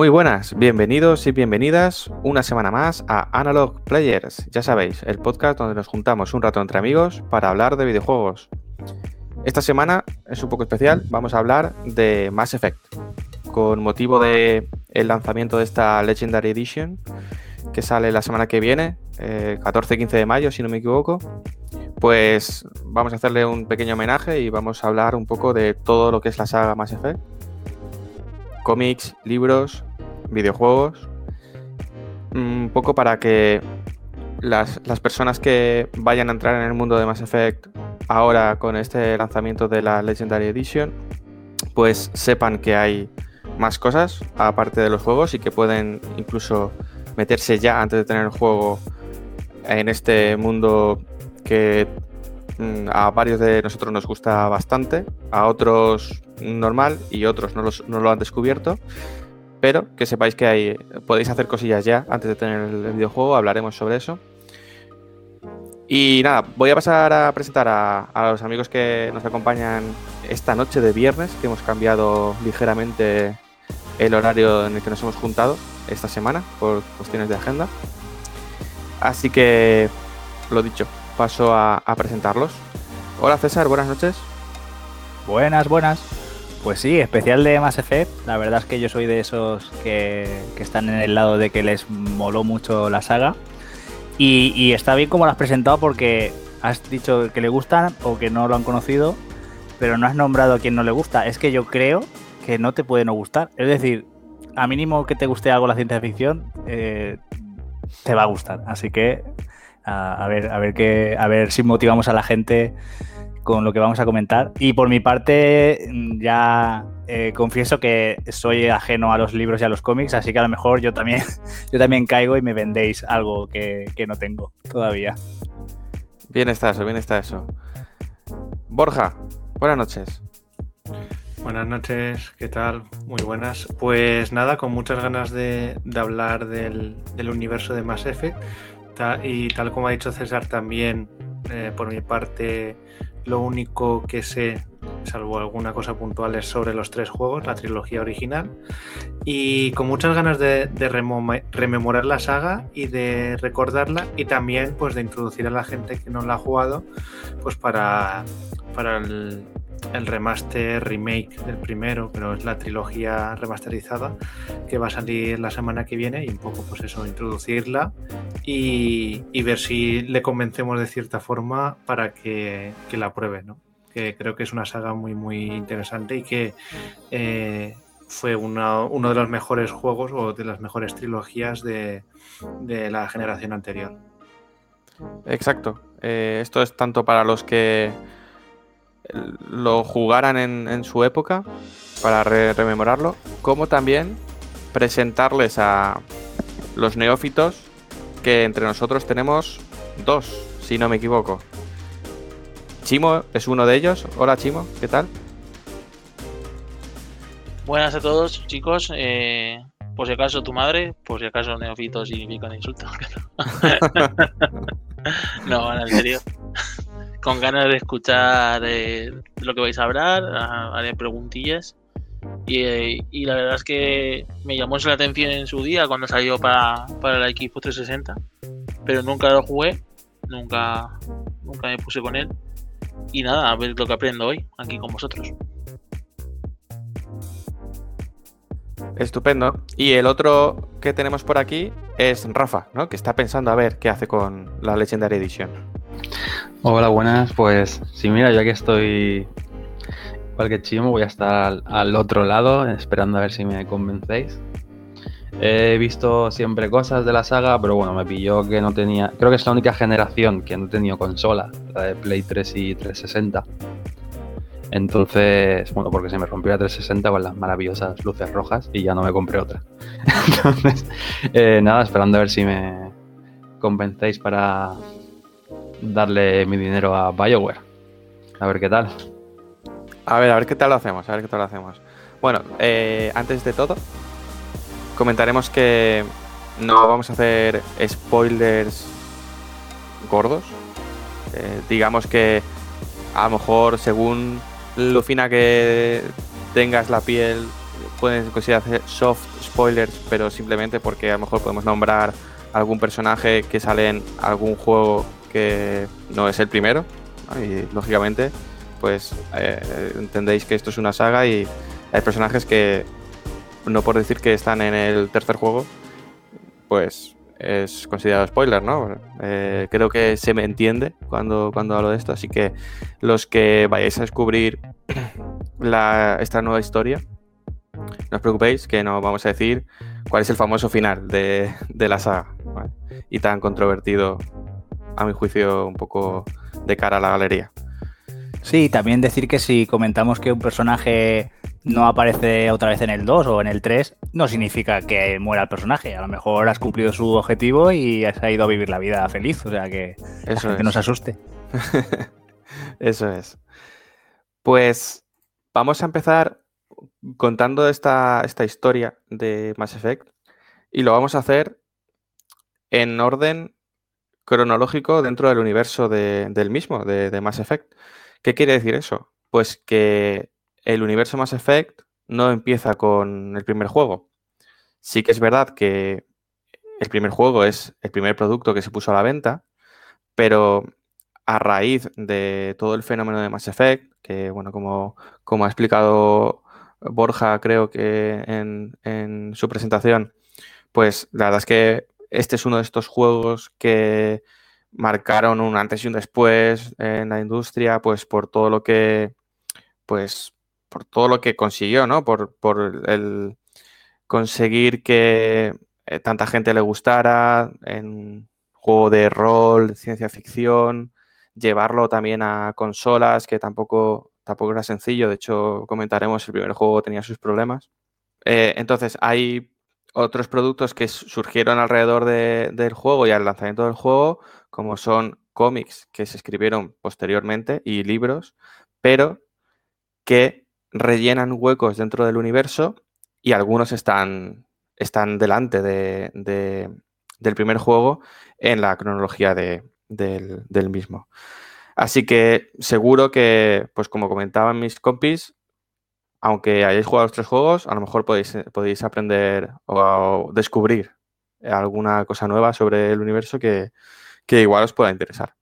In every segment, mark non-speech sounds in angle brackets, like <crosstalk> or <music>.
Muy buenas, bienvenidos y bienvenidas una semana más a Analog Players. Ya sabéis, el podcast donde nos juntamos un rato entre amigos para hablar de videojuegos. Esta semana es un poco especial, vamos a hablar de Mass Effect, con motivo del el lanzamiento de esta Legendary Edition que sale la semana que viene, 14-15 eh, de mayo, si no me equivoco. Pues vamos a hacerle un pequeño homenaje y vamos a hablar un poco de todo lo que es la saga Mass Effect cómics, libros, videojuegos, un poco para que las, personas que vayan a entrar en el mundo de Mass Effect ahora con este lanzamiento de la Legendary Edition, pues sepan que hay más cosas aparte de los juegos y que pueden incluso meterse ya antes de tener el juego en este mundo que mm, a varios de nosotros nos gusta bastante, a otros normal y otros no, no lo han descubierto pero que sepáis que hay, podéis hacer cosillas ya antes de tener el videojuego, hablaremos sobre eso. Y nada, voy a pasar a presentar a, los amigos que nos acompañan esta noche de viernes, que hemos cambiado ligeramente el horario en el que nos hemos juntado esta semana por cuestiones de agenda. Así que, lo dicho, paso a presentarlos. Hola César, buenas noches. Buenas, buenas. Pues sí, especial de Mass Effect. La verdad es que yo soy de esos que, están en el lado de que les moló mucho la saga. Y, está bien como lo has presentado porque has dicho que le gustan o que no lo han conocido, pero no has nombrado a quien no le gusta. Es que yo creo que no te puede no gustar. Es decir, a mínimo que te guste algo la ciencia ficción, eh, te va a gustar. Así que a, ver, a ver qué, a ver si motivamos a la gente con lo que vamos a comentar. Y por mi parte, mm, ya eh, confieso que soy ajeno a los libros y a los cómics, así que a lo mejor yo también, <laughs> yo también caigo y me vendéis algo que, no tengo todavía. Bien está eso, bien está eso. Borja, buenas noches. Buenas noches, ¿qué tal? Muy buenas. Pues nada, con muchas ganas de, hablar del, universo de Mass Effect. y tal como ha dicho César, también eh, por mi parte lo único que sé, salvo alguna cosa puntual, es sobre los tres juegos, la trilogía original. Y con muchas ganas de, rememorar la saga y de recordarla y también pues de introducir a la gente que no la ha jugado pues para, para el, el remaster remake del primero, pero es la trilogía remasterizada que va a salir la semana que viene y un poco pues eso, introducirla y, ver si le convencemos de cierta forma para que, la pruebe, ¿no? Que creo que es una saga muy muy interesante y que eh, fue uno de los mejores juegos o de las mejores trilogías de, la generación anterior. Exacto. Eh, esto es tanto para los que lo jugaran en, su época para rememorarlo, como también presentarles a los neófitos que entre nosotros tenemos dos, si no me equivoco. Chimo es uno de ellos. Hola Chimo, ¿qué tal? Buenas a todos, chicos. Eh, por si acaso tu madre, por si acaso neófito significa un insulto. <laughs> no, en serio con ganas de escuchar eh, lo que vais a hablar, haré preguntillas. Y, y, la verdad es que me llamó la atención en su día cuando salió para, para la Xbox 360, pero nunca lo jugué, nunca, nunca me puse con él. Y nada, a ver lo que aprendo hoy aquí con vosotros. Estupendo. Y el otro que tenemos por aquí es Rafa, ¿no? Que está pensando a ver qué hace con la Legendary Edition. Hola, buenas. Pues sí, mira, ya que estoy igual que Chimo, voy a estar al, otro lado esperando a ver si me convencéis. He visto siempre cosas de la saga, pero bueno, me pilló que no tenía. Creo que es la única generación que no he tenido consola, la de Play 3 y 360. Entonces, bueno, porque se me rompió la 360 con las maravillosas luces rojas y ya no me compré otra. <laughs> Entonces, eh, nada, esperando a ver si me convencéis para darle mi dinero a BioWare. A ver qué tal. A ver, a ver qué tal lo hacemos, a ver qué tal lo hacemos. Bueno, eh, antes de todo, comentaremos que no vamos a hacer spoilers gordos. Eh, digamos que a lo mejor según lo fina que tengas la piel, pueden considerarse soft spoilers, pero simplemente porque a lo mejor podemos nombrar algún personaje que sale en algún juego que no es el primero. Y lógicamente, pues eh, entendéis que esto es una saga y hay personajes que, no por decir que están en el tercer juego, pues es considerado spoiler, ¿no? Eh, creo que se me entiende cuando, cuando hablo de esto, así que los que vayáis a descubrir <clears throat> esta nueva historia, no os preocupéis que no vamos a decir cuál es el famoso final de, la saga, Y tan controvertido, a mi juicio, un poco de cara a la galería. Sí, también decir que si comentamos que un personaje no aparece otra vez en el 2 o en el 3, no significa que muera el personaje. A lo mejor has cumplido su objetivo y has ido a vivir la vida feliz. O sea que, Eso no se asuste. <laughs> Eso es. Pues vamos a empezar contando esta, esta historia de Mass Effect y lo vamos a hacer en orden cronológico dentro del universo del mismo, de, de Mass Effect. ¿Qué quiere decir eso? Pues que el universo Mass Effect no empieza con el primer juego. Sí que es verdad que el primer juego es el primer producto que se puso a la venta, pero a raíz de todo el fenómeno de Mass Effect, que bueno, como, como ha explicado Borja, creo que en, en su presentación, pues la verdad es que este es uno de estos juegos que marcaron un antes y un después en la industria, pues por todo lo que pues por todo lo que consiguió, ¿no? Por, el conseguir que eh, tanta gente le gustara en juego de rol, ciencia ficción, llevarlo también a consolas, que tampoco, tampoco era sencillo. De hecho, comentaremos, el primer juego tenía sus problemas. Eh, entonces, hay otros productos que surgieron alrededor del juego y al lanzamiento del juego, como son cómics que se escribieron posteriormente y libros, pero que rellenan huecos dentro del universo y algunos están, están delante de, del primer juego en la cronología del, del, mismo. Así que seguro que, pues como comentaban mis compis, aunque hayáis jugado los tres juegos, a lo mejor podéis, podéis aprender o, descubrir alguna cosa nueva sobre el universo que, que igual os pueda interesar.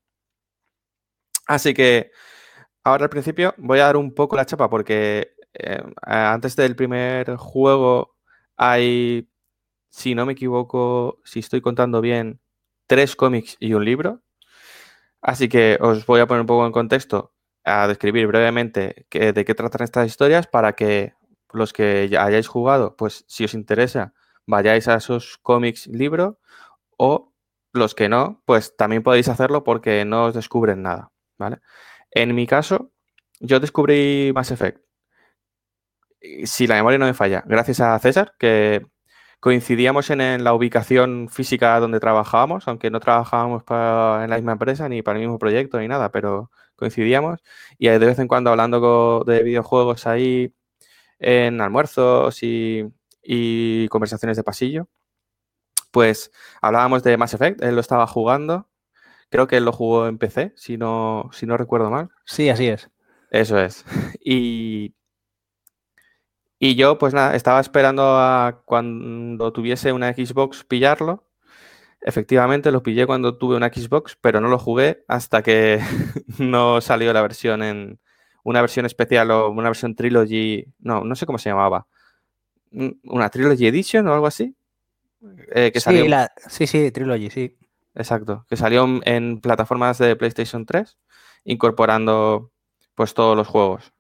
Así que Ahora al principio voy a dar un poco la chapa porque eh, antes del primer juego hay, si no me equivoco, si estoy contando bien, tres cómics y un libro. Así que os voy a poner un poco en contexto, a describir brevemente de qué tratan estas historias para que los que hayáis jugado, pues si os interesa, vayáis a esos cómics, libro o los que no, pues también podéis hacerlo porque no os descubren nada, ¿vale? En mi caso, yo descubrí Mass Effect, si la memoria no me falla, gracias a César, que coincidíamos en, la ubicación física donde trabajábamos, aunque no trabajábamos en la misma empresa ni para el mismo proyecto ni nada, pero coincidíamos y de vez en cuando hablando de videojuegos ahí en almuerzos y, y conversaciones de pasillo, pues hablábamos de Mass Effect, él lo estaba jugando Creo que él lo jugó en PC, si no, si no recuerdo mal. Sí, así es. Eso es. Y, y yo, pues nada, estaba esperando a cuando tuviese una Xbox pillarlo. Efectivamente, lo pillé cuando tuve una Xbox, pero no lo jugué hasta que <laughs> no salió la versión en una versión especial o una versión Trilogy. No, no sé cómo se llamaba. ¿Una Trilogy Edition o algo así? Eh, que sí, sí, sí, Trilogy, sí. Exacto, que salió en plataformas de PlayStation 3, incorporando pues todos los juegos.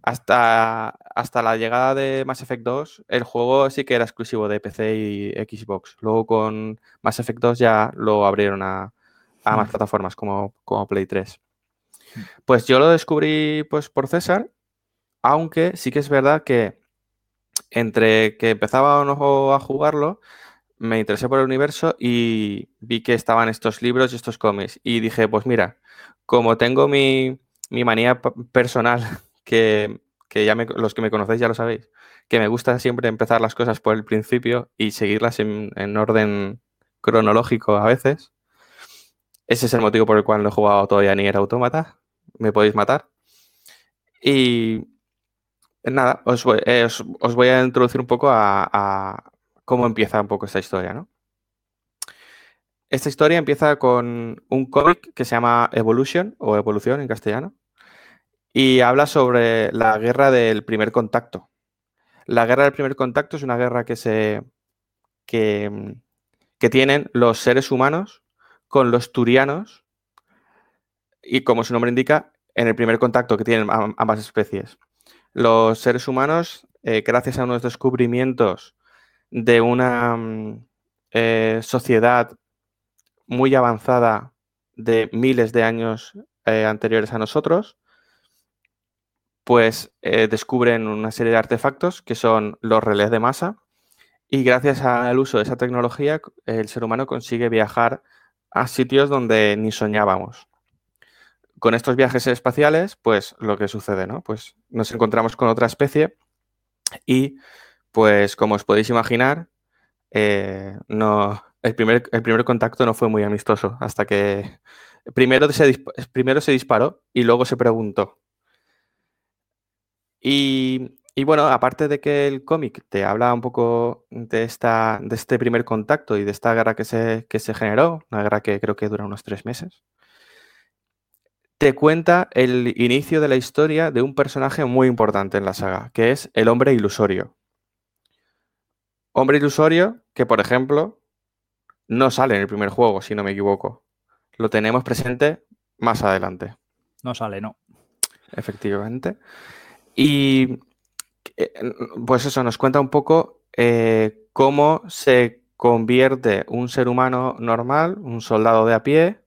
Hasta, hasta la llegada de Mass Effect 2, el juego sí que era exclusivo de PC y Xbox. Luego con Mass Effect 2 ya lo abrieron a, a más Mm. plataformas como, como Play 3. Pues yo lo descubrí pues por César, aunque sí que es verdad que entre que empezaba o no a jugarlo, me interesé por el universo y vi que estaban estos libros y estos cómics. Y dije, pues mira, como tengo mi, mi manía personal, <laughs> que, que ya me- los que me conocéis ya lo sabéis, que me gusta siempre empezar las cosas por el principio y seguirlas en, en orden cronológico a veces. Ese es el motivo por el cual no he jugado todavía ni era autómata. Me podéis matar. Y nada, os voy, eh, os voy a introducir un poco a, a cómo empieza un poco esta historia, ¿no? Esta historia empieza con un cómic que se llama Evolution o Evolución en castellano y habla sobre la guerra del primer contacto. La guerra del primer contacto es una guerra que se que, tienen los seres humanos con los turianos y como su nombre indica, en el primer contacto que tienen am- ambas especies. Los seres humanos, eh, gracias a unos descubrimientos de una mm, eh, sociedad muy avanzada de miles de años eh, anteriores a nosotros, pues eh, descubren una serie de artefactos que son los relés de masa y gracias al uso de esa tecnología el ser humano consigue viajar a sitios donde ni soñábamos. Con estos viajes espaciales, pues lo que sucede, ¿no? Pues nos encontramos con otra especie y, pues como os podéis imaginar, eh, no, el, primer, el primer contacto no fue muy amistoso hasta que primero se, primero se disparó y luego se preguntó. Y, y bueno, aparte de que el cómic te habla un poco de, esta, de este primer contacto y de esta guerra que se, que se generó, una guerra que creo que dura unos tres meses, te cuenta el inicio de la historia de un personaje muy importante en la saga, que es el hombre ilusorio. Hombre ilusorio que, por ejemplo, no sale en el primer juego, si no me equivoco. Lo tenemos presente más adelante, No sale, no. efectivamente. Y eh, pues eso nos cuenta un poco eh, cómo se convierte un ser humano normal, un soldado de a pie,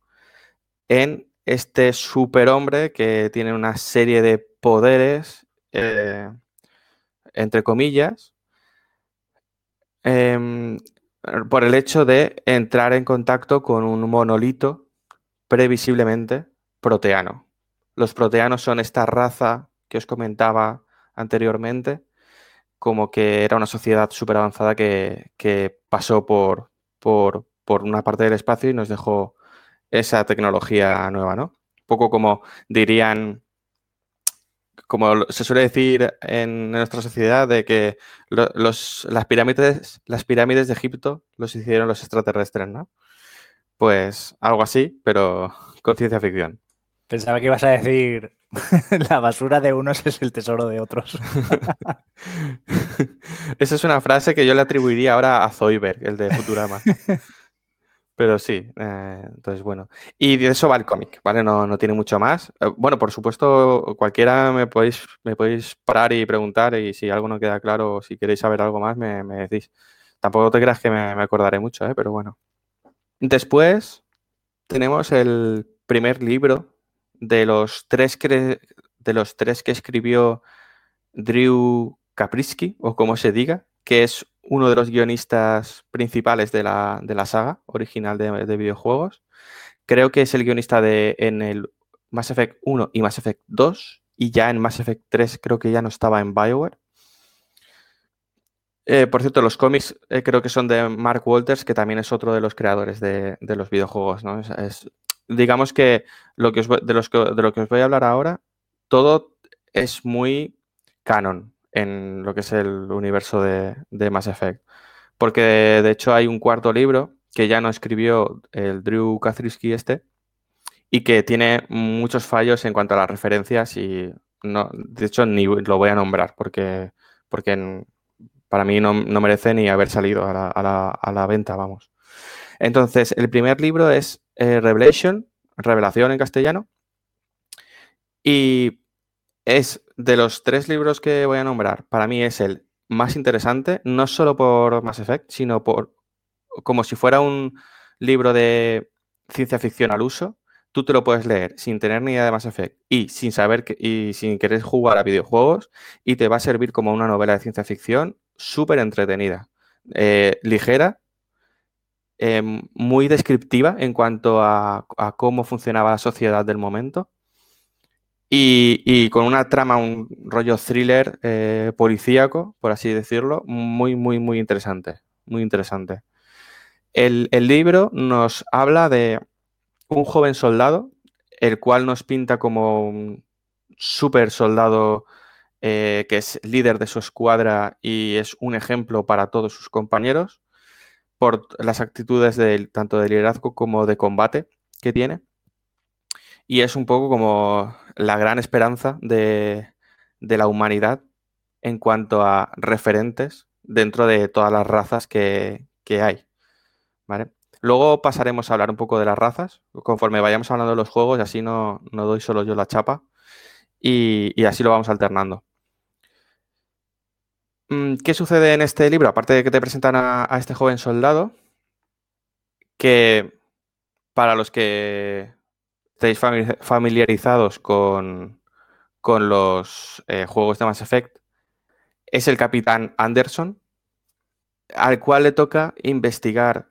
en este superhombre que tiene una serie de poderes, eh, entre comillas, em, por el hecho de entrar en contacto con un monolito previsiblemente proteano. Los proteanos son esta raza que os comentaba anteriormente, como que era una sociedad súper avanzada que, pasó por, por, por una parte del espacio y nos dejó esa tecnología nueva, ¿no? Un poco como dirían, como se suele decir en nuestra sociedad, de que las, pirámides, las pirámides de Egipto los hicieron los extraterrestres, ¿no? Pues algo así, pero <laughs> con ciencia ficción. Pensaba que ibas a decir <laughs> la basura de unos es el tesoro de otros. <laughs> Esa es una frase que yo le atribuiría ahora a Zoidberg, el de Futurama. <laughs> Pero sí, eh, entonces bueno. Y de eso va el cómic, ¿vale? No, no tiene mucho más. Eh, bueno, por supuesto, cualquiera me podéis, me podéis parar y preguntar y si algo no queda claro o si queréis saber algo más, me, me decís. Tampoco te creas que me, me acordaré mucho, ¿eh? Pero bueno. Después tenemos el primer libro de los tres que, de los tres que escribió Drew Kaprisky, o como se diga, que es uno de los guionistas principales de la, de la saga original de, de, videojuegos. Creo que es el guionista de en el Mass Effect 1 y Mass Effect 2, y ya en Mass Effect 3 creo que ya no estaba en Bioware. Eh, por cierto, los cómics eh, creo que son de Mark Walters, que también es otro de los creadores de, de los videojuegos. ¿no? Es, es, digamos que, lo que, de, que, de lo que os voy a hablar ahora, todo es muy canon en lo que es el universo de, de, Mass Effect. Porque de, hecho hay un cuarto libro que ya no escribió el Drew Kathrisky este y que tiene muchos fallos en cuanto a las referencias y no, de hecho ni lo voy a nombrar porque, porque para mí no, no, merece ni haber salido a la, a, la, a la, venta, vamos. Entonces, el primer libro es eh, Revelation, Revelación en castellano, y es de los tres libros que voy a nombrar, para mí es el más interesante, no solo por Mass Effect, sino por como si fuera un libro de ciencia ficción al uso. Tú te lo puedes leer sin tener ni idea de Mass Effect y sin saber que, y sin querer jugar a videojuegos y te va a servir como una novela de ciencia ficción súper entretenida, eh, ligera, em, muy descriptiva en cuanto a, cómo funcionaba la sociedad del momento y, con una trama, un rollo thriller eh, policíaco, por así decirlo, muy, muy, muy interesante. Muy interesante. El, libro nos habla de un joven soldado, el cual nos pinta como un super soldado eh, que es líder de su escuadra y es un ejemplo para todos sus compañeros por las actitudes tanto de liderazgo como de combate que tiene. Y es un poco como la gran esperanza de, la humanidad en cuanto a referentes dentro de todas las razas que, hay. ¿vale? Luego pasaremos a hablar un poco de las razas, conforme vayamos hablando de los juegos, y así no, doy solo yo la chapa, y, así lo vamos alternando. Mm, ¿Qué sucede en este libro? Aparte de que te presentan a este joven soldado, que para los que estéis familiarizados con, los eh, juegos de Mass Effect, es el capitán Anderson, al cual le toca investigar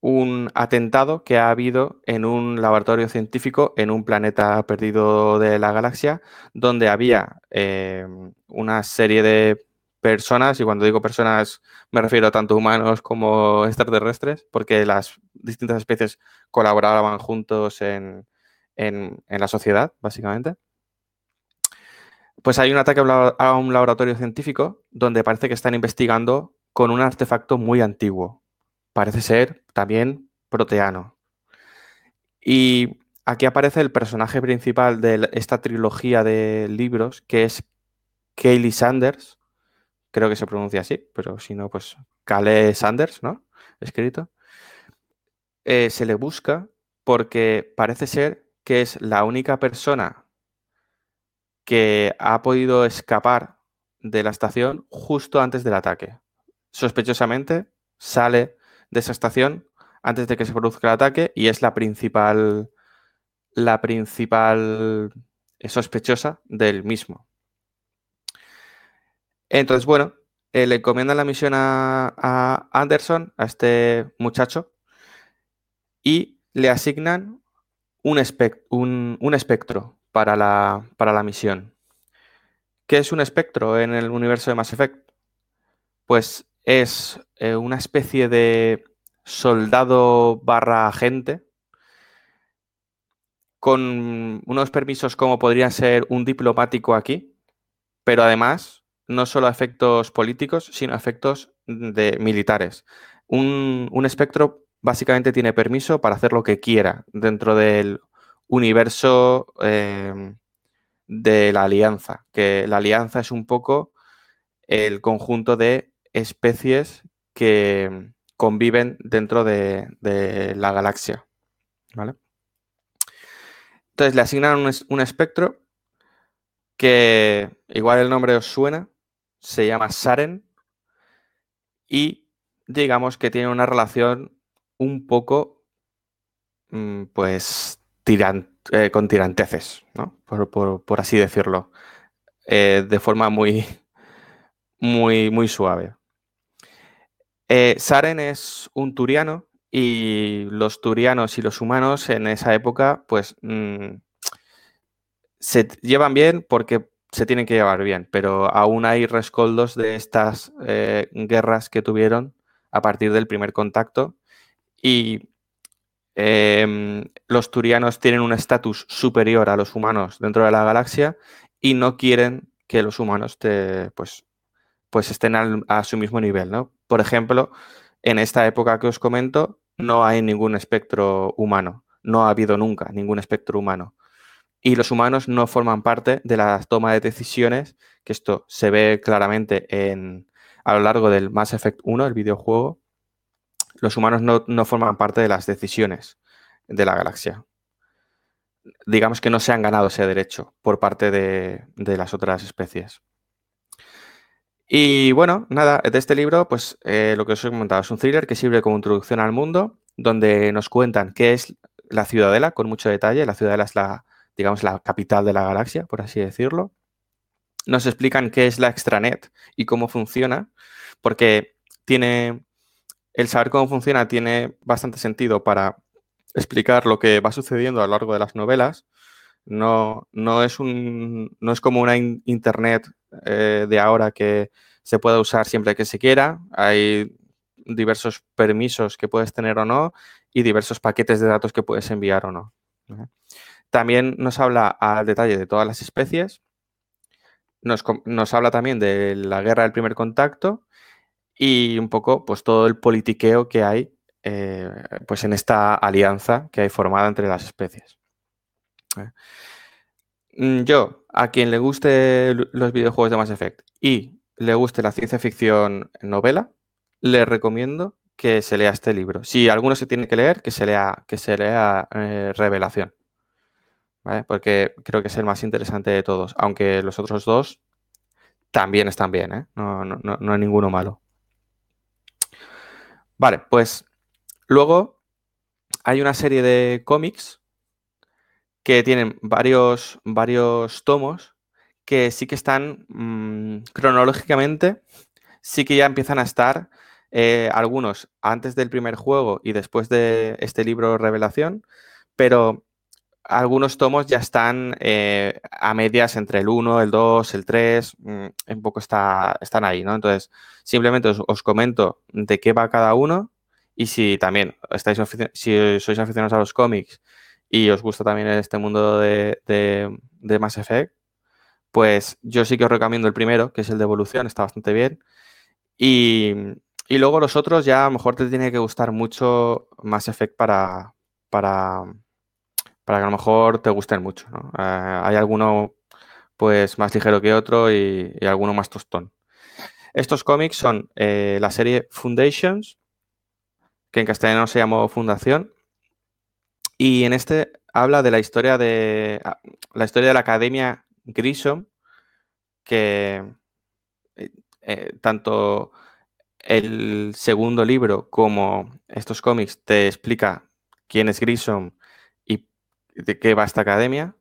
un atentado que ha habido en un laboratorio científico en un planeta perdido de la galaxia, donde había eh, una serie de personas, y cuando digo personas me refiero a tanto humanos como extraterrestres, porque las distintas especies colaboraban juntos en, en, la sociedad, básicamente. Pues hay un ataque a un laboratorio científico donde parece que están investigando con un artefacto muy antiguo. Parece ser también proteano. Y aquí aparece el personaje principal de esta trilogía de libros, que es Kaylee Sanders. Creo que se pronuncia así, pero si no, pues Kale Sanders, ¿no? Escrito. Eh, se le busca porque parece ser que es la única persona que ha podido escapar de la estación justo antes del ataque. Sospechosamente sale de esa estación antes de que se produzca el ataque y es la principal, la principal sospechosa del mismo. Entonces, bueno, eh, le encomiendan la misión a, Anderson, a este muchacho, y le asignan un, espectro para la, para la misión. ¿Qué es un espectro en el universo de Mass Effect? Pues es eh, una especie de soldado barra agente con unos permisos como podría ser un diplomático aquí, pero además no solo efectos políticos, sino efectos de militares. Un, un espectro básicamente tiene permiso para hacer lo que quiera dentro del universo em, de la alianza, que la alianza es un poco el conjunto de especies que conviven dentro de, la galaxia. Entonces le asignan un, un, espectro que igual el nombre os suena, se llama Saren y digamos que tiene una relación un poco, mm, pues, eh, con tiranteces, ¿no? Por, así decirlo, eh, de forma muy, muy, muy suave. Eh, Saren es un turiano y los turianos y los humanos en esa época, pues, mm, se llevan bien porque se tienen que llevar bien, pero aún hay rescoldos de estas guerras que tuvieron a partir del primer contacto y em, los turianos tienen un estatus superior a los humanos dentro de la galaxia y no quieren que los humanos pues, pues estén a su mismo nivel. ¿no? Por ejemplo, en esta época que os comento, no hay ningún espectro humano. No ha habido nunca ningún espectro humano. Y los humanos no forman parte de la toma de decisiones, que esto se ve claramente en, a lo largo del Mass Effect 1, el videojuego, los humanos no, forman parte de las decisiones de la galaxia. digamos que no se han ganado ese derecho por parte de, de las otras especies. Y bueno, nada, de este libro, pues eh, lo que os he comentado es un thriller que sirve como introducción al mundo, donde nos cuentan qué es la ciudadela con mucho detalle. La ciudadela es la, digamos, la capital de la galaxia, por así decirlo. Nos explican qué es la extranet y cómo funciona, porque tiene el saber cómo funciona tiene bastante sentido para explicar lo que va sucediendo a lo largo de las novelas. No, no, es, un, no es como una internet eh, de ahora que se pueda usar siempre que se quiera. Hay diversos permisos que puedes tener o no y diversos paquetes de datos que puedes enviar o no. También nos habla al detalle de todas las especies. Nos, habla también de la guerra del primer contacto y un poco pues todo el politiqueo que hay eh, pues en esta alianza que hay formada entre las especies. ¿eh? Mm, yo, a quien le guste los videojuegos de Mass Effect y le guste la ciencia ficción novela, le recomiendo que se lea este libro. Si alguno se tiene que leer, que se lea, que se lea eh, Revelación. Porque creo que es el más interesante de todos. Aunque los otros dos también están bien, no, no, no hay ninguno malo. Vale, pues luego hay una serie de cómics que tienen varios, varios tomos que sí que están mm, cronológicamente, sí que ya empiezan a estar eh, algunos antes del primer juego y después de este libro Revelación, pero algunos tomos ya están eh, a medias entre el 1, el 2, el 3, mm, un poco está, están ahí, ¿no? Entonces, simplemente os, comento de qué va cada uno y si también estáis si sois aficionados a los cómics y os gusta también este mundo de, de, Mass Effect, pues yo sí que os recomiendo el primero, que es el de evolución, está bastante bien. Y, y luego los otros ya a lo mejor te tiene que gustar mucho Mass Effect para, para para que a lo mejor te gusten mucho. Eh, hay alguno pues más ligero que otro y, alguno más tostón. Estos cómics son eh, la serie Foundations, que en castellano se llamó Fundación, y en este habla de la historia de ah, la historia de la Academia Grissom, que eh, tanto el segundo libro como estos cómics te explica quién es Grissom de qué va esta academia,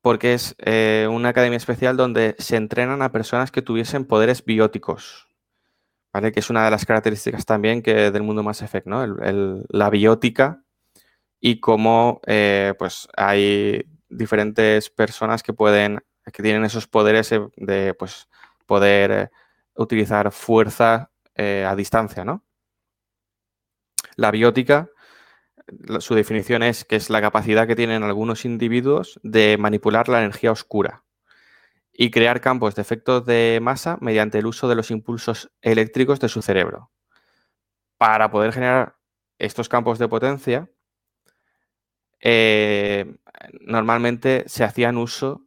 porque es eh, una academia especial donde se entrenan a personas que tuviesen poderes bióticos, ¿vale? Que es una de las características también que del mundo Mass Effect, ¿no? la biótica y cómo eh, pues hay diferentes personas que pueden, que tienen esos poderes de pues, poder eh, utilizar fuerza a distancia, ¿no? La biótica su definición es que es la capacidad que tienen algunos individuos de manipular la energía oscura y crear campos de efectos de masa mediante el uso de los impulsos eléctricos de su cerebro. Para poder generar estos campos de potencia, eh, normalmente se hacían uso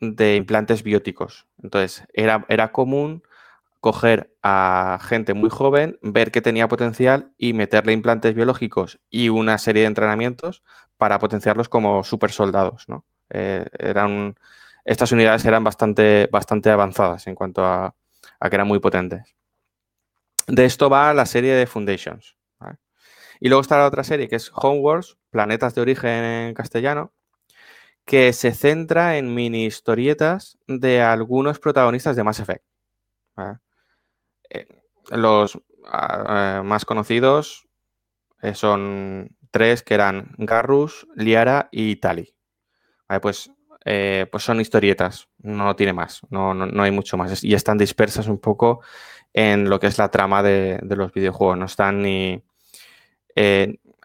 de implantes bióticos. Entonces, era, era común coger a gente muy joven, ver que tenía potencial y meterle implantes biológicos y una serie de entrenamientos para potenciarlos como super soldados. ¿no? Eh, eran, estas unidades eran bastante, bastante avanzadas en cuanto a, que eran muy potentes. De esto va la serie de Foundations. Y luego está la otra serie que es Homeworlds, Planetas de Origen en castellano, que se centra en mini historietas de algunos protagonistas de Mass Effect. Eh, los eh, más conocidos eh, son tres que eran Garrus, Liara y Tali. pues, pues son historietas, no tiene más, no, no, hay mucho más. Y están dispersas un poco en lo que es la trama de, los videojuegos. No están ni.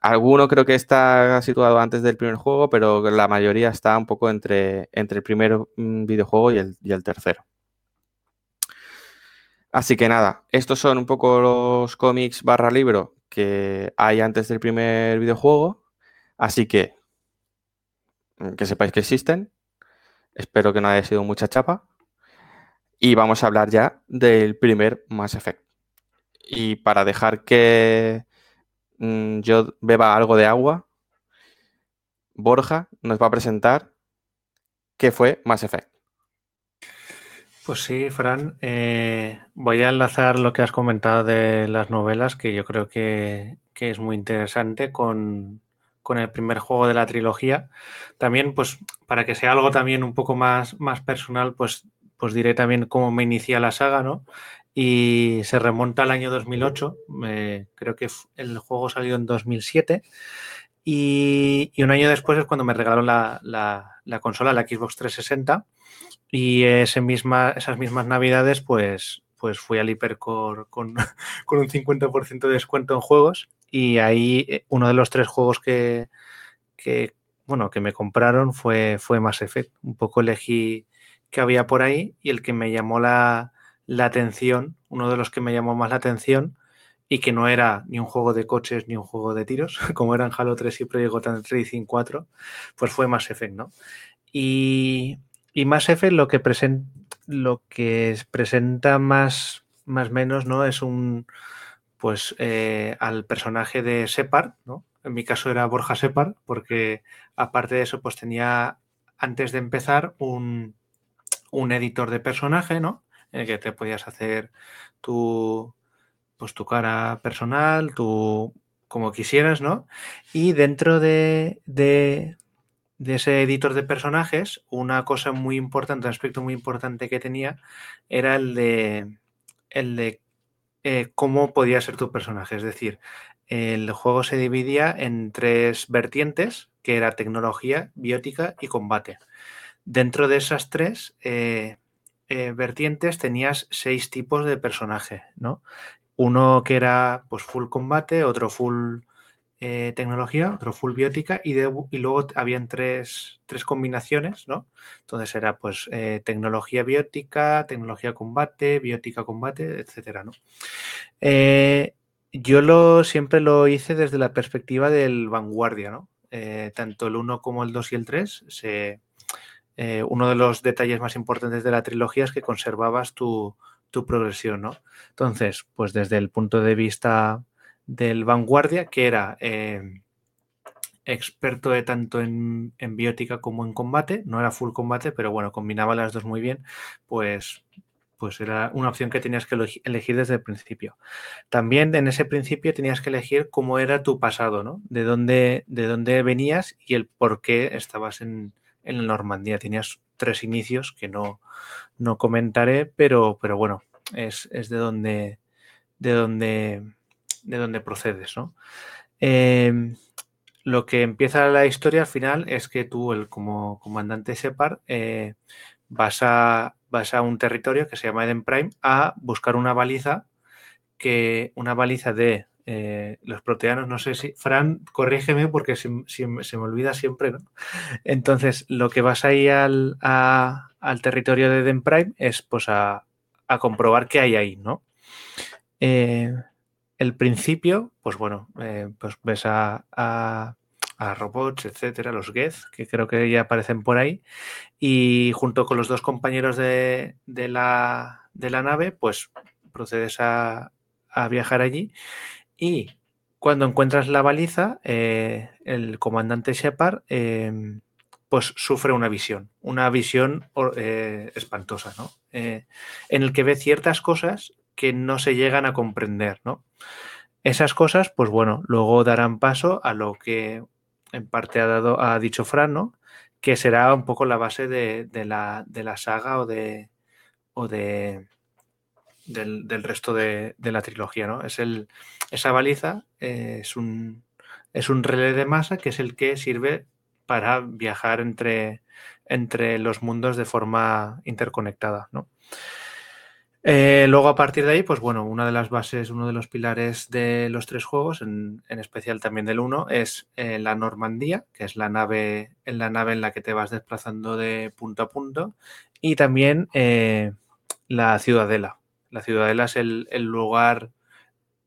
alguno creo que está situado antes del primer juego, pero la mayoría está un poco entre, entre el primer mm, videojuego y el, y el tercero. Así que nada, estos son un poco los cómics barra libro que hay antes del primer videojuego. Así que mm, que sepáis que existen. Espero que no haya sido mucha chapa. Y vamos a hablar ya del primer Mass Effect. Y para dejar que mm, yo beba algo de agua, Borja nos va a presentar qué fue Mass Effect. Pues sí, Fran, eh, voy a enlazar lo que has comentado de las novelas, que yo creo que, que es muy interesante con, con, el primer juego de la trilogía. También, pues, para que sea algo también un poco más, más personal, pues, pues diré también cómo me inicia la saga, ¿no? Y se remonta al año 2008, eh, creo que el juego salió en 2007. Y, y, un año después es cuando me regalaron la, la, la consola, la Xbox 360 y ese misma, esas mismas navidades, pues, pues fui al Hipercore con, con <laughs> un 50% de descuento en juegos. Y ahí eh, uno de los tres juegos que, bueno, que me compraron fue, fue Mass Effect. Un poco elegí que había por ahí y el que me llamó la, la atención, uno de los que me llamó más la atención, y que no era ni un juego de coches ni un juego de tiros, <laughs> como eran Halo 3 y Project Gotham Racing 4, pues fue Mass Effect, ¿no? Y, y Mass Effect lo que, lo que presenta más más menos, ¿no? Es un, pues, eh, al personaje de Separ, ¿no? En mi caso era Borja Separ, porque aparte de eso, pues tenía, antes de empezar, un, un editor de personaje, ¿no? En el que te podías hacer tu, pues, tu cara personal, tu, como quisieras, ¿no? Y dentro de, de, de ese editor de personajes, una cosa muy importante, un aspecto muy importante que tenía, era el de, el de eh, cómo podía ser tu personaje. Es decir, el juego se dividía en tres vertientes, que era tecnología, biótica y combate. Dentro de esas tres eh, eh, vertientes tenías seis tipos de personaje, ¿no? Uno que era pues full combate, otro full eh, tecnología, otro full biótica y, y luego habían tres, tres, combinaciones, ¿no? Entonces era pues eh, tecnología biótica, tecnología combate, biótica combate, etcétera, ¿no? Eh, yo lo, siempre lo hice desde la perspectiva del vanguardia, ¿no? Tanto el 1 como el 2 y el 3, se, uno de los detalles más importantes de la trilogía es que conservabas tu, tu progresión, ¿no? Entonces, pues desde el punto de vista del vanguardia, que era eh, experto de tanto en, biótica como en combate. No era full combate, pero bueno, combinaba las dos muy bien. Pues, pues era una opción que tenías que elegir desde el principio. También en ese principio tenías que elegir cómo era tu pasado, ¿no? De dónde, de dónde venías y el por qué estabas en, en Normandía. Tenías tres inicios que no, no comentaré, pero, pero bueno, es, es de donde, de donde de dónde procedes, ¿no? Eh, lo que empieza la historia al final es que tú, el, como comandante Separ, eh, vas, a, vas a un territorio que se llama Eden Prime a buscar una baliza, que, una baliza de eh, los proteanos, no sé si, Fran, corrígeme porque se, se, me olvida siempre, ¿no? Entonces, lo que vas ahí al, al territorio de Eden Prime es pues a, a comprobar qué hay ahí, ¿no? Eh, el principio, pues bueno, eh, pues ves a, a, robots, etcétera, los Geth, que creo que ya aparecen por ahí, y junto con los dos compañeros de, de, la, de la, nave, pues procedes a, a, viajar allí y cuando encuentras la baliza, eh, el comandante Shepard eh, pues sufre una visión, una visión eh, espantosa, ¿no? en el que ve ciertas cosas que no se llegan a comprender, ¿no? Esas cosas, pues bueno, luego darán paso a lo que en parte ha, dado, ha dicho Fran, ¿no? Que será un poco la base de, de, la, de la, saga o de, o de del, resto de, de, la trilogía, ¿no? Es el, esa baliza eh, es, un, es un relé de masa que es el que sirve para viajar entre, entre los mundos de forma interconectada, ¿no? Eh, luego, a partir de ahí, pues bueno, una de las bases, uno de los pilares de los tres juegos, en, en especial también del uno, es eh, la Normandía, que es la nave, en la nave en la que te vas desplazando de punto a punto, y también eh, la Ciudadela. La Ciudadela es el, el, lugar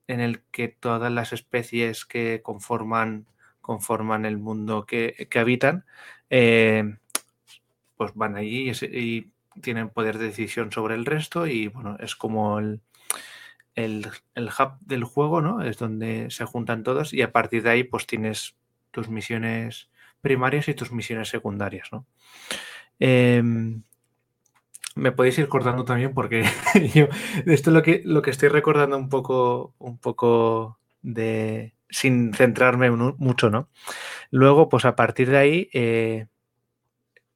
en el que todas las especies que conforman, conforman el mundo que, que habitan, pues van allí y tienen poder de decisión sobre el resto y bueno, es como el, el, el, hub del juego, ¿no? Es donde se juntan todos y a partir de ahí pues tienes tus misiones primarias y tus misiones secundarias, ¿no? Em, me podéis ir cortando también porque <laughs> yo esto es lo que, lo que estoy recordando un poco, un poco de sin centrarme mucho, ¿no? Luego, pues a partir de ahí, eh,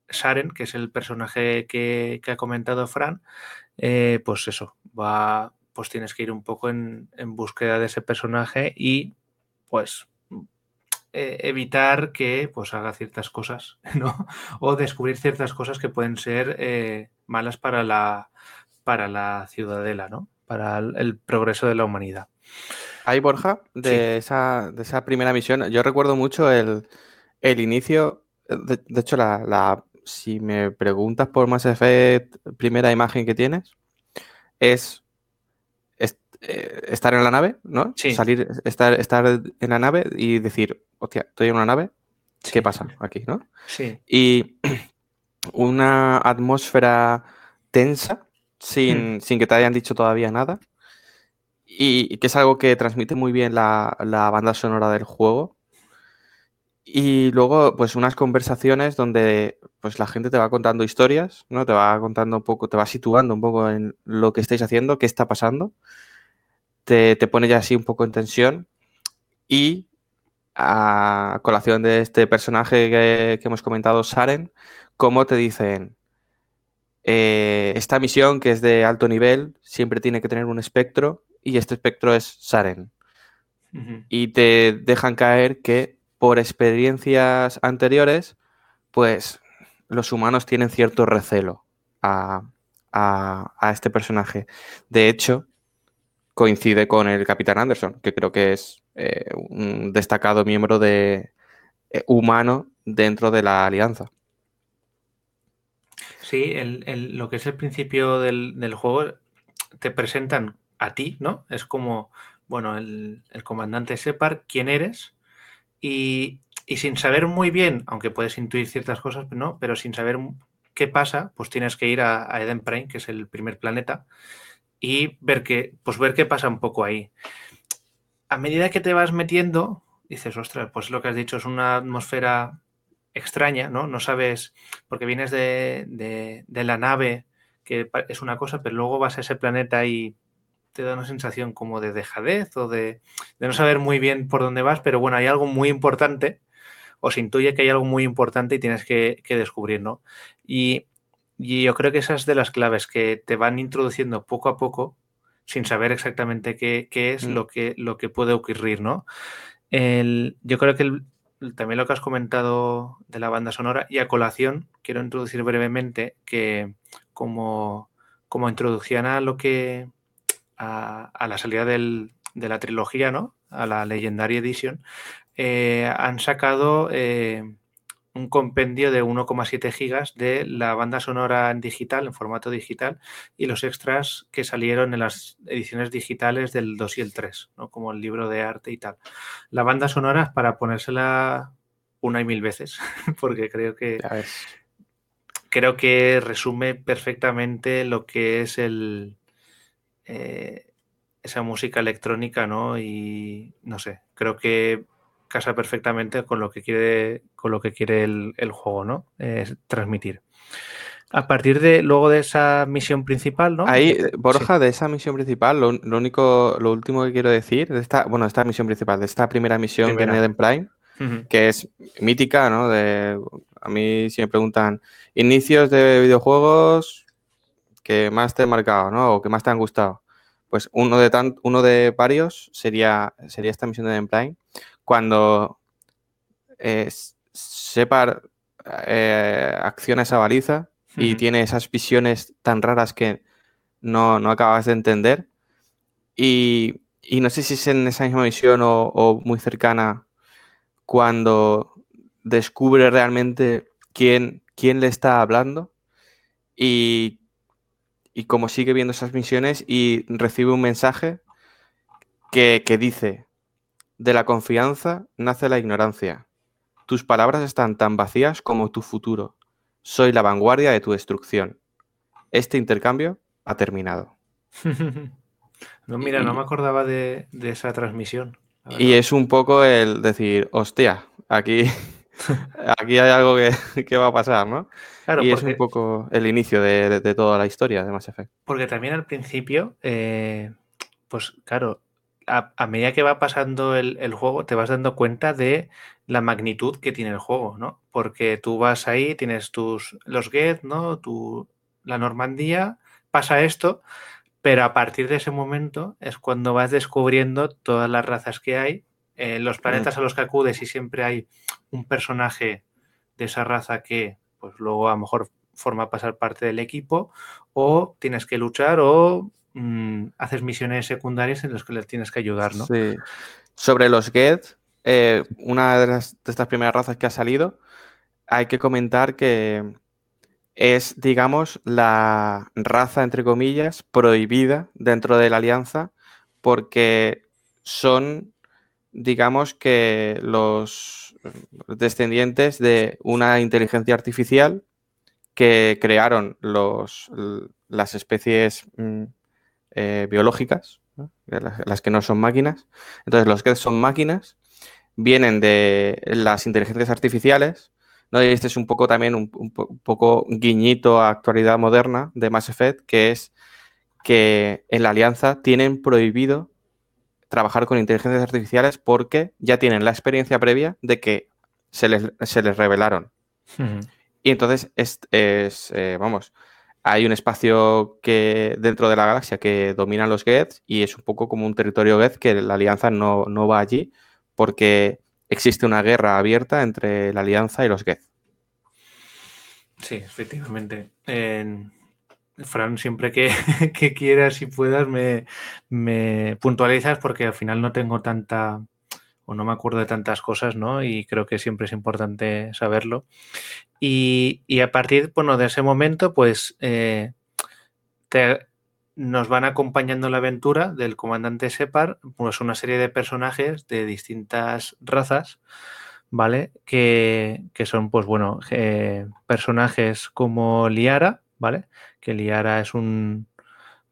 Saren, que es el personaje que, ha comentado Fran, eh, pues eso, va, pues tienes que ir un poco en, en búsqueda de ese personaje y pues eh, evitar que pues haga ciertas cosas, <laughs> ¿no? O descubrir ciertas cosas que pueden ser eh, malas para la, para la ciudadela, ¿no? Para el, progreso de la humanidad. Ahí, Borja, de, esa, de esa primera misión, yo recuerdo mucho el, inicio, de, hecho, la, si me preguntas por Mass Effect, primera imagen que tienes, es eh, estar en la nave, ¿no? Salir, estar, estar en la nave y decir, hostia, estoy en una nave, ¿qué pasa aquí, no? Sí. Y <clears throat> una atmósfera tensa, sin, Hmm. sin que te hayan dicho todavía nada. Y, que es algo que transmite muy bien la, la banda sonora del juego. Y luego, pues unas conversaciones donde pues la gente te va contando historias, ¿no? Te va contando un poco, te va situando un poco en lo que estáis haciendo, qué está pasando te, pone ya así un poco en tensión y a colación de este personaje que, hemos comentado, Saren, como te dicen, eh, esta misión que es de alto nivel siempre tiene que tener un espectro y este espectro es Saren. Y te dejan caer que por experiencias anteriores, pues los humanos tienen cierto recelo a, a este personaje. De hecho, coincide con el Capitán Anderson, que creo que es eh, un destacado miembro de, eh, humano dentro de la alianza. Sí, lo que es el principio del, juego te presentan a ti, ¿no? Es como, bueno, el, comandante Separ, quién eres, y, sin saber muy bien, aunque puedes intuir ciertas cosas, ¿no? Pero sin saber qué pasa, pues tienes que ir a, Eden Prime, que es el primer planeta, y ver qué, pues ver qué pasa un poco ahí. A medida que te vas metiendo, dices, ostras, pues lo que has dicho es una atmósfera extraña, ¿no? No sabes, porque vienes de, la nave, que es una cosa, pero luego vas a ese planeta y te da una sensación como de dejadez o de, no saber muy bien por dónde vas, pero bueno, hay algo muy importante, o se intuye que hay algo muy importante y tienes que, que descubrir, ¿no? Y y yo creo que esa es de las claves que te van introduciendo poco a poco, sin saber exactamente qué, es mm. lo, que, lo que puede ocurrir, ¿no? yo creo que también lo que has comentado de la banda sonora y a colación, quiero introducir brevemente que como, como introducción a lo que a, la salida de la trilogía, ¿no? A la Legendary Edition, eh, han sacado eh, un compendio de 1,7 gigas de la banda sonora en digital, en formato digital, y los extras que salieron en las ediciones digitales del 2 y el 3, ¿no? como el libro de arte y tal. La banda sonora es para ponérsela una y mil veces, <laughs> porque creo que creo que resume perfectamente lo que es el eh, esa música electrónica, ¿no? Y no sé, creo que casa perfectamente con lo que quiere, con lo que quiere el, juego, ¿no? transmitir. A partir de luego de esa misión principal, ¿no? Ahí, eh, Borja, de esa misión principal, lo, único, lo último que quiero decir, de esta, bueno, esta misión principal, de esta primera misión que en Prime, que es mítica, ¿no? De, a mí si me preguntan inicios de videojuegos que más te han marcado, ¿no? O que más te han gustado. Pues uno de tan, uno de varios sería, sería esta misión de Prime, cuando eh, Separ eh, acciona esa baliza y tiene esas visiones tan raras que no, acabas de entender. Y, no sé si es en esa misma misión o, muy cercana cuando descubre realmente quién, quién le está hablando y, y como sigue viendo esas misiones y recibe un mensaje que, que dice, de la confianza nace la ignorancia. Tus palabras están tan vacías como tu futuro. Soy la vanguardia de tu destrucción. Este intercambio ha terminado. <laughs> no, mira, no me acordaba de, esa transmisión. Y es un poco el decir, hostia, aquí aquí hay algo que, <laughs> que va a pasar, ¿no? Claro, y es un poco el inicio de, de- de toda la historia de Mass Effect. porque también al principio, eh, pues claro, a, a medida que va pasando el, el juego, te vas dando cuenta de la magnitud que tiene el juego, ¿no? Porque tú vas ahí, tienes tus los Geth, ¿no? Tu, la Normandía, pasa esto, pero a partir de ese momento es cuando vas descubriendo todas las razas que hay, eh, los planetas a los que acudes y siempre hay un personaje de esa raza que pues luego a lo mejor forma pasar parte del equipo o tienes que luchar o mm, haces misiones secundarias en las que les tienes que ayudar, ¿no? Sí. Sobre los Geth, eh, una de, las- de estas primeras razas que ha salido, hay que comentar que es, digamos, la raza, entre comillas, prohibida dentro de la alianza porque son, digamos, que los descendientes de una inteligencia artificial que crearon los, las especies mm, eh, biológicas, las, que no son máquinas. Entonces, los que son máquinas vienen de las inteligencias artificiales, ¿no? Y este es un poco también un, un poco guiñito a actualidad moderna de Mass Effect, que es que en la alianza tienen prohibido trabajar con inteligencias artificiales porque ya tienen la experiencia previa de que se les, se les revelaron. Y entonces es, es, eh, vamos, hay un espacio que dentro de la galaxia que dominan los Geth y es un poco como un territorio Geth que la alianza no, no va allí porque existe una guerra abierta entre la alianza y los Geth. Sí, efectivamente. En- Fran, siempre <laughs> que, quieras y puedas me, puntualizas porque al final no tengo tanta o no me acuerdo de tantas cosas, ¿no? Y creo que siempre es importante saberlo. Y, y a partir, bueno, de ese momento, pues eh, nos van acompañando la aventura del comandante Separ, pues una serie de personajes de distintas razas, ¿vale? Que, que son, pues bueno, eh, personajes como Liara, ¿vale? Que Liara es un...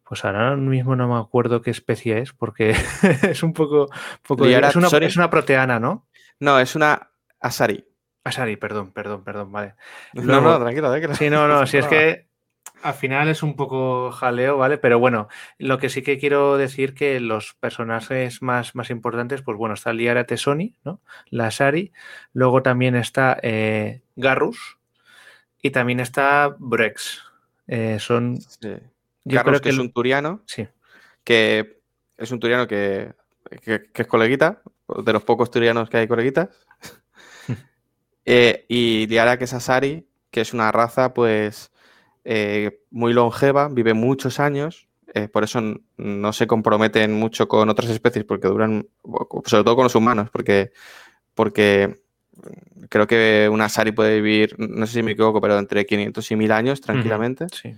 Pues ahora mismo no me acuerdo qué especie es, porque <laughs> es un poco... poco Liara es, una, Tsori. es una proteana, ¿no? No, es una Asari. Asari, perdón, perdón, perdón, vale. No, Luego- no, tranquilo, tranquilo. Sí, no, no, si es que <laughs> al final es un poco jaleo, ¿vale? Pero bueno, lo que sí que quiero decir que los personajes más, más importantes, pues bueno, está Liara Tesoni, ¿no? La Sari, luego también está eh, Garrus y también está Brex. Eh, son, Sí. yo Carlos, creo que es un turiano, Sí, que es un turiano que, que- que es coleguita, de los pocos turianos que hay coleguitas. <laughs> Eh, y Liara, que es Asari, que es una raza, pues, eh, muy longeva, vive muchos años, eh, por eso no se comprometen mucho con otras especies, porque duran, sobre todo con los humanos, porque, porque creo que una Asari puede vivir, no sé si me equivoco, pero entre 500 y 1000 años tranquilamente. sí.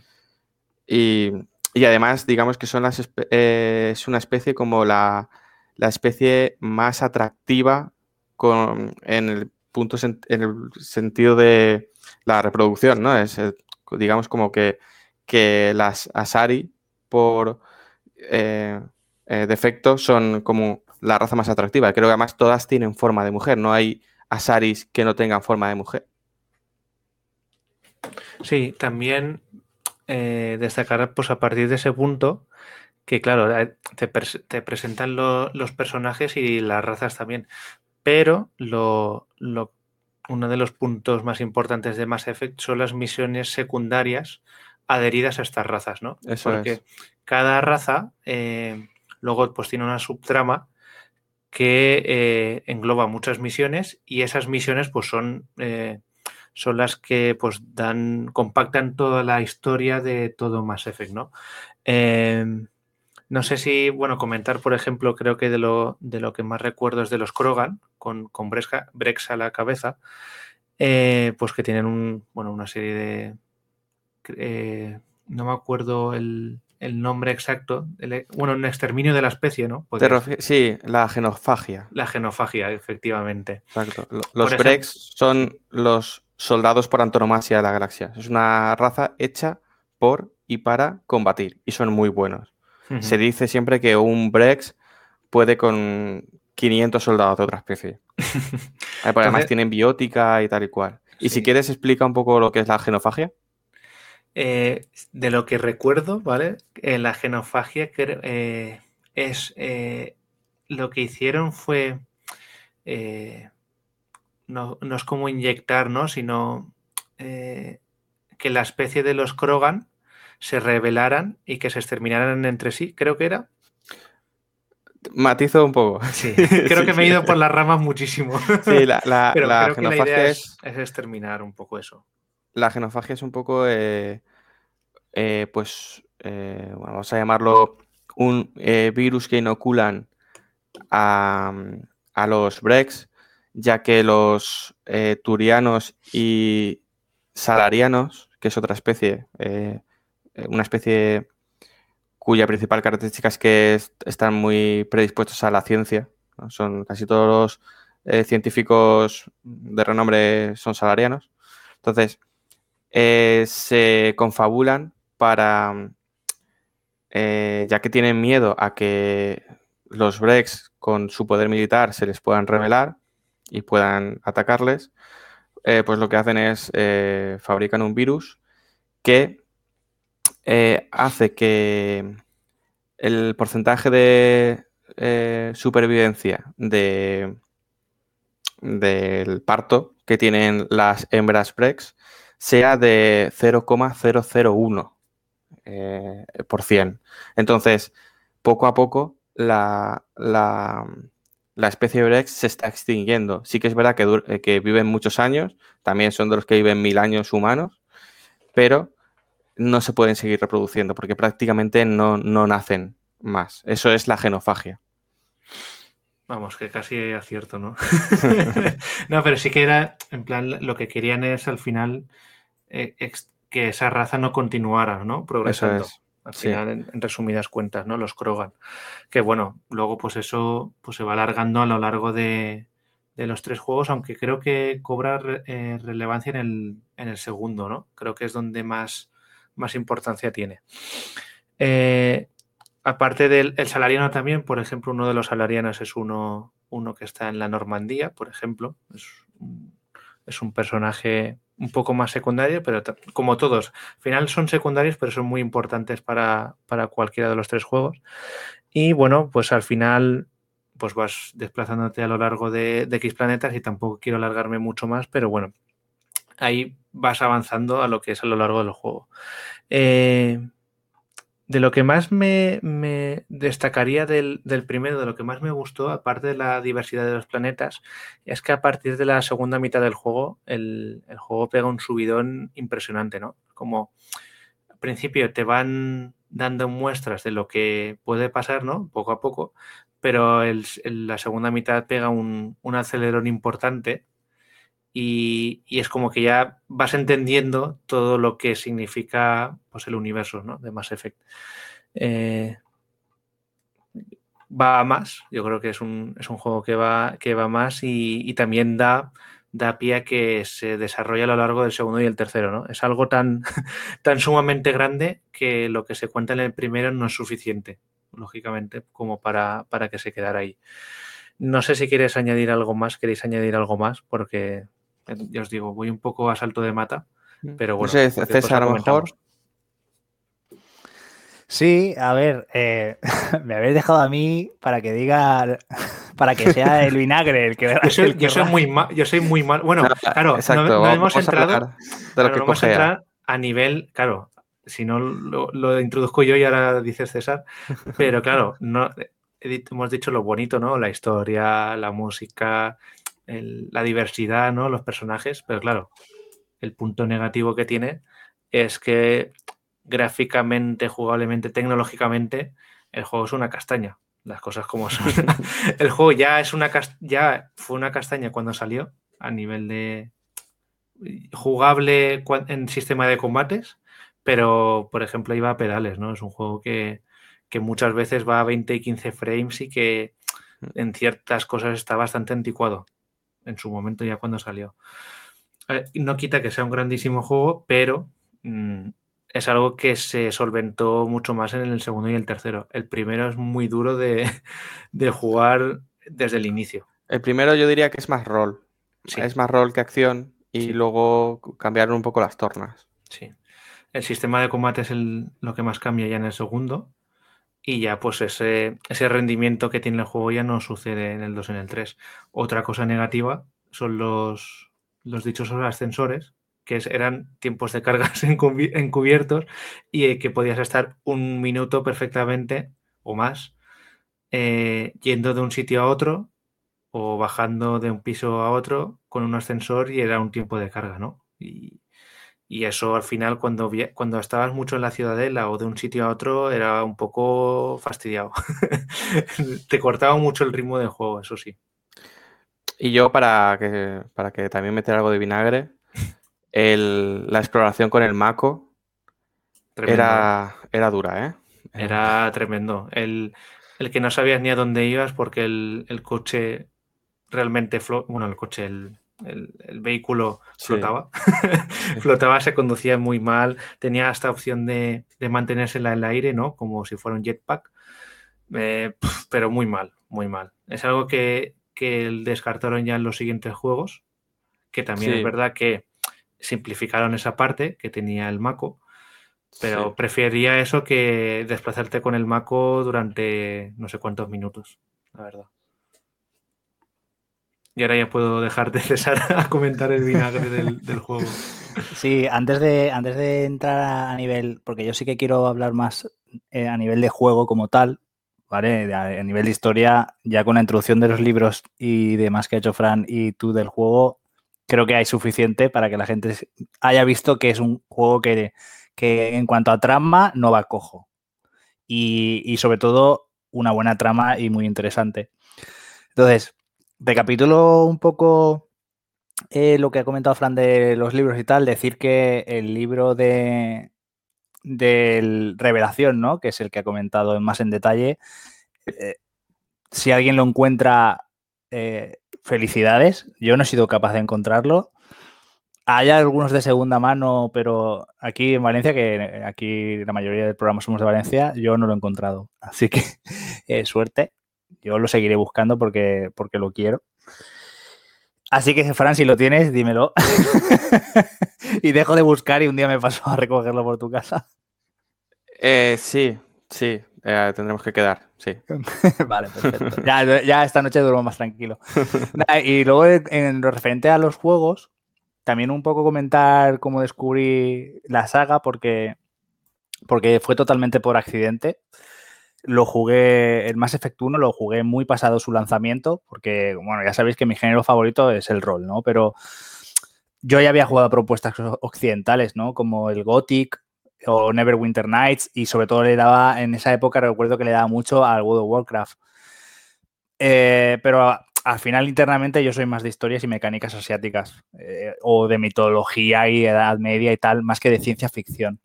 Y, y además, digamos que son las eh, es una especie como la, la especie más atractiva con, en el punto en el sentido de la reproducción, ¿no? Es, digamos como que, que las Asari, por eh, eh, defecto, son como la raza más atractiva. Creo que además todas tienen forma de mujer, no hay Asaris que no tengan forma de mujer. Sí, también eh, destacar, pues a partir de ese punto, que claro, eh, te, pres- te presentan lo- los personajes y las razas también, pero lo, lo- uno de los puntos más importantes de Mass Effect son las misiones secundarias adheridas a estas razas, ¿no? Eso Porque es. cada raza eh, luego pues tiene una subtrama que eh, engloba muchas misiones y esas misiones pues son eh, son las que pues dan compactan toda la historia de todo Mass Effect, ¿no? Eh, no sé si, bueno, comentar, por ejemplo, creo que de lo, de lo que más recuerdo es de los Krogan, con, con Brex a la cabeza, pues que tienen un, bueno, una serie de... no me acuerdo el, el nombre exacto, el- bueno, un exterminio de la especie, ¿no? Sí, la genofagia. la genofagia, efectivamente. Exacto. Lo- Los Brex son los soldados por antonomasia de la galaxia. Es una raza hecha por y para combatir y son muy buenos. Se dice siempre que un Brex puede con 500 soldados de otra especie. <laughs> Además tienen biótica y tal y cual. Y si quieres, explica un poco lo que es la genofagia. Eh, de lo que recuerdo, ¿vale? Eh, la genofagia cre- eh, es eh, lo que hicieron fue no, no es como inyectar, ¿no? Sino que la especie de los Krogan se rebelaran y que se exterminaran entre sí, creo que era. Matizo un poco. Sí, <laughs> creo Sí, que me he ido por las ramas muchísimo. Sí, la, la- Pero la creo que la genofagia idea es, es, es exterminar un poco eso. la genofagia es un poco, eh, eh, pues, eh, bueno, vamos a llamarlo un eh, virus que inoculan a, a los Brex, ya que los turianos y salarianos, que es otra especie, una especie cuya principal característica es que est- están muy predispuestos a la ciencia. Son casi todos los científicos de renombre son salarianos. Entonces, se confabulan para, eh, ya que tienen miedo a que los Brex con su poder militar se les puedan rebelar y puedan atacarles, eh, pues lo que hacen es eh, fabrican un virus que eh, hace que el porcentaje de supervivencia de, del parto que tienen las hembras Brex sea de 0,001 eh, por cien. Entonces, poco a poco, la, la, especie Brex se está extinguiendo. Sí que es verdad que, eh, que viven muchos años, también son de los que viven mil años humanos, pero no se pueden seguir reproduciendo porque prácticamente no, no nacen más. Eso es la genofagia. Vamos, que casi acierto, ¿no? <laughs> no, pero sí que era, en plan, lo que querían es al final eh, que esa raza no continuara, ¿no? Progresando. es, Al sí. final, en, en resumidas cuentas, ¿no? Los Krogan. Que bueno, luego pues eso pues se va alargando a lo largo de, de los tres juegos, aunque creo que cobra eh, relevancia en el, en el segundo, ¿no? Creo que es donde más, más importancia tiene. Eh, aparte del el salariano también, por ejemplo, uno de los salarianos es uno, uno que está en la Normandía, por ejemplo. Es es un personaje un poco más secundario, pero como todos, al final son secundarios, pero son muy importantes para, para cualquiera de los tres juegos. Y bueno, pues al final pues vas desplazándote a lo largo de, de X planetas y tampoco quiero alargarme mucho más, pero bueno, ahí vas avanzando a lo que es a lo largo del juego. Eh, de lo que más me, me destacaría del, primero, de lo que más me gustó, aparte de la diversidad de los planetas, es que a partir de la segunda mitad del juego, el, el juego pega un subidón impresionante, ¿no? Como al principio te van dando muestras de lo que puede pasar, ¿no? Poco a poco, pero el- la segunda mitad pega un, un acelerón importante y, es como que ya vas entendiendo todo lo que significa pues, el universo ¿no? de Mass Effect. Eh, va a más, yo creo que es un, es un juego que va, que va más y, también da, da pie a que se desarrolla a lo largo del segundo y el tercero. ¿no? Es algo tan, <laughs> tan sumamente grande que lo que se cuenta en el primero no es suficiente, lógicamente, como para, para que se quedara ahí. No sé si quieres añadir algo más, queréis añadir algo más, porque ya os digo, voy un poco a salto de mata, pero bueno. no sé, César, a lo mejor. Sí, a ver, eh, <laughs> me habéis dejado a mí para que diga, <laughs> para que sea el vinagre el que <laughs> Yo soy, el que yo soy muy mal, yo soy muy mal. Bueno, No, claro, Exacto, no, no vamos hemos a entrado, hablar de lo claro, que no hemos entrado a nivel, claro, si no lo, lo introduzco yo y ahora dices César, pero claro, no hemos dicho lo bonito, ¿no? La historia, la música, el- la diversidad, ¿no? Los personajes, pero claro, el punto negativo que tiene es que gráficamente, jugablemente, tecnológicamente, el juego es una castaña. Las cosas como son. <laughs> el juego ya es una ya fue una castaña cuando salió a nivel de jugable en sistema de combates, pero por ejemplo iba a pedales, ¿no? Es un juego que, que muchas veces va a 20 y 15 frames y que en ciertas cosas está bastante anticuado en su momento ya cuando salió. Eh, No quita que sea un grandísimo juego, pero mm, es algo que se solventó mucho más en el segundo y el tercero. El primero es muy duro de, <laughs> de jugar desde el inicio. El primero yo diría que es más rol. Sí. Es más rol que acción y Sí. luego cambiaron un poco las tornas. Sí. El sistema de combate es el- lo que más cambia ya en el segundo. Y ya, pues ese, ese rendimiento que tiene el juego ya no sucede en el 2 en el 3. Otra cosa negativa son los, los dichosos ascensores, que eran tiempos de cargas <laughs> encubi- encubiertos y eh, que podías estar un minuto perfectamente o más eh, yendo de un sitio a otro o bajando de un piso a otro con un ascensor y era un tiempo de carga, ¿no? Y, y eso al final cuando, cuando estabas mucho en la ciudadela o de un sitio a otro era un poco fastidiado. <laughs> Te cortaba mucho el ritmo del juego, eso sí. Y yo, para que, para que también meter algo de vinagre, el- la exploración con el Mako era, era dura, ¿eh? Era tremendo. El, el que no sabías ni a dónde ibas porque el, el coche realmente bueno, el coche, el, el- el vehículo Sí. flotaba. <laughs> <laughs> flotaba, se conducía muy mal, tenía hasta opción de, de mantenérsela en el aire, ¿no? Como si fuera un jetpack. Eh, pero muy mal, muy mal. Es algo que, que descartaron ya en los siguientes juegos, que también Sí. es verdad que simplificaron esa parte que tenía el Mako, pero Sí. prefería eso que desplazarte con el Mako durante no sé cuántos minutos, la verdad. Y ahora ya puedo dejar de César <laughs> a comentar el vinagre del, del juego. Sí, antes de, antes de entrar a nivel, porque yo sí que quiero hablar más eh, a nivel de juego como tal, ¿vale? A, nivel de historia, ya con la introducción de los libros y demás que ha hecho Fran y tú del juego, creo que hay suficiente para que la gente haya visto que es un juego que, que en cuanto a trama no va cojo. Y, y sobre todo una buena trama y muy interesante. Entonces, recapitulo un poco eh, lo que ha comentado Fran de los libros y tal, decir que el libro de del Revelación, ¿no? Que es el que ha comentado más en detalle. eh, si alguien lo encuentra, eh, felicidades. Yo no he sido capaz de encontrarlo. Hay algunos de segunda mano, pero aquí en Valencia, que aquí la mayoría del programa somos de Valencia, yo no lo he encontrado. Así que <laughs> suerte. Yo lo seguiré buscando porque, porque lo quiero. Así que, Fran, si lo tienes, dímelo. <laughs> y dejo de buscar y un día me paso a recogerlo por tu casa. Eh, sí, sí, eh, tendremos que quedar, sí. <laughs> vale, perfecto. Ya, ya esta noche duermo más tranquilo. <laughs> Y luego, en- en lo referente a los juegos, también un poco comentar cómo descubrí la saga, porque, porque fue totalmente por accidente. Lo jugué, el Mass Effect 1 lo jugué muy pasado su lanzamiento, porque, bueno, ya sabéis que mi género favorito es el rol, ¿no? Pero yo ya había jugado propuestas occidentales, ¿no? Como el Gothic o Neverwinter Nights, y sobre todo le daba, en esa época recuerdo que le daba mucho al World of Warcraft. Eh, pero al final internamente yo soy más de historias y mecánicas asiáticas, eh, o de mitología y edad media y tal, más que de ciencia ficción.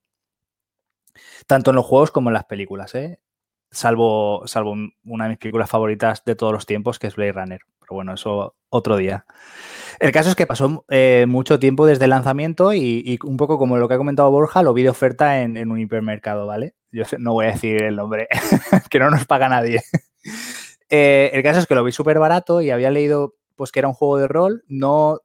Tanto en los juegos como en las películas, ¿eh? Salvo, salvo un- una de mis películas favoritas de todos los tiempos, que es Blade Runner. Pero bueno, eso otro día. El caso es que pasó eh, mucho tiempo desde el lanzamiento y, y un poco como lo que ha comentado Borja, lo vi de oferta en, en un hipermercado, ¿vale? Yo no voy a decir el nombre, <laughs> que no nos paga nadie. Eh, el caso es que lo vi súper barato y había leído pues que era un juego de rol, no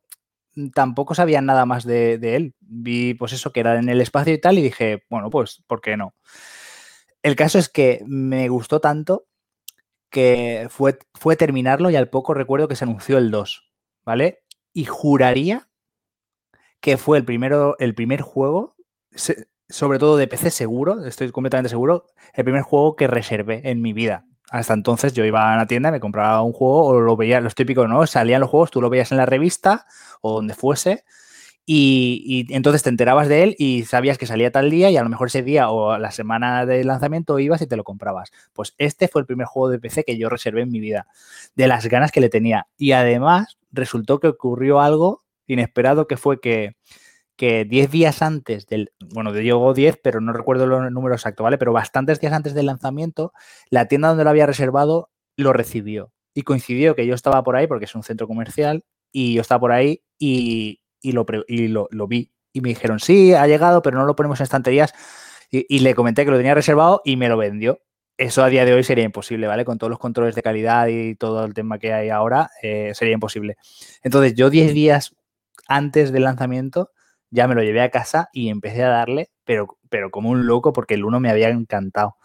tampoco sabía nada más de, de él. Vi pues eso que era en el espacio y tal y dije, bueno, pues, ¿por qué no? El caso es que me gustó tanto que fue, fue terminarlo y al poco recuerdo que se anunció el 2, ¿vale? Y juraría que fue el, primero, el primer juego, sobre todo de PC seguro, estoy completamente seguro, el primer juego que reservé en mi vida. Hasta entonces yo iba a la tienda, me compraba un juego o lo veía, los típicos, ¿no? Salían los juegos, tú lo veías en la revista o donde fuese y, entonces te enterabas de él y sabías que salía tal día y a lo mejor ese día o la semana de lanzamiento ibas y te lo comprabas. Pues este fue el primer juego de PC que yo reservé en mi vida, de las ganas que le tenía. Y además resultó que ocurrió algo inesperado que fue que que 10 días antes del, bueno, llegó 10, pero no recuerdo el número exacto, ¿vale? Pero bastantes días antes del lanzamiento, la tienda donde lo había reservado lo recibió. Y coincidió que yo estaba por ahí, porque es un centro comercial, y yo estaba por ahí y, y lo, y lo, lo vi. Y me dijeron, sí, ha llegado, pero no lo ponemos en estanterías. Y, y le comenté que lo tenía reservado y me lo vendió. eso a día de hoy sería imposible, ¿vale? Con todos los controles de calidad y todo el tema que hay ahora, eh, sería imposible. Entonces, yo 10 días antes del lanzamiento ya me lo llevé a casa y empecé a darle, pero, pero como un loco, porque el 1 me había encantado.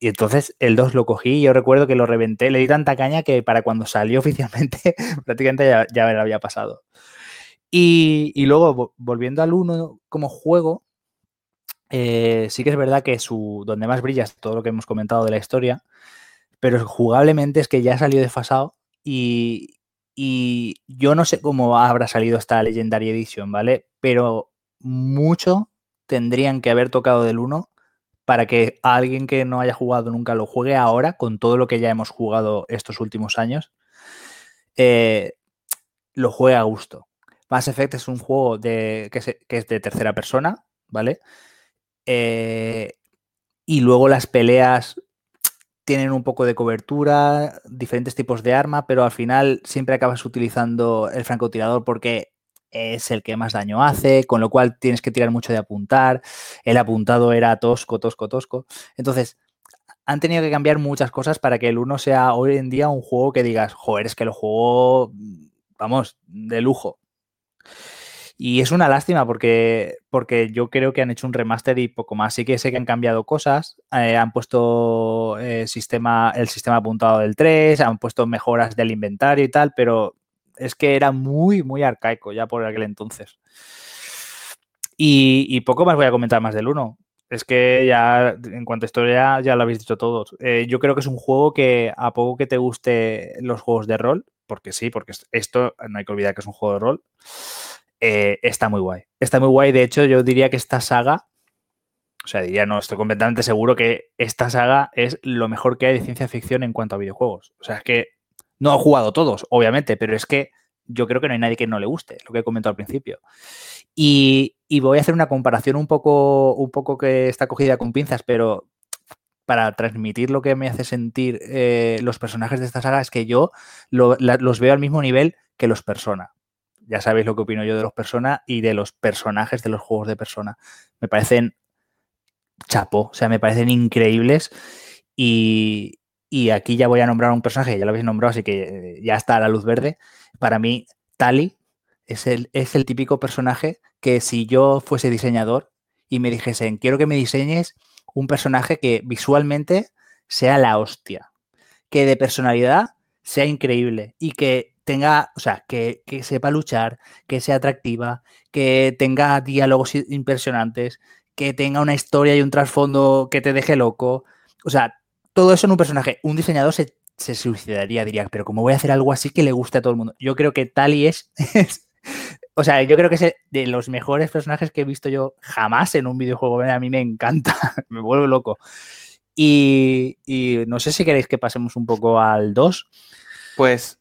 Y entonces el 2 lo cogí y yo recuerdo que lo reventé, le di tanta caña que para cuando salió <laughs> oficialmente prácticamente ya, ya me lo había pasado. Y, luego, volviendo al 1 como juego, eh, sí que es verdad que su donde más brilla es todo lo que hemos comentado de la historia, pero jugablemente es que ya salió desfasado y, y yo no sé cómo habrá salido esta Legendary Edition, ¿vale? Pero mucho tendrían que haber tocado del 1 para que alguien que no haya jugado nunca lo juegue ahora, con todo lo que ya hemos jugado estos últimos años, eh, lo juegue a gusto. Mass Effect es un juego de, que, es de tercera persona, ¿vale? Eh, y luego las peleas tienen un poco de cobertura, diferentes tipos de arma, pero al final siempre acabas utilizando el francotirador porque es el que más daño hace, con lo cual tienes que tirar mucho de apuntar. El apuntado era tosco, tosco, tosco. Entonces, han tenido que cambiar muchas cosas para que el 1 sea hoy en día un juego que digas, joder, es que lo juego, vamos, de lujo. Y es una lástima porque, porque yo creo que han hecho un remaster y poco más. Sí que sé que han cambiado cosas, eh, han puesto eh, sistema, el sistema apuntado del 3, han puesto mejoras del inventario y tal, pero es que era muy, muy arcaico ya por aquel entonces. Y, poco más voy a comentar más del 1. Es que ya, en cuanto a historia, ya lo habéis dicho todos. Eh, yo creo que es un juego que a poco que te guste los juegos de rol, porque sí, porque esto no hay que olvidar que es un juego de rol, eh, está muy guay. Está muy guay. De hecho, yo diría que esta saga, o sea, diría, no, estoy completamente seguro que esta saga es lo mejor que hay de ciencia ficción en cuanto a videojuegos. O sea, es que no he jugado todos, obviamente, pero es que yo creo que no hay nadie que no le guste, lo que he comentado al principio. Y, y voy a hacer una comparación un poco, un poco que está cogida con pinzas, pero para transmitir lo que me hace sentir eh, los personajes de esta saga es que yo los veo al mismo nivel que los Persona ya sabéis lo que opino yo de los Persona y de los personajes de los juegos de Persona. Me parecen chapo, o sea, me parecen increíbles y, y aquí ya voy a nombrar un personaje, ya lo habéis nombrado, así que eh, ya está a la luz verde. Para mí, Tali es el, es el típico personaje que si yo fuese diseñador y me dijesen, quiero que me diseñes un personaje que visualmente sea la hostia, que de personalidad sea increíble y que tenga, o sea, que, que, sepa luchar, que sea atractiva, que tenga diálogos impresionantes, que tenga una historia y un trasfondo que te deje loco. O sea, todo eso en un personaje. Un diseñador se, se suicidaría, diría, pero ¿cómo voy a hacer algo así que le guste a todo el mundo? Yo creo que Tali es, <laughs> es o sea, yo creo que es de los mejores personajes que he visto yo jamás en un videojuego. A mí me encanta, <laughs> me vuelvo loco. Y, y, no sé si queréis que pasemos un poco al 2. Pues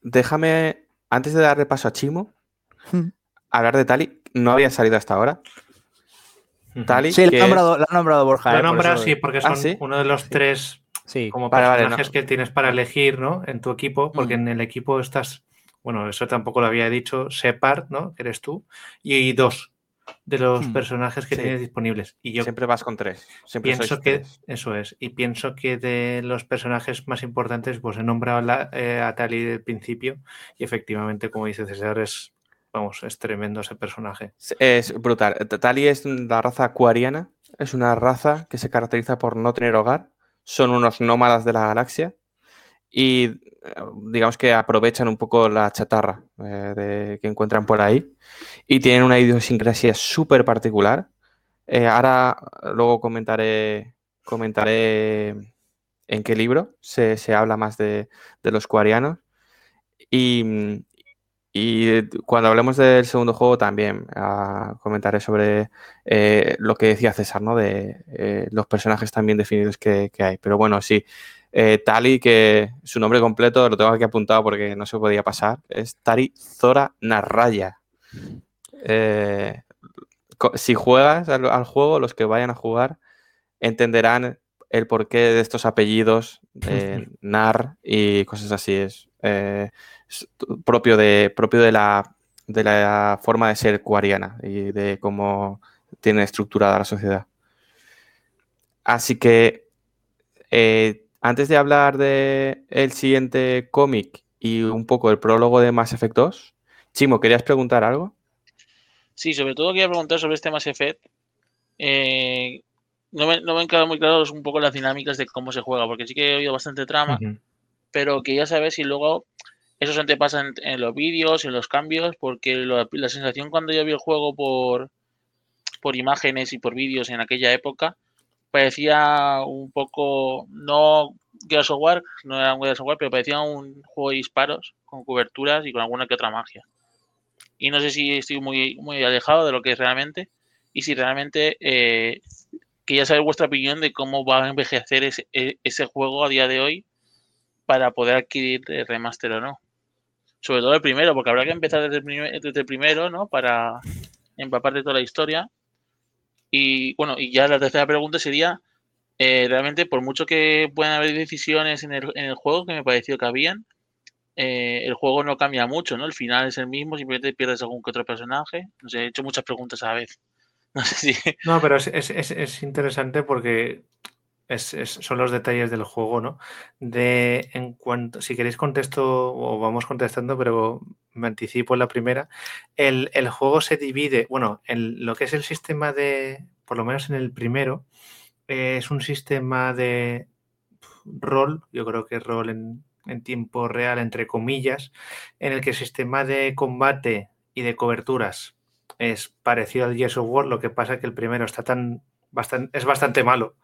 déjame, antes de darle paso a Chimo, hmm. hablar de Tali. No había salido hasta ahora. Tali. Sí, lo ha nombrado, es... nombrado, Borja. Lo ha eh, nombrado, por sí, porque son ¿Ah, sí? uno de los tres sí. como vale, personajes vale, no. que tienes para elegir, ¿no? En tu equipo, porque mm. en el equipo estás, bueno, eso tampoco lo había dicho, Separ, ¿no? Que eres tú, y dos de los mm. personajes que sí. tienes disponibles. Y yo siempre vas con tres. Siempre pienso que tres. eso es. Y pienso que de los personajes más importantes, pues he nombrado la, eh, a Tali del principio. Y efectivamente, como dice César, es vamos, es tremendo ese personaje. Es brutal. Tali es la raza acuariana. Es una raza que se caracteriza por no tener hogar. Son unos nómadas de la galaxia. Y digamos que aprovechan un poco la chatarra eh, que encuentran por ahí. Y tienen una idiosincrasia súper particular. Eh, ahora luego comentaré, comentaré en qué libro se, se habla más de, de los cuarianos. Y, y cuando hablemos del segundo juego también uh, comentaré sobre eh, lo que decía César, ¿no? De los personajes también definidos que, hay. Pero bueno, sí, eh, Tali, que su nombre completo lo tengo aquí apuntado porque no se podía pasar, es Tari Zora Narraya. Eh, si juegas al, al, juego, los que vayan a jugar entenderán el porqué de estos apellidos, de <laughs> Nar y cosas así. Es, eh, es propio, de, propio de, la, de la forma de ser cuariana y de cómo tiene estructurada la sociedad. Así que Eh, antes de hablar de el siguiente cómic y un poco el prólogo de Mass Effect 2, Chimo, ¿querías preguntar algo? Sí, sobre todo quería preguntar sobre este Mass Effect. Eh, no, me, no me han quedado muy claros un poco las dinámicas de cómo se juega, porque sí que he oído bastante trama, pero quería saber si luego eso se antepasa en, en los vídeos, en los cambios, porque lo- la sensación cuando yo vi el juego por, por imágenes y por vídeos en aquella época parecía un poco, no Gears of War, no era un Gears of War, pero parecía un juego de disparos con coberturas y con alguna que otra magia. Y no sé si estoy muy, muy alejado de lo que es realmente y si realmente eh, quería saber vuestra opinión de cómo va a envejecer ese, e- ese juego a día de hoy para poder adquirir el remaster o no. Sobre todo el primero, porque habrá que empezar desde el, desde el primero, ¿no? Para empapar de toda la historia. Y bueno, y ya la tercera pregunta sería, eh, realmente por mucho que puedan haber decisiones en el, en el juego, que me pareció que habían, eh, el juego no cambia mucho, ¿no? El final es el mismo, simplemente pierdes algún que otro personaje. No sé, he hecho muchas preguntas a la vez. <laughs> No sé si... No, pero es, es- es- es interesante porque es- son los detalles del juego, ¿no? De en cuanto, si queréis contesto o vamos contestando, pero me anticipo la primera. El, el juego se divide, bueno, en lo que es el sistema de, por lo menos en el primero, es un sistema de rol, yo creo que rol en, en tiempo real, entre comillas, en el que el sistema de combate y de coberturas es parecido al Gears of War, lo que pasa que el primero está tan bastante, es bastante malo.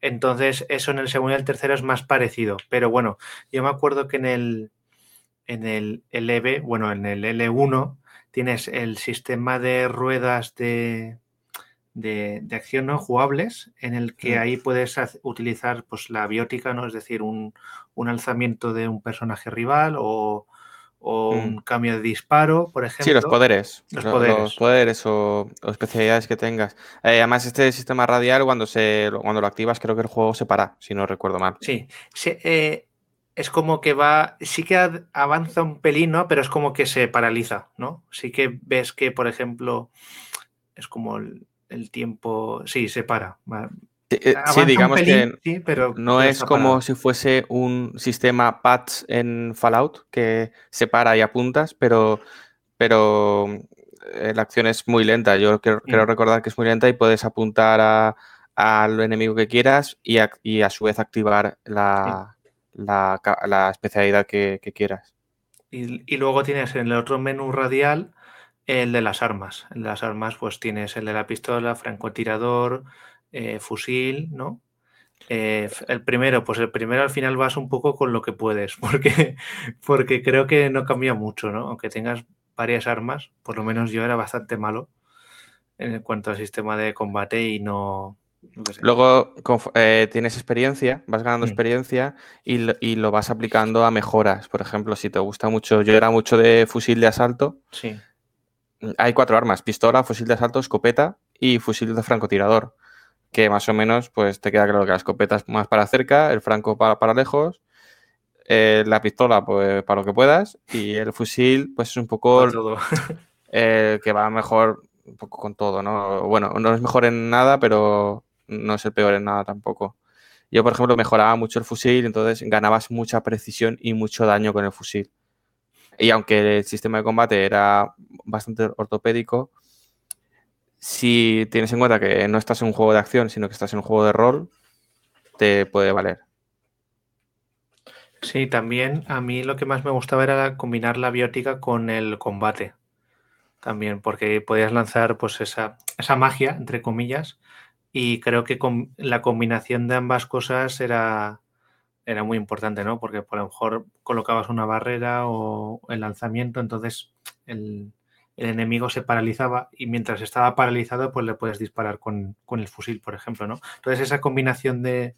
Entonces, eso en el segundo y el tercero es más parecido. Pero bueno, yo me acuerdo que en el en el LB, bueno, en el L1 tienes el sistema de ruedas de, de, de acción no jugables, en el que ahí puedes utilizar pues, la biótica, ¿no? Es decir, un, un alzamiento de un personaje rival o, o Mm. un cambio de disparo, por ejemplo. Sí, los poderes. Los lo- poderes. los poderes o, o especialidades que tengas. Eh, además, este sistema radial, cuando, se, cuando lo activas, creo que el juego se para, si no recuerdo mal. Sí, sí, eh, es como que va, sí que avanza un pelín, ¿no? Pero es como que se paraliza, ¿no? Sí que ves que, por ejemplo, es como el, el tiempo, sí, se para. Sí, eh, avanza sí, digamos pelín, que sí, pero no es como parado. si fuese un sistema patch en Fallout que se para y apuntas, pero, pero eh, la acción es muy lenta. Yo Mm. recordar que es muy lenta y puedes apuntar a- al enemigo que quieras y a, y a su vez activar la, la, especialidad que, que quieras. Y, y luego tienes en el otro menú radial el de las armas. En las armas, pues tienes el de la pistola, francotirador, eh, fusil, ¿no? Eh, el primero, pues el primero al final vas un poco con lo que puedes, <laughs> porque, porque creo que no cambia mucho, ¿no? Aunque tengas varias armas, por lo menos yo era bastante malo en cuanto al sistema de combate y no. sé. Luego eh, tienes experiencia, vas ganando Mm. experiencia y lo, y lo vas aplicando a mejoras. Por ejemplo, si te gusta mucho, yo era mucho de fusil de asalto, Sí, hay cuatro armas, pistola, fusil de asalto, escopeta y fusil de francotirador, que más o menos pues te queda claro que la escopeta es más para cerca, el franco para, para lejos, eh, la pistola pues para lo que puedas y el fusil pues es un poco eh, <laughs> que va mejor un poco con todo, ¿no? Bueno, no es mejor en nada, pero no es el peor en nada tampoco. Yo, por ejemplo, mejoraba mucho el fusil, entonces ganabas mucha precisión y mucho daño con el fusil. Y aunque el sistema de combate era bastante ortopédico, si tienes en cuenta que no estás en un juego de acción, sino que estás en un juego de rol, te puede valer. Sí, también a mí lo que más me gustaba era combinar la biótica con el combate. También, porque podías lanzar pues esa, esa magia, entre comillas, y creo que com- la combinación de ambas cosas era, era muy importante, ¿no? Porque por lo mejor colocabas una barrera o el lanzamiento, entonces el, el enemigo se paralizaba y mientras estaba paralizado, pues le puedes disparar con, con el fusil, por ejemplo, ¿no? Entonces esa combinación de,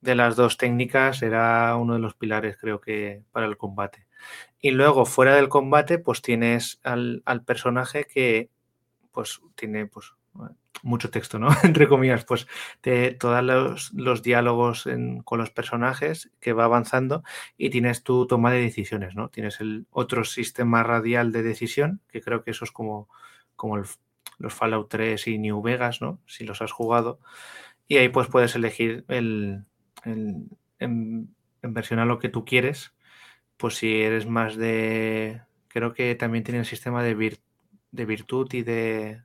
de las dos técnicas era uno de los pilares, creo que, para el combate. Y luego, fuera del combate, pues tienes al, al personaje que pues tiene pues mucho texto, ¿no? <laughs> Entre comillas, pues te, todos los, los diálogos con los personajes que va avanzando y tienes tu toma de decisiones, ¿no? Tienes el otro sistema radial de decisión, que creo que eso es como, como los Fallout 3 y New Vegas, ¿no? Si los has jugado. Y ahí pues puedes elegir el, en, en, versión a lo que tú quieres, pues si eres más de... Creo que también tiene el sistema de, de virtud y de...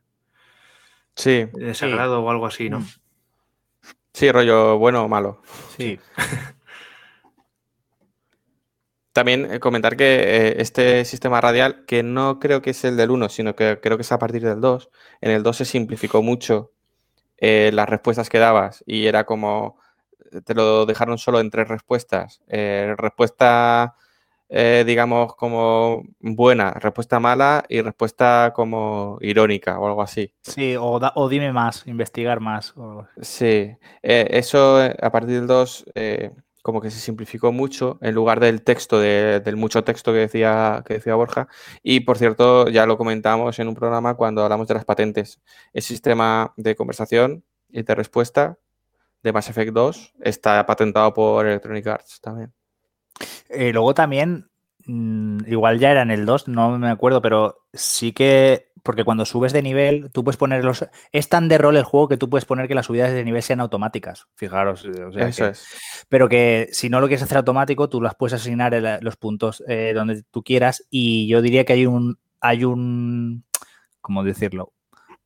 Sí. De sagrado o algo así, ¿no? Mm. Sí, rollo bueno o malo. Sí. <laughs> También eh, comentar que eh, este sistema radial, que no creo que es el del 1, sino que creo que es a partir del 2, en el 2 se simplificó mucho eh, las respuestas que dabas y era como, te lo dejaron solo en tres respuestas. respuesta, digamos, como buena, respuesta mala y respuesta como irónica o algo así. Sí, o, o dime más, investigar más. Sí, eso a partir del 2 como que se simplificó mucho en lugar del texto, del mucho texto que decía, que decía Borja. Y por cierto, ya lo comentamos en un programa cuando hablamos de las patentes. El sistema de conversación y de respuesta de Mass Effect 2 está patentado por Electronic Arts también. Eh, luego también, mm, igual ya era en el 2, no me acuerdo, pero sí que porque cuando subes de nivel, tú puedes poner los. Es tan de rol el juego que tú puedes poner que las subidas de nivel sean automáticas. Fijaros. Eso es. Pero que si no lo quieres hacer automático, tú las puedes asignar los puntos eh, donde tú quieras. Y yo diría que hay un. Hay un. ¿Cómo decirlo?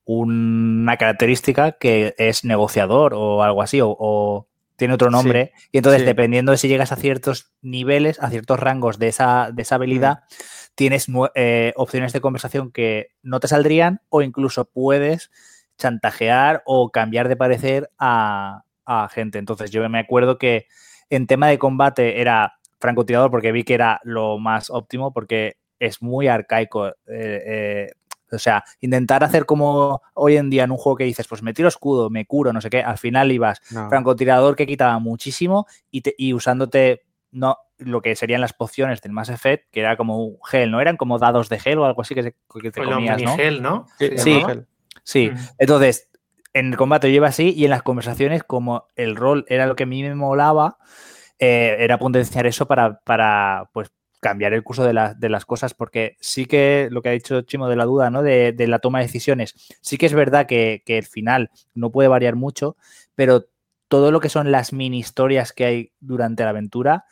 Una característica que es negociador o algo así, o, tiene otro nombre. y entonces, dependiendo de si llegas a ciertos niveles, a ciertos rangos de esa, de esa habilidad. Mm tienes eh, opciones de conversación que no te saldrían o incluso puedes chantajear o cambiar de parecer a, gente. Entonces yo me acuerdo que en tema de combate era francotirador porque vi que era lo más óptimo porque es muy arcaico. Eh, eh, o sea, intentar hacer como hoy en día en un juego que dices, pues me tiro escudo, me curo, no sé qué, al final ibas francotirador que quitaba muchísimo y, y usándote no lo que serían las pociones del Mass Effect, que era como un gel, ¿no? Eran como dados de gel o algo así que, te comías, ¿no? gel, ¿no? Sí, sí. Entonces, en el combate lleva así y en las conversaciones, como el rol era lo que a mí me molaba, eh, era potenciar eso para, para, pues, cambiar el curso de, las cosas, porque sí que lo que ha dicho Chimo de la duda, ¿no? De, la toma de decisiones, sí que es verdad que, que el final no puede variar mucho, pero todo lo que son las mini historias que hay durante la aventura,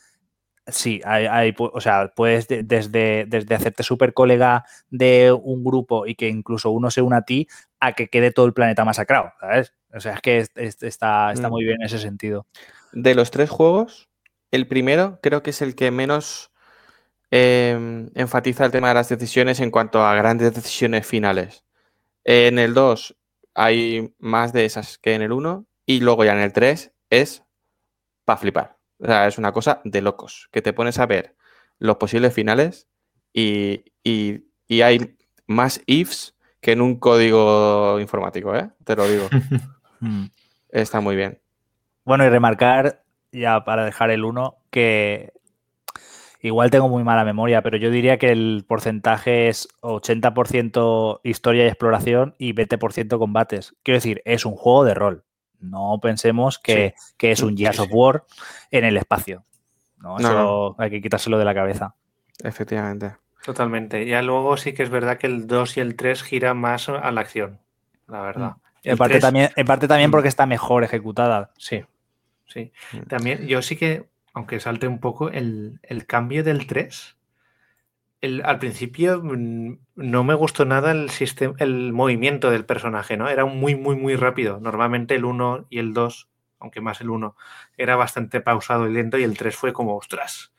Sí, hay, o sea, puedes desde, desde hacerte súper colega de un grupo y que incluso uno se una a ti a que quede todo el planeta masacrado, ¿sabes? O sea, es que está, está mm. muy bien en ese sentido. De los tres juegos, el primero creo que es el que menos em, enfatiza el tema de las decisiones en cuanto a grandes decisiones finales. En el 2 hay más de esas que en el 1 y luego ya en el 3 es para flipar. O sea, es una cosa de locos, que te pones a ver los posibles finales y, hay más ifs que en un código informático, ¿eh? Te lo digo. <laughs> Está muy bien. Bueno, y remarcar, ya para dejar el 1, que igual tengo muy mala memoria, pero yo diría que el porcentaje es 80% historia y exploración y 20% combates. Quiero decir, es un juego de rol. No pensemos que, es un Gears of War en el espacio. ¿no? Eso hay que quitárselo de la cabeza. Efectivamente. Totalmente. Ya luego sí que es verdad que el 2 y el 3 giran más a la acción, la verdad. Mm. En parte, también, en parte también mm. porque está mejor ejecutada. Sí, sí. Mm. También yo sí que, aunque salte un poco, el, el cambio del 3 al principio mm, no me gustó nada el, sistema, el movimiento del personaje, ¿no? Era muy, muy, muy rápido. Normalmente el 1 y el 2, aunque más el 1, era bastante pausado y lento y el 3 fue como, ostras,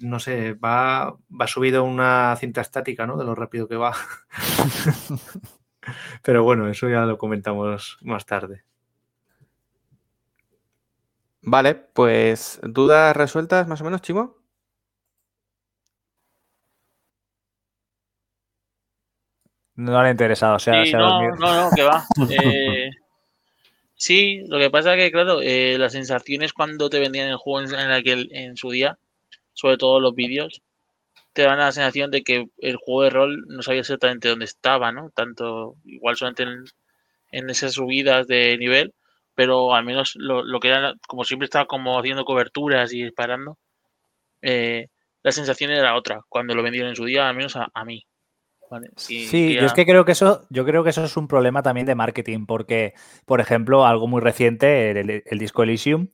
no sé, va, va subido una cinta estática, ¿no? De lo rápido que va. <laughs> <laughs> Pero bueno, eso ya lo comentamos más tarde. Vale, pues dudas resueltas más o menos, Chimo. No le ha interesado, o sea, sí, no, no, no, que va. <laughs> Eh, sí, lo que pasa es que, claro, eh, las sensaciones cuando te vendían el juego en, aquel, en su día, sobre todo los vídeos, te dan la sensación de que el juego de rol no sabía exactamente dónde estaba, ¿no? Tanto, igual solamente en, esas subidas de nivel, pero al menos lo, que era, como siempre estaba como haciendo coberturas y disparando, eh, la sensación era otra cuando lo vendieron en su día, al menos a mí sí, yo es que creo que eso, yo creo que eso es un problema también de marketing, porque, por ejemplo, algo muy reciente, el, disco Elysium,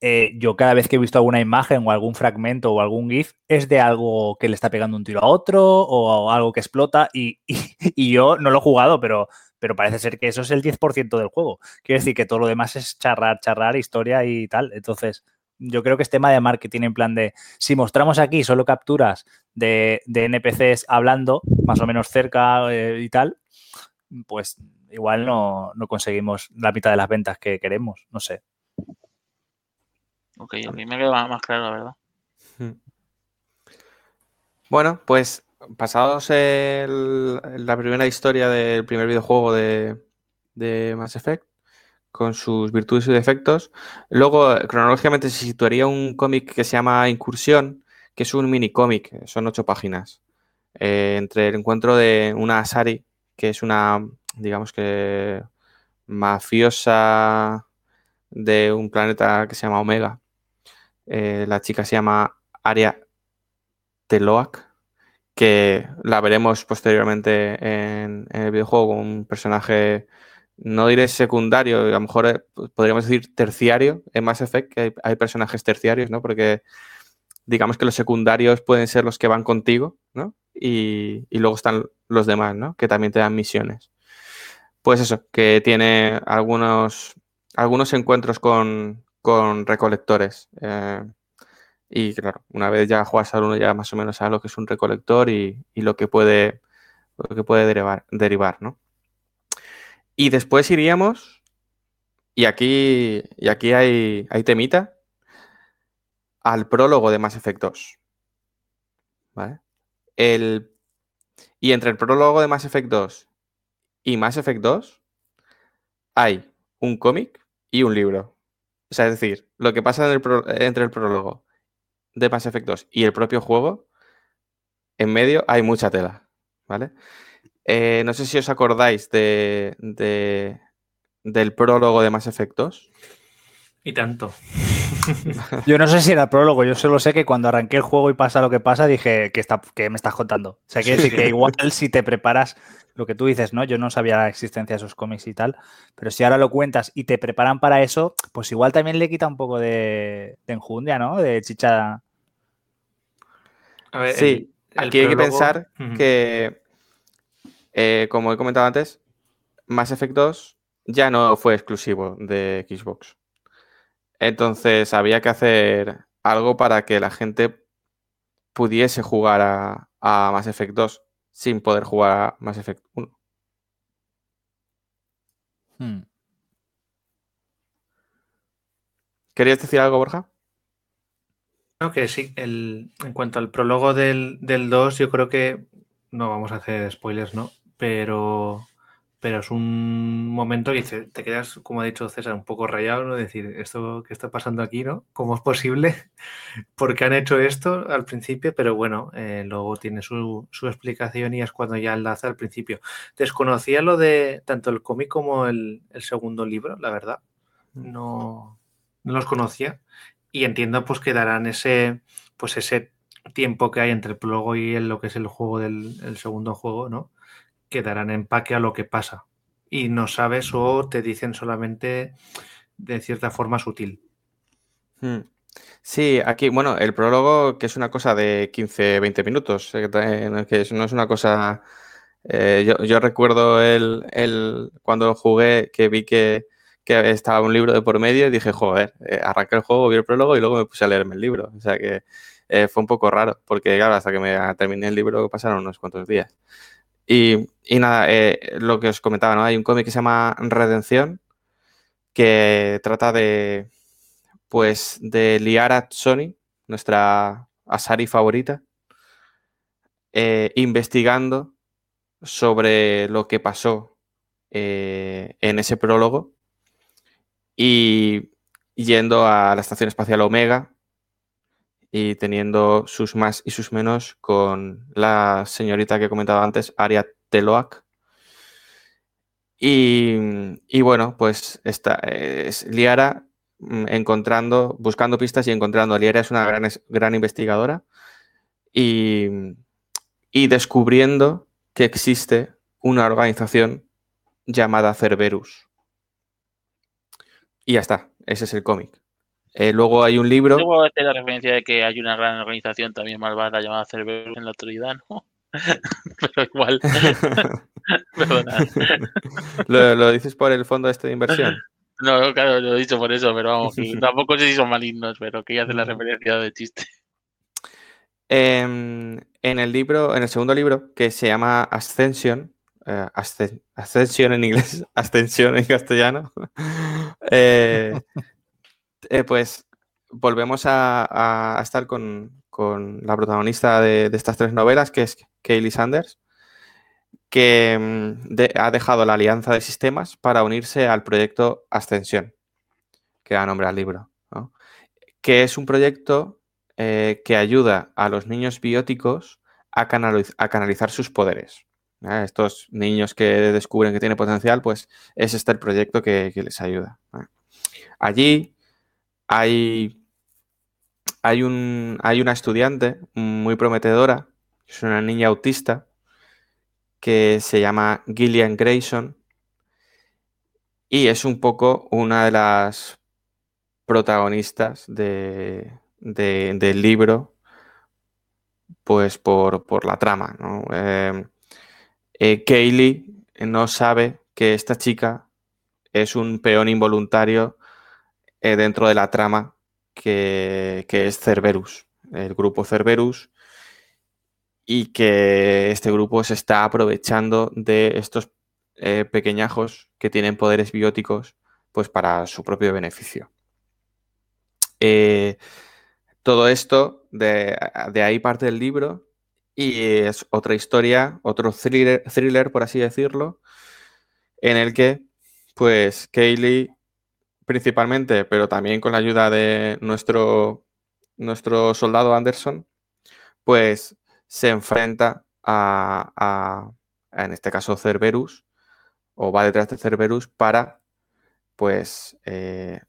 eh, yo cada vez que he visto alguna imagen o algún fragmento o algún GIF es de algo que le está pegando un tiro a otro o algo que explota y, <laughs> yo no lo he jugado, pero, pero parece ser que eso es el 10% del juego. Quiere decir que todo lo demás es charrar, charrar, historia y tal. Entonces, yo creo que es tema de marketing en plan de si mostramos aquí solo capturas de, NPCs hablando más o menos cerca eh, y tal, pues igual no, no conseguimos la mitad de las ventas que queremos, no sé. Ok, a mí me queda más claro, la verdad. Hmm. Bueno, pues pasados la primera historia del primer videojuego de, Mass Effect, con sus virtudes y defectos, luego cronológicamente se situaría un cómic que se llama Incursión, que es un mini cómic, son ocho páginas, eh, entre el encuentro de una Asari, que es una, digamos que, mafiosa de un planeta que se llama Omega, eh, la chica se llama Aria Teloak, que la veremos posteriormente en, el videojuego un personaje, no diré secundario, a lo mejor eh, podríamos decir terciario en Mass Effect, que hay, personajes terciarios, ¿no? Porque digamos que los secundarios pueden ser los que van contigo, ¿no? Y, y, luego están los demás, ¿no? Que también te dan misiones. Pues eso, que tiene algunos, algunos encuentros con, con recolectores. Eh, y claro, una vez ya juegas al uno ya más o menos sabes lo que es un recolector y, lo que puede, lo que puede derivar, derivar, ¿no? Y después iríamos, y aquí, y aquí hay, hay temita, al prólogo de Mass Effect 2. ¿Vale? El, y entre el prólogo de Mass Effect 2 y Mass Effect 2 hay un cómic y un libro. O sea, es decir, lo que pasa entre el prólogo de Mass Effect 2 y el propio juego, en medio hay mucha tela, ¿vale? Eh, no sé si os acordáis de, del prólogo de Mass Effect 2. Y tanto. <laughs> Yo no sé si era el prólogo, yo solo sé que cuando arranqué el juego y pasa lo que pasa, dije que, está, que me estás contando. O sea, quiere decir que igual si te preparas lo que tú dices, ¿no? Yo no sabía la existencia de esos cómics y tal, pero si ahora lo cuentas y te preparan para eso, pues igual también le quita un poco de, enjundia, ¿no? De chicha. sí, aquí hay que pensar que, eh, como he comentado antes, Mass Effect 2 ya no fue exclusivo de Xbox. Entonces había que hacer algo para que la gente pudiese jugar a, a Mass Effect 2 sin poder jugar a Mass Effect 1. Hmm. ¿Querías decir algo, Borja? No, que sí. en cuanto al prólogo del, del 2, yo creo que no vamos a hacer spoilers, ¿no? Pero pero es un momento que te quedas, como ha dicho César, un poco rayado, ¿no? Decir, ¿esto qué está pasando aquí, no? ¿Cómo es posible? <laughs> ¿Por qué han hecho esto al principio? Pero bueno, eh, luego tiene su, explicación y es cuando ya enlaza al principio. Desconocía lo de tanto el cómic como el, segundo libro, la verdad. Mm. No, no los conocía. Y entiendo pues que darán ese, pues ese tiempo que hay entre el prólogo y lo que es el juego del el segundo juego, ¿no? Que darán empaque a lo que pasa y no sabes o te dicen solamente de cierta forma sutil. Hmm. Sí, aquí, bueno, el prólogo que es una cosa de 15, 20 minutos, eh, que no es una cosa... Eh, yo, recuerdo el, el, cuando jugué que vi que, estaba un libro de por medio y dije, joder, eh, arranqué el juego, vi el prólogo y luego me puse a leerme el libro. O sea que fue un poco raro, porque claro, hasta que me terminé el libro pasaron unos cuantos días. Y, nada, eh, lo que os comentaba, ¿no? Hay un cómic que se llama Redención, que trata de, pues, de Liara Sony, nuestra Asari favorita, eh, investigando sobre lo que pasó eh, en ese prólogo y yendo a la Estación Espacial Omega y teniendo sus más y sus menos con la señorita que he comentado antes, Aria Teloak. Y, bueno, pues esta es Liara mm, encontrando, buscando pistas y encontrando. Liara es una gran, gran investigadora y, y descubriendo que existe una organización llamada Cerberus. Y ya está, ese es el cómic. Eh, luego hay un libro. Luego hacer la referencia de que hay una gran organización también malvada llamada Cerberus en la actualidad, ¿no? <laughs> Pero igual. <laughs> Perdona. ¿Lo, lo dices por el fondo este de inversión? No, claro, lo he dicho por eso, pero vamos, que <laughs> tampoco sé si son malignos, pero quería hacer la referencia de chiste. Em, en el libro, en el segundo libro, que se llama Ascension, eh, Ascen- Ascension en inglés, Ascensión en castellano, eh, eh, pues volvemos a, estar con, con la protagonista de, estas tres novelas, que es Kaylee Sanders, que mm, ha dejado la alianza de sistemas para unirse al proyecto Ascensión, que da nombre al libro, que es un proyecto eh, que ayuda a los niños bióticos a, canaliz- a canalizar sus poderes. Estos niños que descubren que tienen potencial, pues es este el proyecto que, les ayuda. Allí hay, hay, un, hay una estudiante muy prometedora, es una niña autista, que se llama Gillian Grayson y es un poco una de las protagonistas de, de- del libro, pues por, por la trama. ¿no? Eh, eh, Kaylee no sabe que esta chica es un peón involuntario eh, dentro de la trama que, es Cerberus, el grupo Cerberus, y que este grupo se está aprovechando de estos eh, pequeñajos que tienen poderes bióticos pues para su propio beneficio. Eh, todo esto, de, ahí parte del libro, y es otra historia, otro thriller, thriller, por así decirlo, en el que, pues, Kaylee, principalmente, pero también con la ayuda de nuestro, nuestro soldado Anderson, pues se enfrenta a, en este caso, Cerberus, o va detrás de Cerberus para, pues, eh,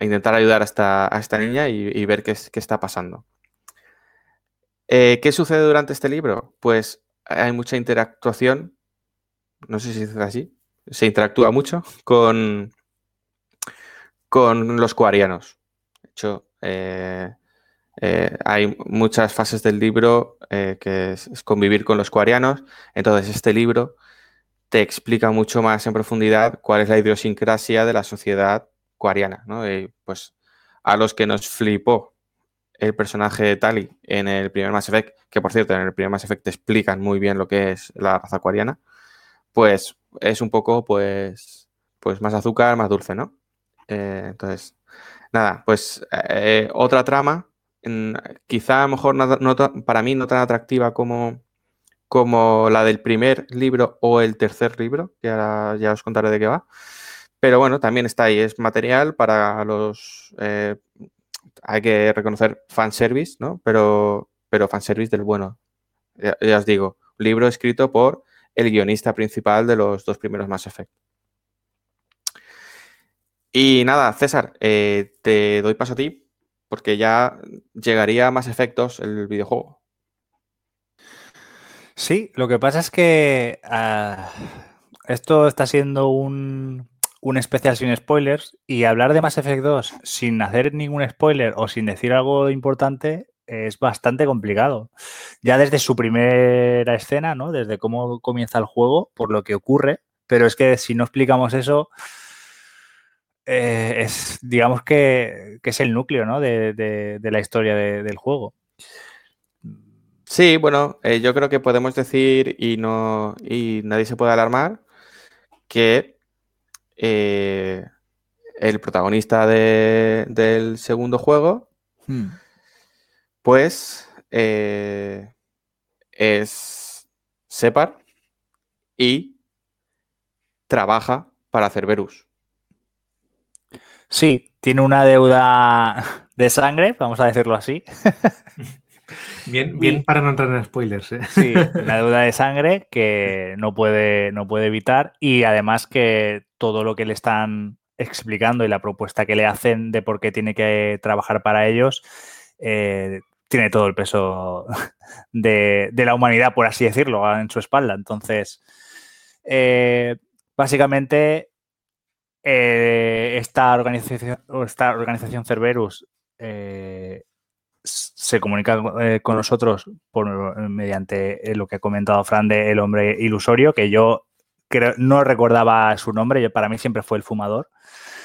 intentar ayudar a esta, a esta niña y, ver qué, es- qué está pasando. Eh, ¿Qué sucede durante este libro? Pues hay mucha interactuación, no sé si dice así, se interactúa mucho con, con los cuarianos. De hecho, eh, eh, hay muchas fases del libro eh, que es, convivir con los cuarianos. Entonces, este libro te explica mucho más en profundidad cuál es la idiosincrasia de la sociedad cuariana. ¿no? Y, pues a los que nos flipó el personaje de Tali en el primer Mass Effect, que por cierto, en el primer Mass Effect te explican muy bien lo que es la raza cuariana, pues es un poco, pues, pues más azúcar, más dulce, ¿no? Eh, entonces, nada, pues eh, otra trama, quizá a lo mejor para mí no tan atractiva como, como la del primer libro o el tercer libro, que ahora ya os contaré de qué va. Pero bueno, también está ahí, es material para los... eh, hay que reconocer fanservice, ¿no? Pero, pero fanservice del bueno. Ya, ya os digo, libro escrito por el guionista principal de los dos primeros Mass Effect. Y nada, César, eh, te doy paso a ti, porque ya llegaría a más efectos el videojuego. Sí, lo que pasa es que ah, esto está siendo un, un especial sin spoilers y hablar de Mass Effect 2 sin hacer ningún spoiler o sin decir algo importante es bastante complicado. Ya desde su primera escena, ¿no? Desde cómo comienza el juego, por lo que ocurre, pero es que si no explicamos eso, eh, es, digamos que, que es el núcleo, ¿no? de, de- de la historia de- del juego. Sí, bueno, eh, yo creo que podemos decir y no y nadie se puede alarmar que eh, el protagonista de- del segundo juego, pues eh, es Separ y trabaja para Cerberus. Sí, tiene una deuda de sangre, vamos a decirlo así. Bien, <laughs> bien Y- para no entrar en spoilers. ¿eh? Sí, <laughs> una deuda de sangre que no puede, no puede evitar y además que todo lo que le están explicando y la propuesta que le hacen de por qué tiene que trabajar para ellos eh, tiene todo el peso de, de la humanidad, por así decirlo, en su espalda. Entonces, eh, básicamente, eh, esta organización, esta organización Cerberus eh, se comunica eh, con nosotros por, mediante lo que ha comentado Fran de El hombre ilusorio, que yo creo, no recordaba su nombre, yo, para mí siempre fue el fumador,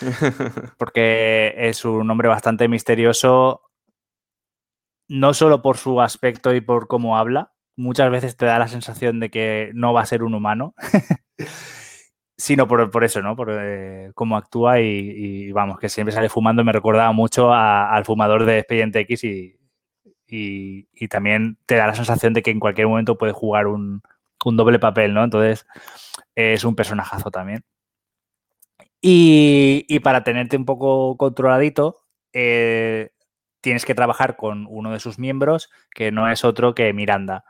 <laughs> porque es un nombre bastante misterioso, no solo por su aspecto y por cómo habla, muchas veces te da la sensación de que no va a ser un humano. <laughs> sino por, eso, ¿no? Por eh, cómo actúa y, vamos, que siempre sale fumando. Me recordaba mucho al fumador de Expediente X y, y, también te da la sensación de que en cualquier momento puede jugar un, doble papel, ¿no? Entonces es un personajazo también. Y, para tenerte un poco controladito, eh, tienes que trabajar con uno de sus miembros, que no es otro que Miranda.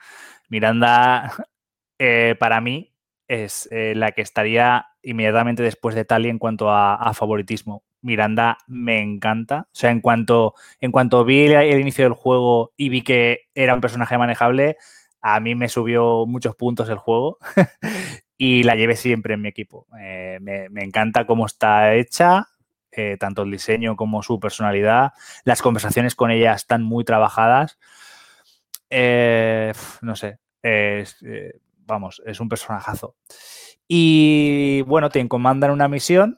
Miranda, <laughs> eh, para mí, es eh, la que estaría inmediatamente después de Tali en cuanto a, favoritismo. Miranda me encanta. O sea, en cuanto, en cuanto vi el, inicio del juego y vi que era un personaje manejable, a mí me subió muchos puntos el juego <laughs> y la llevé siempre en mi equipo. Eh, me, encanta cómo está hecha, eh, tanto el diseño como su personalidad. Las conversaciones con ella están muy trabajadas. no sé, vamos, es un personajazo. Y bueno, te encomandan una misión.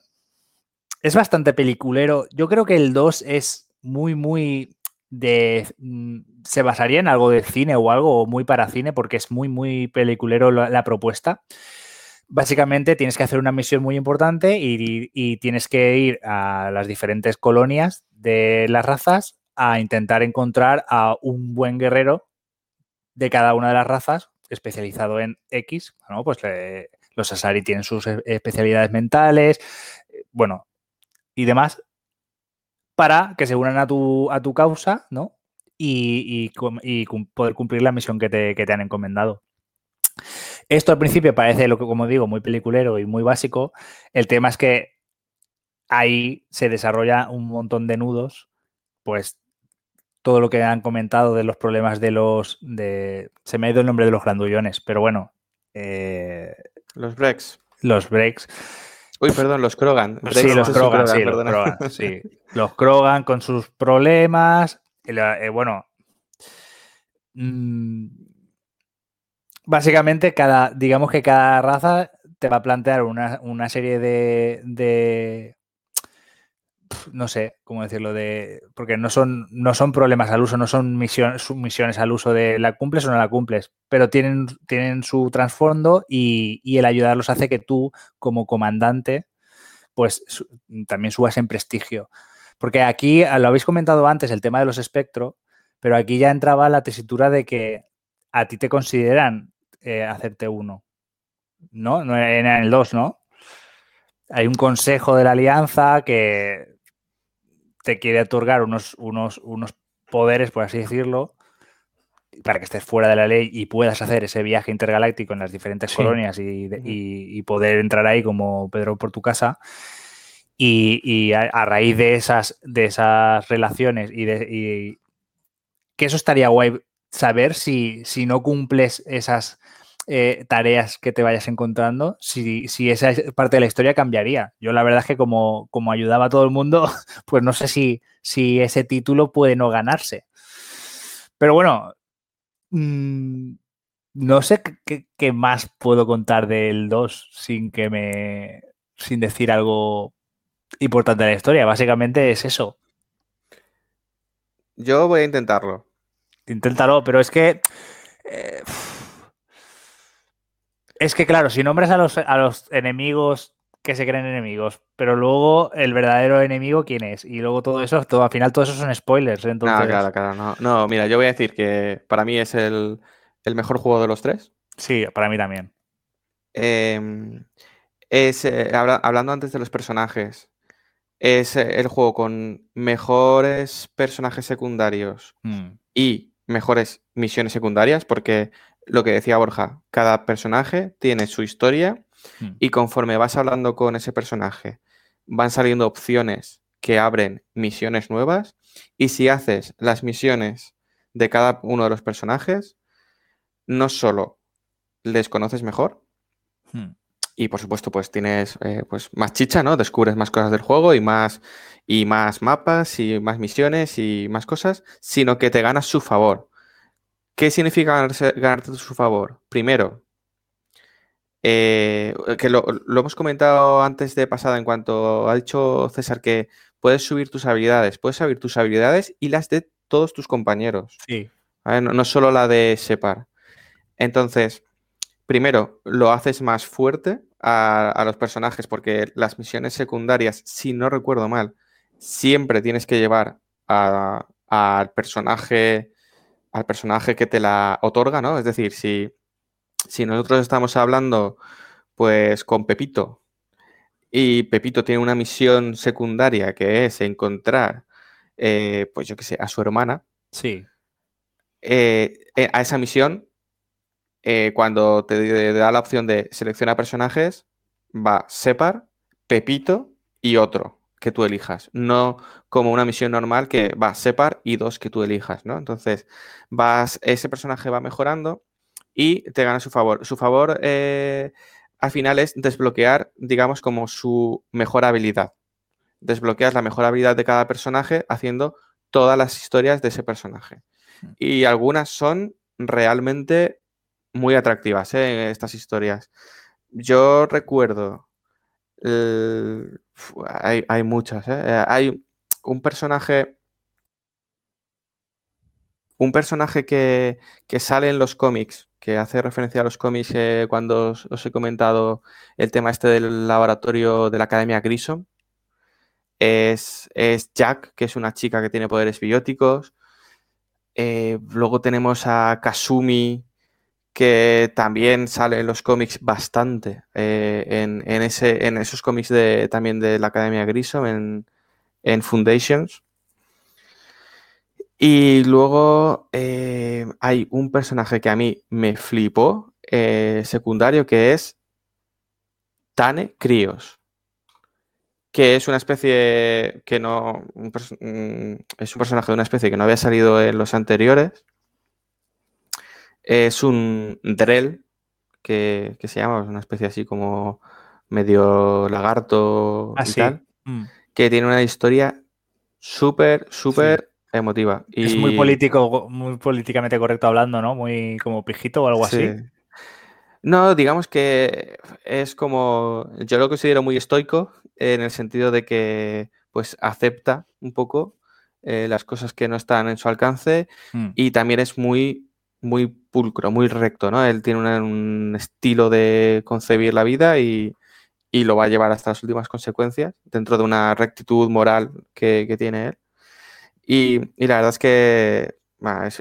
Es bastante peliculero. Yo creo que el 2 es muy, muy de. Mm, se basaría en algo de cine o algo muy para cine, porque es muy, muy peliculero la, propuesta. Básicamente tienes que hacer una misión muy importante y, tienes que ir a las diferentes colonias de las razas a intentar encontrar a un buen guerrero de cada una de las razas especializado en X, bueno, pues los Asari tienen sus e, especialidades mentales, eh, bueno, y demás, para que se unan a tu, a tu causa, ¿no? Y, poder cumplir la misión que te, han encomendado. Esto al principio parece, lo que, como digo, muy peliculero y muy básico. El tema es que ahí se desarrolla un montón de nudos, pues todo lo que han comentado de los problemas de los. De, se me ha ido el nombre de los grandullones, pero bueno. Eh, los breaks. Los breaks. Uy, perdón, los Krogan. sí, los Krogan, sí, los Krogan, <laughs> sí. Los Krogan con sus problemas. Eh, bueno. Mm, básicamente, cada, digamos que cada raza te va a plantear una, una serie de, no sé cómo decirlo, de porque no son, no son problemas al uso, no son misiones, misiones al uso de la cumples o no la cumples, pero tienen, tienen su trasfondo y, el ayudarlos hace que tú, como comandante, pues también subas en prestigio. Porque aquí, lo habéis comentado antes, el tema de los espectro, pero aquí ya entraba la tesitura de que a ti te consideran eh, hacerte uno. ¿No? No era en el 2, ¿no? Hay un consejo de la alianza que te quiere otorgar unos, unos, unos poderes, por así decirlo, para que estés fuera de la ley y puedas hacer ese viaje intergaláctico en las diferentes colonias y, poder entrar ahí como Pedro por tu casa. Y, a, raíz de esas, de esas relaciones y, de, que eso estaría guay saber si, si no cumples esas eh, tareas que te vayas encontrando, si, esa parte de la historia cambiaría. Yo la verdad es que como, como ayudaba a todo el mundo, <laughs> pues no sé si, si ese título puede no ganarse. Pero bueno, mm, no sé qué, más puedo contar del 2 sin que me. sin decir algo importante de la historia. Básicamente es eso. Yo voy a intentarlo. Inténtalo, pero es que. Eh, es que, claro, si nombras a los, a los enemigos que se creen enemigos, pero luego el verdadero enemigo, ¿quién es? Y luego todo eso, todo, al final todo eso son spoilers. Entonces... No, claro, claro, no. No, mira, yo voy a decir que para mí es el, mejor juego de los tres. Sí, para mí también. Em, es, eh, hablando antes de los personajes, es eh, el juego con mejores personajes secundarios mm. y mejores misiones secundarias, porque lo que decía Borja, cada personaje tiene su historia hmm. y conforme vas hablando con ese personaje, van saliendo opciones que abren misiones nuevas y si haces las misiones de cada uno de los personajes, no solo les conoces mejor, hmm. y por supuesto, pues tienes eh, pues más chicha, ¿no? Descubres más cosas del juego y más, y más mapas y más misiones y más cosas, sino que te ganas su favor. ¿Qué significa ganarse- ganarte su favor? Primero, eh, que lo, lo hemos comentado antes de pasada en cuanto ha dicho César que puedes subir tus habilidades, puedes subir tus habilidades y las de todos tus compañeros. Sí. ¿vale? No, no solo la de Separ. Entonces, primero, lo haces más fuerte a, a los personajes, porque las misiones secundarias, si no recuerdo mal, siempre tienes que llevar al personaje, al personaje que te la otorga, ¿no? Es decir, si, si nosotros estamos hablando, pues, con Pepito, y Pepito tiene una misión secundaria que es encontrar, eh, pues yo qué sé, a su hermana, Sí. eh, eh, a esa misión, cuando te da la opción de seleccionar personajes, va Separ, Pepito y otro que tú elijas. No como una misión normal que va Separ y dos que tú elijas, ¿no? Entonces, vas, ese personaje va mejorando y te gana su favor. Su favor eh, al final es desbloquear, digamos, como su mejor habilidad. Desbloqueas la mejor habilidad de cada personaje haciendo todas las historias de ese personaje. Y algunas son realmente muy atractivas, ¿eh? estas historias. Yo recuerdo. Fu- hay, hay muchas, ¿eh? Eh, Hay un personaje. Un personaje que, que sale en los cómics, que hace referencia a los cómics eh, cuando os, he comentado el tema este del laboratorio de la Academia Grissom. Es, es Jack, que es una chica que tiene poderes bióticos. Eh, luego tenemos a Kasumi, que también sale en los cómics bastante, eh, en, en ese, en esos cómics de, también de la Academia Grissom, en, en Foundations. Y luego eh, hay un personaje que a mí me flipó, eh, secundario, que es Tane Krios que es una especie que no. es un personaje de una especie que no había salido en los anteriores. Es un Drell, que, que se llama, es una especie así como medio lagarto Ah, y sí. tal, Mm. que tiene una historia súper, súper emotiva. Es muy Y- político, muy políticamente correcto hablando, ¿no? Muy como pijito o algo así. Sí. No, digamos que es como, yo lo considero muy estoico en el sentido de que pues acepta un poco eh, las cosas que no están en su alcance Mm. y también es muy, muy pulcro, muy recto, ¿no? Él tiene un estilo de concebir la vida y, y lo va a llevar hasta las últimas consecuencias dentro de una rectitud moral que, que tiene él. Y, y la verdad es que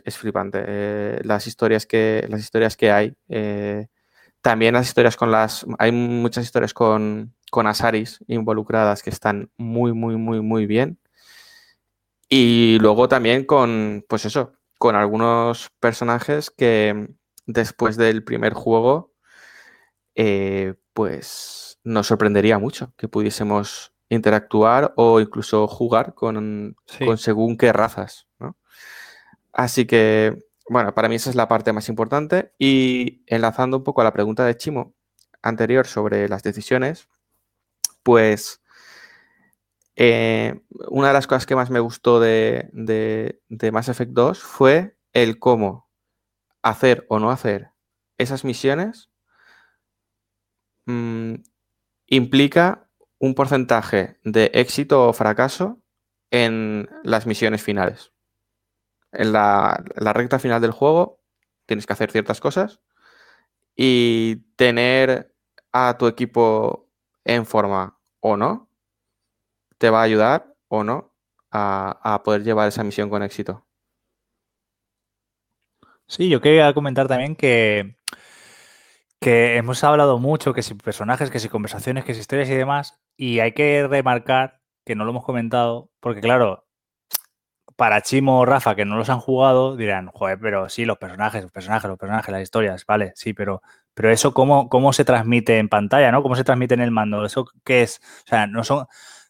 es flipante eh, las, historias que, las historias que hay. eh, también las historias con las... Hay muchas historias con, con Asaris involucradas que están muy, muy, muy, muy bien. Y luego también con, pues eso, con algunos personajes que después del primer juego, eh, pues nos sorprendería mucho que pudiésemos interactuar o incluso jugar con, Sí. con según qué razas, ¿no? Así que, bueno, para mí esa es la parte más importante. Y enlazando un poco a la pregunta de Chimo anterior sobre las decisiones, pues eh, una de las cosas que más me gustó de, Mass Effect 2 fue el cómo hacer o no hacer esas misiones mm, implica un porcentaje de éxito o fracaso en las misiones finales. En la recta final del juego tienes que hacer ciertas cosas y tener a tu equipo en forma o no te va a ayudar o no a, poder llevar esa misión con éxito. Sí, yo quería comentar también que, que hemos hablado mucho, que si personajes, que si conversaciones, que si historias y demás, y hay que remarcar que no lo hemos comentado, porque claro, para Chimo o Rafa, que no los han jugado, dirán, joder, pero sí, los personajes, los personajes, los personajes, las historias, vale, sí, pero, pero eso cómo, cómo se transmite en pantalla, ¿no? ¿Cómo se transmite en el mando? ¿Eso qué es? O sea, no son,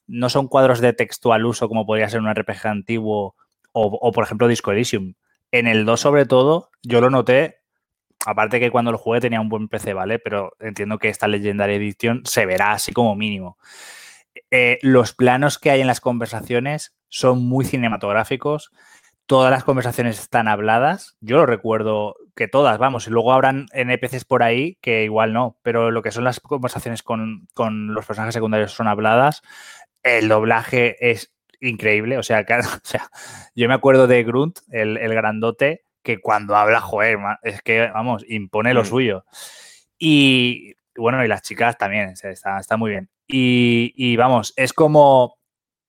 no son cuadros de texto al uso como podría ser un RPG antiguo o, o, por ejemplo, Disco Elysium. En el 2, sobre todo, yo lo noté, aparte que cuando lo jugué tenía un buen PC, ¿vale? Pero entiendo que esta Legendary Edition se verá así como mínimo. Eh, los planos que hay en las conversaciones son muy cinematográficos. Todas las conversaciones están habladas. Yo lo recuerdo que todas, vamos, y luego habrán NPCs por ahí que igual no, pero lo que son las conversaciones con, con los personajes secundarios son habladas. El doblaje es increíble, o sea, <laughs> o sea yo me acuerdo de Grunt, el, el grandote, que cuando habla, joder, es que, vamos, impone lo mm. suyo. Y bueno, y las chicas también, está, está muy bien. Y, vamos, es como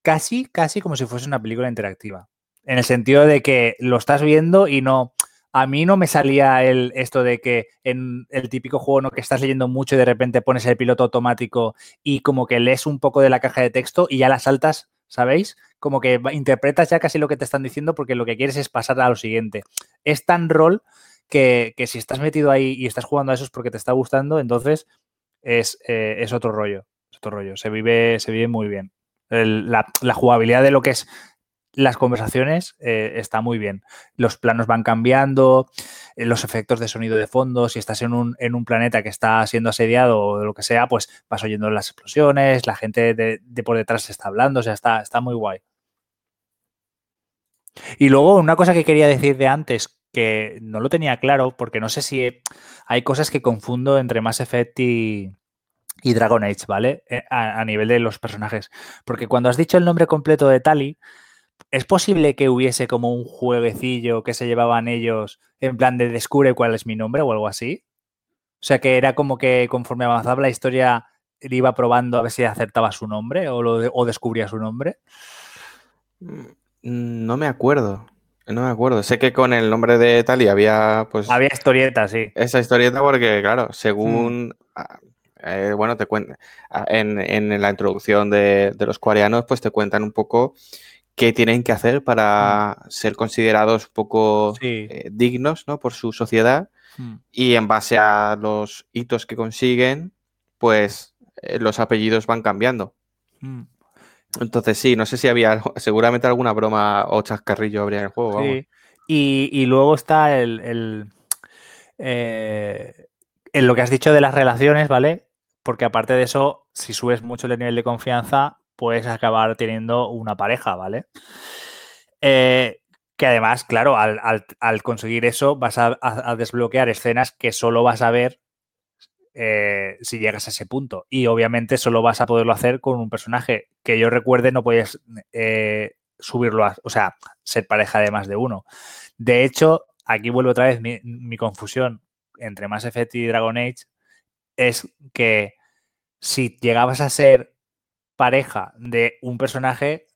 casi, casi como si fuese una película interactiva. En el sentido de que lo estás viendo y no. A mí no me salía el, esto de que en el típico juego ¿no? que estás leyendo mucho y de repente pones el piloto automático y como que lees un poco de la caja de texto y ya la saltas, ¿sabéis? Como que interpretas ya casi lo que te están diciendo porque lo que quieres es pasar a lo siguiente. Es tan rol que, si estás metido ahí y estás jugando a eso es porque te está gustando, entonces es, eh, es otro rollo rollo. Se vive, se vive muy bien. la, jugabilidad de lo que es las conversaciones eh, está muy bien. Los planos van cambiando, eh, los efectos de sonido de fondo, si estás en un, en un, planeta que está siendo asediado o lo que sea, pues vas oyendo las explosiones, la gente de, por detrás está hablando, o sea, está, está muy guay. Y luego una cosa que quería decir de antes, que no lo tenía claro, porque no sé si hay cosas que confundo entre Mass Effect y, y Dragon Age, ¿vale? Eh, a, nivel de los personajes. Porque cuando has dicho el nombre completo de Tali, ¿es posible que hubiese como un jueguecillo que se llevaban ellos en plan de descubre cuál es mi nombre o algo así? O sea, que era como que conforme avanzaba la historia le iba probando a ver si acertaba su nombre o, lo o descubría su nombre. Mm, no me acuerdo. No me acuerdo. Sé que con el nombre de Tali había, pues. Había historieta, sí. Esa historieta, porque, claro, según. Mm. Eh, bueno, te cuento, en, la introducción de, los coreanos, pues te cuentan un poco qué tienen que hacer para mm. ser considerados poco eh, dignos ¿no? por su sociedad mm. y en base a los hitos que consiguen, pues eh, los apellidos van cambiando. Mm. Entonces sí, no sé si había seguramente alguna broma o chascarrillo habría en el juego. Sí. Y, luego está el, el en lo que has dicho de las relaciones, ¿vale? porque aparte de eso, si subes mucho el nivel de confianza, puedes acabar teniendo una pareja, ¿vale? Eh, que además, claro, al, conseguir eso vas a, desbloquear escenas que solo vas a ver eh, si llegas a ese punto. Y obviamente solo vas a poderlo hacer con un personaje que yo recuerde no puedes eh, subirlo, a, o sea, ser pareja de más de uno. De hecho, aquí vuelvo otra vez mi, mi confusión entre Mass Effect y Dragon Age, es que si llegabas a ser pareja de un personaje,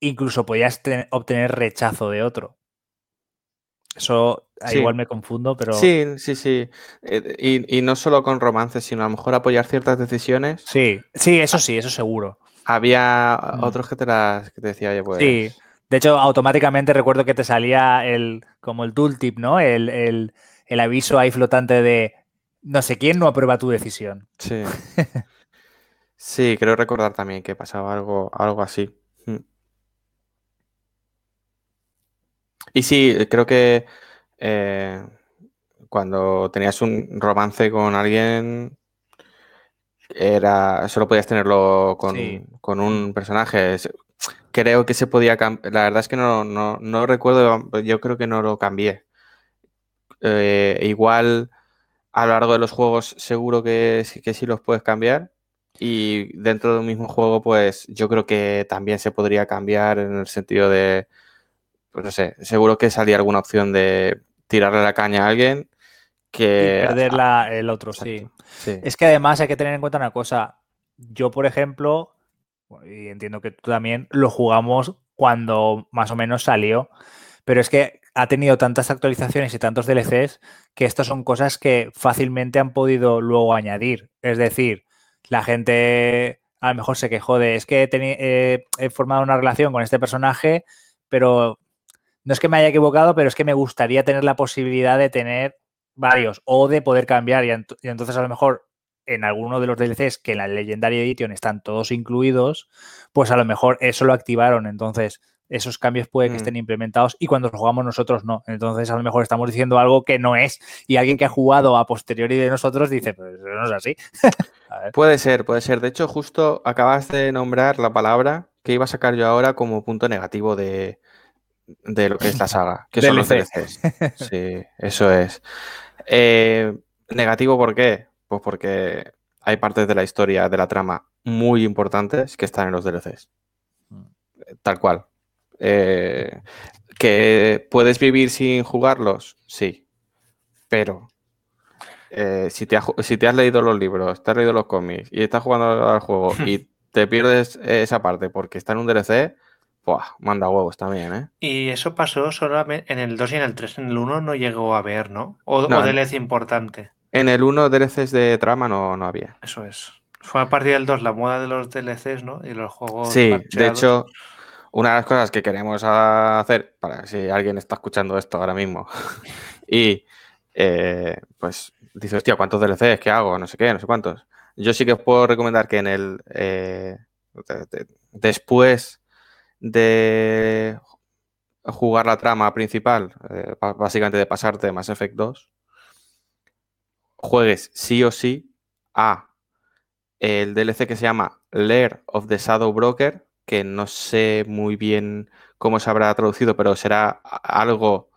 incluso podías obtener rechazo de otro. Eso igual me confundo, pero. Sí, sí, sí. Eh, y, no solo con romances, sino a lo mejor apoyar ciertas decisiones. Sí, sí, eso sí, eso seguro. Había mm. otros que te, las, que te decía, oye, pues. Sí. De hecho, automáticamente recuerdo que te salía el, como el tooltip, ¿no? El, el, el aviso ahí flotante de no sé quién no aprueba tu decisión. Sí. <laughs> sí, creo recordar también que pasaba algo, algo así. Mm. Y sí, creo que eh, cuando tenías un romance con alguien, era solo podías tenerlo con, un personaje. Creo que se podía cambiar. La verdad es que no, no, recuerdo, yo creo que no lo cambié. Eh, igual a lo largo de los juegos seguro que, que sí los puedes cambiar. Y dentro de un mismo juego, pues yo creo que también se podría cambiar en el sentido de, pues no sé, seguro que salía alguna opción de tirarle la caña a alguien que... Y perder el otro, sí. Es que además hay que tener en cuenta una cosa. Yo, por ejemplo, y entiendo que tú también, lo jugamos cuando más o menos salió. Pero es que ha tenido tantas actualizaciones y tantos DLCs que estas son cosas que fácilmente han podido luego añadir. Es decir, la gente a lo mejor se quejó de es que he, formado una relación con este personaje, pero no es que me haya equivocado, pero es que me gustaría tener la posibilidad de tener varios o de poder cambiar y, y entonces a lo mejor en alguno de los DLCs que en la Legendary Edition están todos incluidos, pues a lo mejor eso lo activaron. Entonces, esos cambios puede que Mm. estén implementados y cuando los jugamos nosotros no. Entonces a lo mejor estamos diciendo algo que no es y alguien que ha jugado a posteriori de nosotros dice, pues no es así. <laughs> a ver. Puede ser, puede ser. De hecho, justo acabas de nombrar la palabra que iba a sacar yo ahora como punto negativo de, de lo que es la saga, que son los DLC. DLCs. Sí, eso es. Eh, negativo, ¿por qué? Pues porque hay partes de la historia, de la trama muy importantes que están en los DLCs. Tal cual. Eh, ¿Que puedes vivir sin jugarlos? Sí. Pero eh, si, te has, ju- si te has leído los libros, te has leído los cómics y estás jugando al juego y <laughs> te pierdes esa parte porque está en un DLC, ¡buah! manda huevos también, ¿eh? Y eso pasó solamente en el 2 y en el 3. En el 1 no llegó a ver, ¿no? O, No, o en- DLC importante. En el 1 DLCs de trama no, no había. Eso es. Fue a partir del 2 la moda de los DLCs, ¿no? Y los juegos. Sí, de hecho, una de las cosas que queremos hacer, para si alguien está escuchando esto ahora mismo, <laughs> y eh, pues dice, hostia, ¿cuántos DLCs? ¿Qué hago? No sé qué, no sé cuántos. Yo sí que os puedo recomendar que en el eh, de- de- después de jugar la trama principal, eh, básicamente de pasarte Mass Effect 2, juegues sí o sí a el DLC que se llama Lair of the Shadow Broker, que no sé muy bien cómo se habrá traducido, pero será algo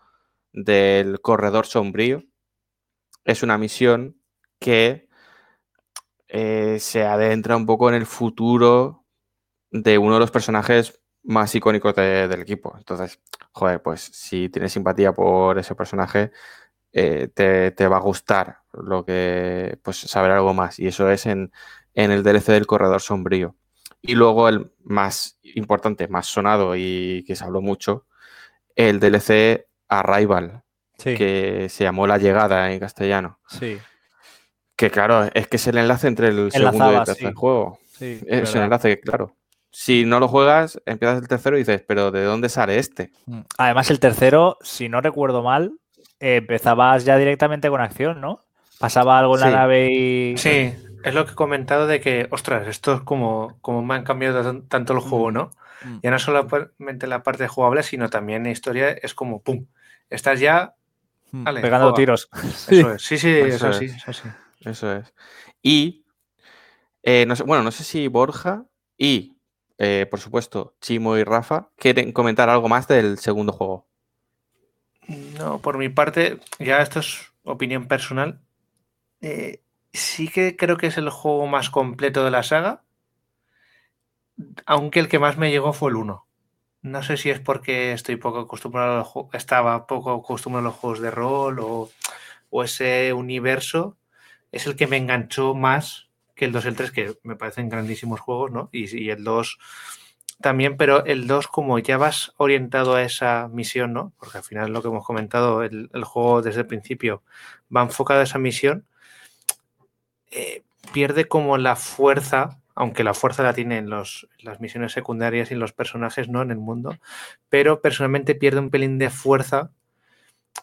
del corredor sombrío. Es una misión que eh, se adentra un poco en el futuro de uno de los personajes más icónicos de- del equipo. Entonces, joder, pues si tienes simpatía por ese personaje, eh, te, va a gustar lo que, pues saber algo más. Y eso es en el DLC del Corredor Sombrío. Y luego el más importante, más sonado y que se habló mucho, el DLC Arrival, Sí, que se llamó La Llegada en castellano. sí, Que claro, es que es el enlace entre el segundo y el tercer sí. juego. sí. Es un enlace que, claro. Si no lo juegas, empiezas el tercero y dices, pero ¿de dónde sale este? Mm. Además, el tercero, si no recuerdo mal, eh, empezabas ya directamente con acción, ¿no? Pasaba algo en la nave y. Sí, es lo que he comentado de que, ostras, esto es como, como me han cambiado tan- tanto el juego, ¿no? Mm. Ya no solamente la parte jugable, sino también la historia es como, ¡pum! Estás ya, Mm, Vale, Pegando juega. tiros. <laughs> eso es. Sí, sí, Eso es. eso sí. Eso es. Y, eh, no sé, bueno, no sé si Borja y, eh, por supuesto, Chimo y Rafa quieren comentar algo más del segundo juego. No, por mi parte, ya esto es opinión personal. eh, sí que creo que es el juego más completo de la saga, aunque el que más me llegó fue el 1. No sé si es porque estoy poco acostumbrado a estaba poco acostumbrado a los juegos de rol o, ese universo es el que me enganchó más que el 2 y el 3, que me parecen grandísimos juegos, ¿no? Y, y el 2 también, pero el 2 como ya vas orientado a esa misión, ¿no? Porque al final lo que hemos comentado, el, el juego desde el principio va enfocado a esa misión, eh, pierde como la fuerza, aunque la fuerza la tienen los, las misiones secundarias y los personajes, ¿no? En el mundo, pero personalmente pierde un pelín de fuerza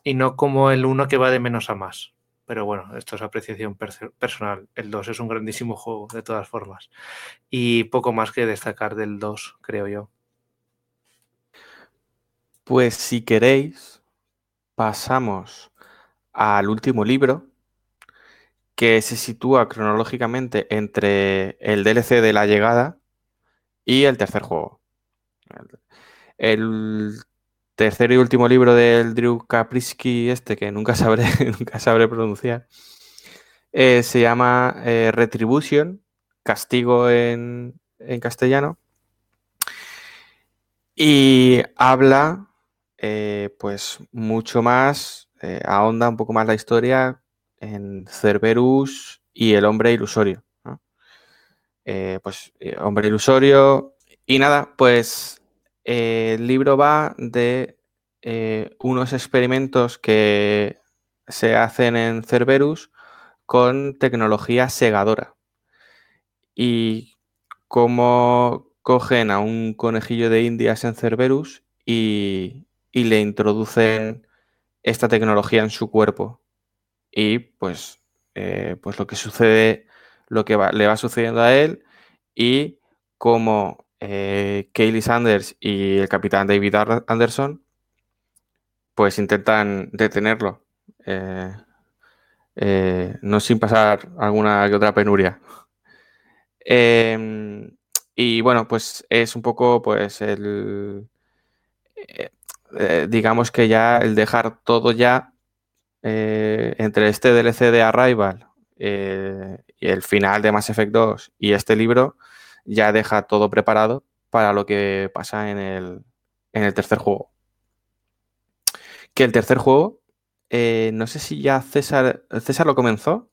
y no como el 1 que va de menos a más. Pero bueno, esto es apreciación personal. El 2 es un grandísimo juego, de todas formas. Y poco más que destacar del 2, creo yo. Pues si queréis, pasamos al último libro, que se sitúa cronológicamente entre el DLC de la llegada y el tercer juego. El tercer y último libro del Drew Kaprisky, este que nunca sabré, <laughs> nunca sabré pronunciar, eh, se llama eh, Retribution, castigo en, en castellano, y habla eh, pues mucho más, ahonda un poco más la historia en Cerberus y el hombre ilusorio. Eh, pues eh, hombre ilusorio y nada, pues eh, el libro va de unos experimentos que se hacen en Cerberus con tecnología segadora y cómo cogen a un conejillo de indias en Cerberus y, y le introducen esta tecnología en su cuerpo y pues, eh, pues lo que sucede, lo que va- le va sucediendo a él y cómo eh, Kaylee Sanders y el capitán David Anderson, pues intentan detenerlo. Eh, eh, no sin pasar alguna que otra penuria. Em, y bueno, pues es un poco pues el... digamos que ya el dejar todo ya entre este DLC de Arrival y el final de Mass Effect 2 y este libro, ya deja todo preparado para lo que pasa en el, en el tercer juego. Que el tercer juego, eh, no sé si ya César, César lo comenzó.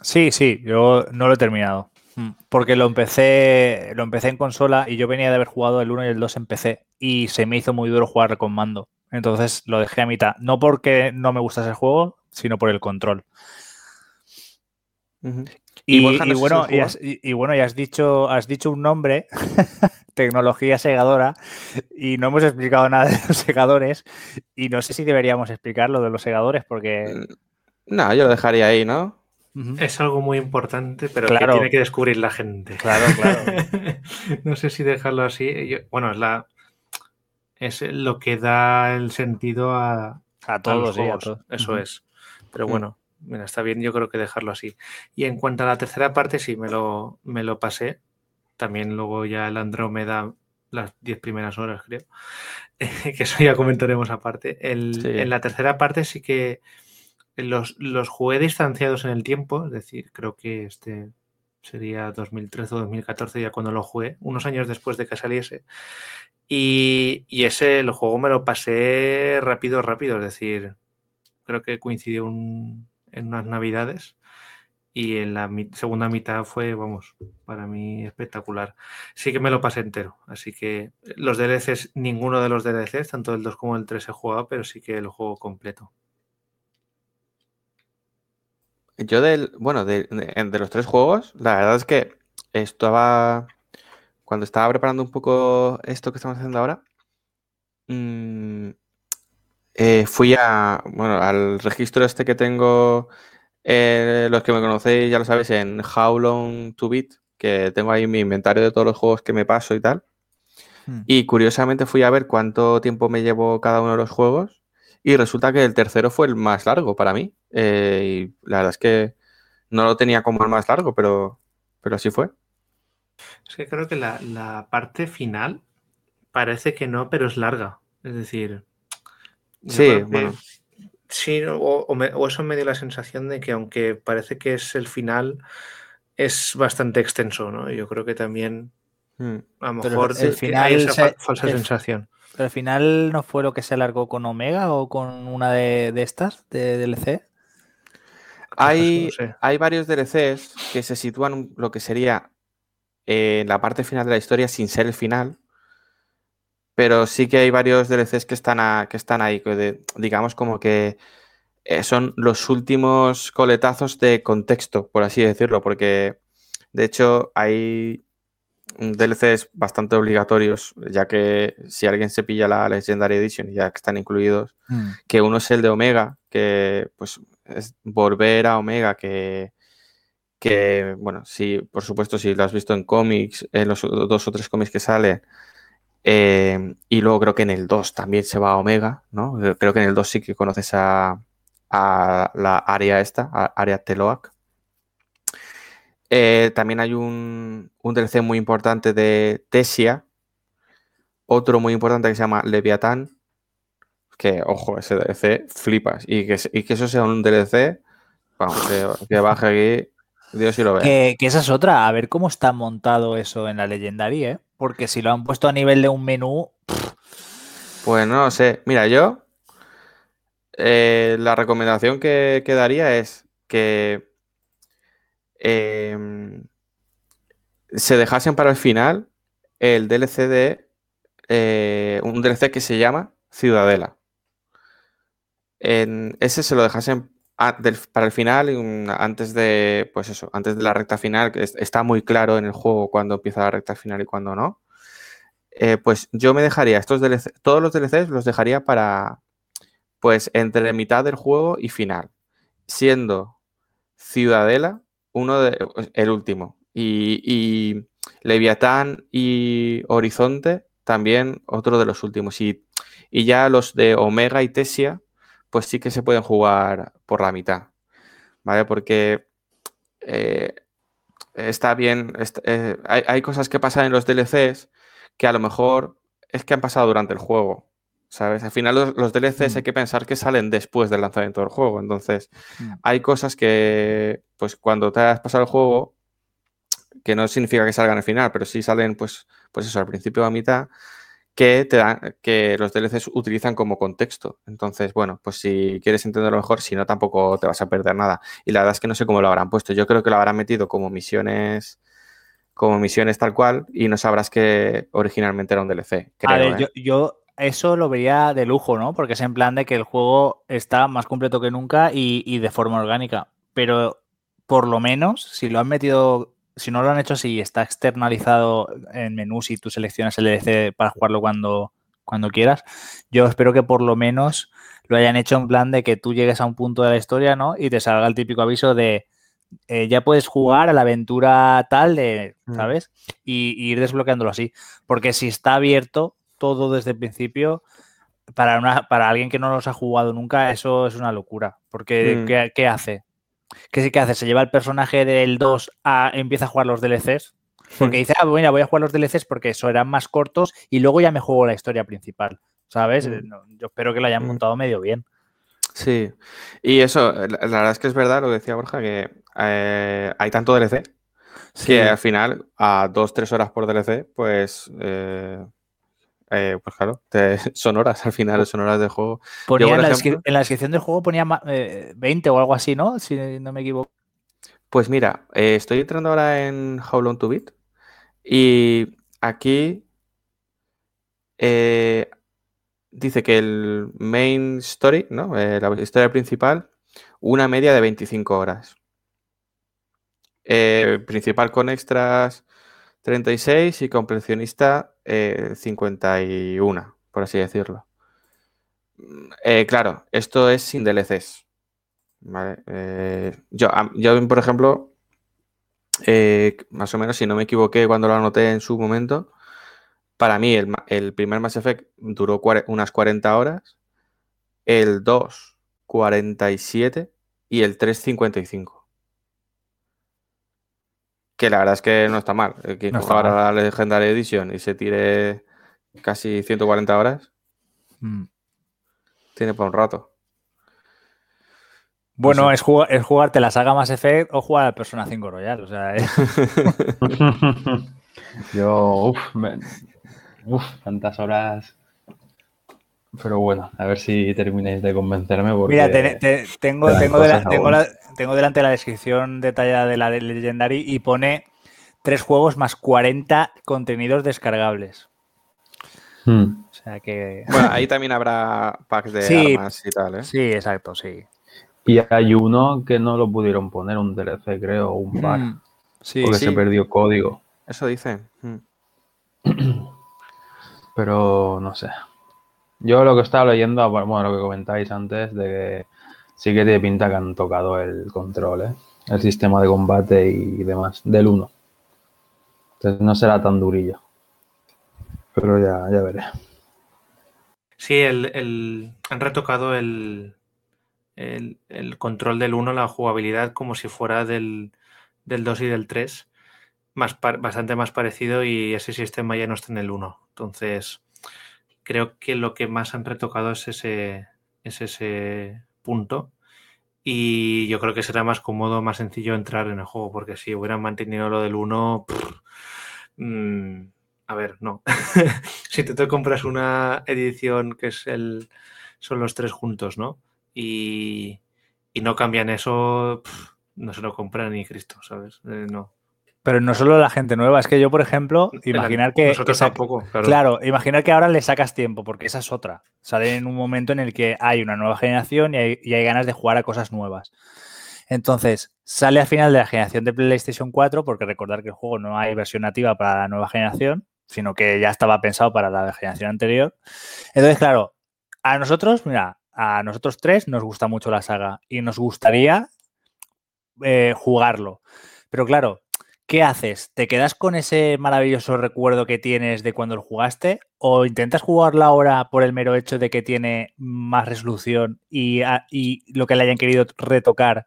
Sí, sí, yo no lo he terminado. Mm, porque lo empecé, lo empecé en consola y yo venía de haber jugado el 1 y el 2 en PC y se me hizo muy duro jugar con mando. Entonces lo dejé a mitad. No porque no me gustase el juego, sino por el control. Y, bueno, y, bueno, has dicho, has dicho un nombre, <laughs> tecnología segadora, y no hemos explicado nada de los segadores. Y no sé si deberíamos explicar lo de los segadores, porque. Mm, no, yo lo dejaría ahí, ¿no? Es algo muy importante, pero que tiene que descubrir la gente. Claro, claro. <laughs> no sé si dejarlo así. bueno, es la. Es lo que da el sentido a, a todos, Eso es. Pero mm. bueno, Mira, está bien, yo creo que dejarlo así. Y en cuanto a la tercera parte, sí, me lo, me lo pasé. También luego ya el Andrómeda, las diez primeras horas, creo. <laughs> que eso ya comentaremos aparte. En la tercera parte sí que los, los jugué distanciados en el tiempo, es decir, creo que este sería 2013 o 2014 ya cuando lo jugué, unos años después de que saliese. Y, y, ese, el juego me lo pasé rápido, rápido, es decir, creo que coincidió un, en unas navidades y en la segunda mitad fue, vamos, para mí espectacular. Sí que me lo pasé entero, así que los DLCs, ninguno de los DLCs, tanto el 2 como el 3 he jugado, pero sí que el juego completo. Yo del, bueno, de, los tres juegos, la verdad es que estaba, cuando estaba preparando un poco esto que estamos haciendo ahora, mmm, eh, fui a, bueno, al registro este que tengo, eh, los que me conocéis ya lo sabéis, en How Long to Beat, que tengo ahí mi inventario de todos los juegos que me paso y tal. Hmm. Y curiosamente fui a ver cuánto tiempo me llevo cada uno de los juegos y resulta que el tercero fue el más largo para mí. Eh, y la verdad es que no lo tenía como el más largo, pero, pero así fue. Es que creo que la, la parte final parece que no, pero es larga. Es decir, sí, bueno. Sí, o, eso me dio la sensación de que aunque parece que es el final, es bastante extenso, ¿no? Yo creo que también hmm. a lo mejor el final hay esa falsa sensación. ¿Pero al final no fue lo que se alargó con Omega o con una de, estas, de DLC? Hay, hay varios DLCs que se sitúan lo que sería en la parte final de la historia sin ser el final, pero sí que hay varios DLCs que están, que están ahí, que digamos como que eh, son los últimos coletazos de contexto, por así decirlo, porque de hecho hay DLCs bastante obligatorios, ya que si alguien se pilla la Legendary Edition, ya que están incluidos, mm. que uno es el de Omega, que pues es volver a Omega, que, que bueno, sí, por supuesto, si lo has visto en cómics, en los dos o tres cómics que salen, eh, y luego creo que en el 2 también se va a Omega, ¿no? Creo que en el 2 sí que conoces a, la área esta, a área Teloac. Eh, también hay un, un, DLC muy importante de Tesia, otro muy importante que se llama Leviatán, que, ojo, ese DLC flipas. Y que, que eso sea un DLC, vamos, que, baje aquí, Dios sí lo ve. Que, que, esa es otra, a ver cómo está montado eso en la Legendary, ¿eh? Porque si lo han puesto a nivel de un menú. Pues no lo sé. Mira, yo. Eh, la recomendación que, daría es que em, se dejasen para el final el DLC de eh, un DLC que se llama Ciudadela. En ese se lo dejasen para el final, antes de, pues eso, antes de la recta final, que está muy claro en el juego cuando empieza la recta final y cuando no, eh, pues yo me dejaría estos todos los DLCs los dejaría para, pues entre mitad del juego y final, siendo Ciudadela uno de, el último. Y, Leviatán y Horizonte también otro de los últimos. Y, y ya los de Omega y Tesia, pues sí que se pueden jugar por la mitad. ¿Vale? Porque eh, está bien. eh, hay, hay cosas que pasan en los DLCs que a lo mejor es que han pasado durante el juego. ¿Sabes? Al final los, los DLCs Mm. hay que pensar que salen después del lanzamiento del juego. Entonces, Mm. hay cosas que, pues cuando te has pasado el juego, que no significa que salgan al final, pero sí salen, pues, pues eso, al principio o a mitad, que te dan, que los DLCs utilizan como contexto. Entonces, bueno, pues si quieres entenderlo mejor, si no, tampoco te vas a perder nada. Y la verdad es que no sé cómo lo habrán puesto. Yo creo que lo habrán metido como misiones, como misiones tal cual, y no sabrás que originalmente era un DLC. Creo, a ver, ¿eh? yo, yo eso lo vería de lujo, ¿no? Porque es en plan de que el juego está más completo que nunca y, y de forma orgánica. Pero por lo menos, si lo han metido, si no lo han hecho así y está externalizado en menús y tú seleccionas el DLC para jugarlo cuando, cuando quieras, yo espero que por lo menos lo hayan hecho en plan de que tú llegues a un punto de la historia, ¿no? Y te salga el típico aviso de eh, ya puedes jugar a la aventura tal de, Mm. ¿sabes? Y, y ir desbloqueándolo así. Porque si está abierto todo desde el principio, para, una, para alguien que no los ha jugado nunca, eso es una locura. Porque, Mm. ¿qué, qué hace? ¿Qué, sí que hace? ¿Se lleva el personaje del 2 a empieza a jugar los DLCs? Porque dice, ah, bueno, voy a jugar los DLCs porque serán más cortos y luego ya me juego la historia principal. ¿Sabes? Mm. Eh, no, yo espero que lo hayan Mm. montado medio bien. Sí, y eso, la, la verdad es que es verdad lo que decía Borja, que eh, hay tanto DLC que al final, a dos, tres horas por DLC, pues, eh, eh, pues claro, te- <laughs> son horas al final, son horas de juego. Ponía Yo, por en, la ejemplo- descri- en la descripción del juego ponía eh, 20 o algo así, ¿no? Si no me equivoco. Pues mira, eh, estoy entrando ahora en How Long to Beat y aquí eh, dice que el main story, ¿no? La historia principal, una media de 25 horas. Principal con extras 36 y completionista eh, 51, por así decirlo. Mm, eh, claro, esto es sin DLCs. ¿vale? Eh, yo, por ejemplo, eh, más o menos, si no me equivoqué cuando lo anoté en su momento, para mí el, el primer Mass Effect duró unas 40 horas, el 2 47 y el 3 55. Que la verdad es que no está mal. El que No está coja ahora mal. la Legendary Edition y se tire casi 140 horas, Mm. tiene para un rato. Bueno, sé. es, jugar, es jugarte la saga Mass Effect o jugar al Persona 5 Royal. O sea, es- <laughs> <laughs> Yo, uff, uf, tantas horas. Pero bueno, a ver si termináis de convencerme. Porque... Mira, te- te- tengo, tengo, de la- cosas tengo, la- tengo delante la descripción detallada de la de Legendary y pone tres juegos más 40 contenidos descargables. Hmm. O sea que. Bueno, ahí también habrá packs de <laughs> Sí. armas y tal, ¿eh? Sí, exacto, sí. Y hay uno que no lo pudieron poner, un DLC, creo, o un pack, Mm, Sí, porque sí. se perdió código. Eso dice. Mm. <clears throat> Pero no sé. Yo lo que estaba leyendo, bueno, lo que comentáis antes, de que sí que tiene pinta que han tocado el control, ¿eh? el sistema de combate y demás, del 1. Entonces no será tan durillo. Pero ya, ya veré. Sí, el, el- han retocado el, el, el control del 1, la jugabilidad, como si fuera del, del 2 y del 3. Más, bastante más parecido y ese sistema ya no está en el 1. Entonces, creo que lo que más han retocado es ese, es ese punto. Y yo creo que será más cómodo, más sencillo entrar en el juego, porque si hubieran mantenido lo del 1, pff, mm, a ver, no. <laughs> si tú te compras una edición que es el, son los tres juntos, ¿no? Y, y no cambian eso, no se lo compra ni Cristo, ¿sabes? Eh, no. Pero no solo la gente nueva, es que yo, por ejemplo, imaginar que. Nosotros esa- tampoco, claro. Claro, imaginar que ahora le sacas tiempo, porque esa es otra. Sale en un momento en el que hay una nueva generación y hay, y hay ganas de jugar a cosas nuevas. Entonces, sale al final de la generación de PlayStation 4, porque recordar que el juego no hay versión nativa para la nueva generación, sino que ya estaba pensado para la generación anterior. Entonces, claro, a nosotros, mira, a nosotros tres nos gusta mucho la saga y nos gustaría eh, jugarlo. Pero claro, ¿qué haces? ¿Te quedas con ese maravilloso recuerdo que tienes de cuando lo jugaste? ¿O intentas jugarlo ahora por el mero hecho de que tiene más resolución y, y lo que le hayan querido retocar,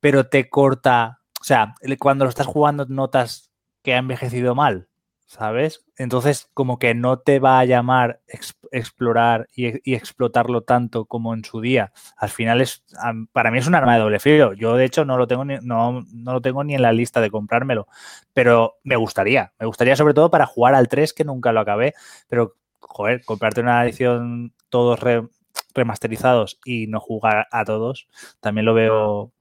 pero te corta? O sea, cuando lo estás jugando notas que ha envejecido mal. ¿sabes? Entonces, como que no te va a llamar explorar y, explotarlo tanto como en su día. Al final es, para mí es un arma de doble filo. Yo, de hecho, no lo tengo ni, no, lo tengo ni en la lista de comprármelo, pero me gustaría. Me gustaría sobre todo para jugar al 3, que nunca lo acabé, pero, joder, comprarte una edición todos remasterizados y no jugar a todos, también lo veo,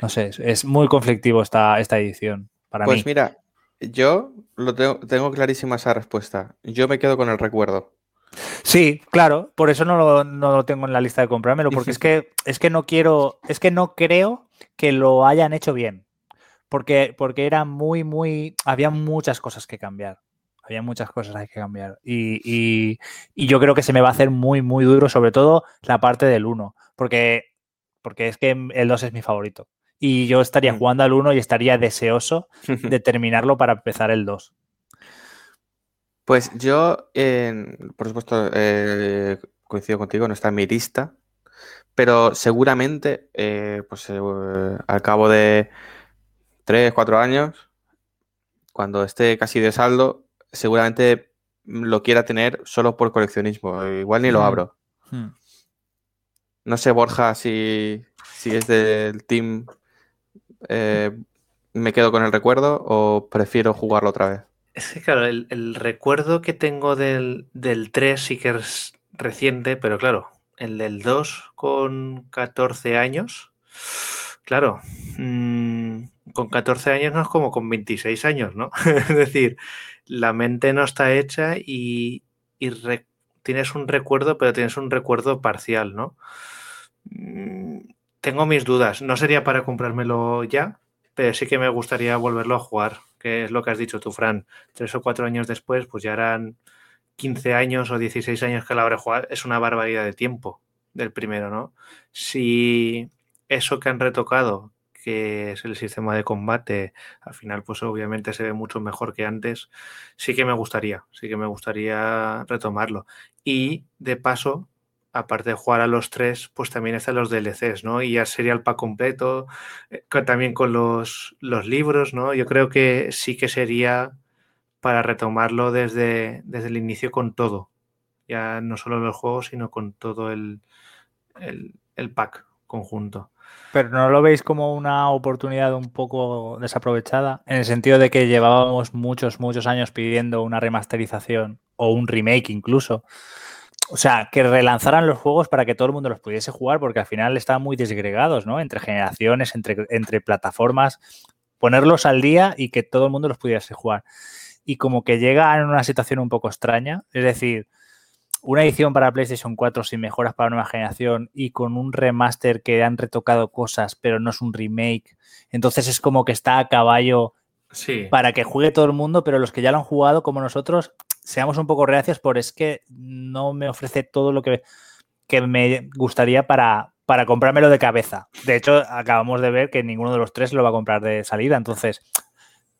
no sé, es muy conflictivo esta, esta edición. Para pues mira, yo lo tengo, tengo clarísima esa respuesta. Yo me quedo con el recuerdo. Sí, claro, por eso no lo, tengo en la lista de comprármelo, porque es que, <laughs> es que no quiero, es que no creo que lo hayan hecho bien. Porque, porque era muy, muy. Había muchas cosas que cambiar. Había muchas cosas que cambiar. Y, y, yo creo que se me va a hacer muy, muy duro, sobre todo la parte del 1. Porque, porque es que el 2 es mi favorito y yo estaría mm. jugando al 1 y estaría deseoso de <laughs> terminarlo para empezar el 2. Pues yo, por supuesto, eh, coincido contigo, no está en mi lista, pero seguramente, eh, pues eh, al cabo de 3, 4 años, cuando esté casi de saldo, seguramente lo quiera tener solo por coleccionismo. Igual ni lo mm. abro. Hmm. No sé, Borja, si, si es del team eh, me quedo con el recuerdo o prefiero jugarlo otra vez? Es que claro, el, recuerdo que tengo del, 3 sí que es reciente, pero claro, el del 2 con 14 años, claro, mm, con 14 años no es como con 26 años, ¿no? <laughs> es decir, la mente no está hecha y, tienes un recuerdo, pero tienes un recuerdo parcial, ¿no? Mm, tengo mis dudas. No sería para comprármelo ya, pero sí que me gustaría volverlo a jugar, que es lo que has dicho tú, Fran. Tres o cuatro años después, pues ya eran 15 años o 16 años que la habré jugado. Es una barbaridad de tiempo del primero, ¿no? Si eso que han retocado, que es el sistema de combate, al final, pues obviamente se ve mucho mejor que antes, sí que me gustaría, sí que me gustaría retomarlo. Y de paso, aparte de jugar a los tres, pues también están los DLCs, ¿no? Y ya sería el pack completo, eh, también con los, los, libros, ¿no? Yo creo que sí que sería para retomarlo desde, desde el inicio con todo. Ya no solo los juegos, sino con todo el, el, el pack conjunto. Pero ¿no lo veis como una oportunidad un poco desaprovechada? En el sentido de que llevábamos muchos, muchos años pidiendo una remasterización o un remake incluso o sea, que relanzaran los juegos para que todo el mundo los pudiese jugar, porque al final estaban muy desgregados, ¿no? Entre generaciones, entre, entre plataformas, ponerlos al día y que todo el mundo los pudiese jugar. Y como que llega en una situación un poco extraña, es decir, una edición para PlayStation 4 sin mejoras para nueva generación y con un remaster que han retocado cosas, pero no es un remake. Entonces es como que está a caballo para que juegue todo el mundo, pero los que ya lo han jugado como nosotros seamos un poco reacios por es que no me ofrece todo lo que, que me gustaría para, para comprármelo de cabeza. De hecho, acabamos de ver que ninguno de los tres lo va a comprar de salida. Entonces,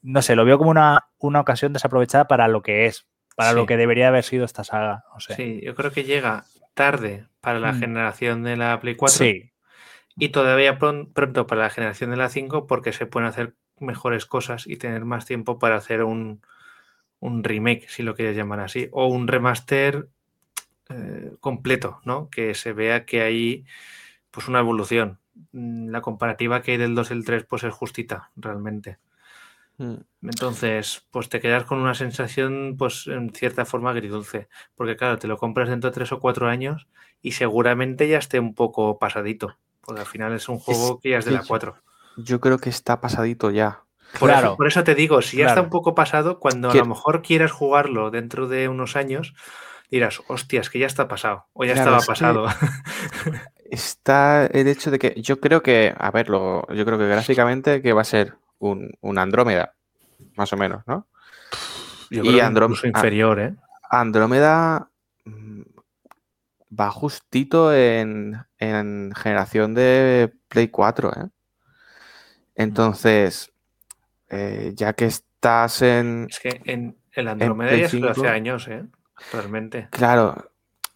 no sé, lo veo como una, una ocasión desaprovechada para lo que es, para lo que debería haber sido esta saga. Sí, yo creo que llega tarde para la mm. generación de la Play 4. Sí. Y todavía pronto para la generación de la 5 porque se pueden hacer mejores cosas y tener más tiempo para hacer un, un remake, si lo quieres llamar así, o un remaster eh, completo, ¿no? Que se vea que hay pues una evolución. Mm, la comparativa que hay del 2 y el 3 pues es justita, realmente. Mm. Entonces, pues te quedas con una sensación, pues en cierta forma agridulce. Porque claro, te lo compras dentro de 3 o 4 años y seguramente ya esté un poco pasadito. Porque al final es un juego que ya es de la 4. Yo creo que está pasadito ya. Por, eso, por eso te digo, si ya está un poco pasado, cuando a lo mejor quieras jugarlo dentro de unos años, dirás, hostias, que ya está pasado, o ya estaba pasado. <laughs> <laughs> Está el hecho de que yo creo que, a ver, yo creo que gráficamente que va a ser un, Andrómeda, más o menos, ¿no? Yo y Andrómeda inferior, ¿eh? Andrómeda mm, va justito en, en generación de Play 4, ¿eh? Entonces, eh, ya que estás en... Es que en el Andromeda ya se hace 5. años, ¿eh? Realmente. Claro,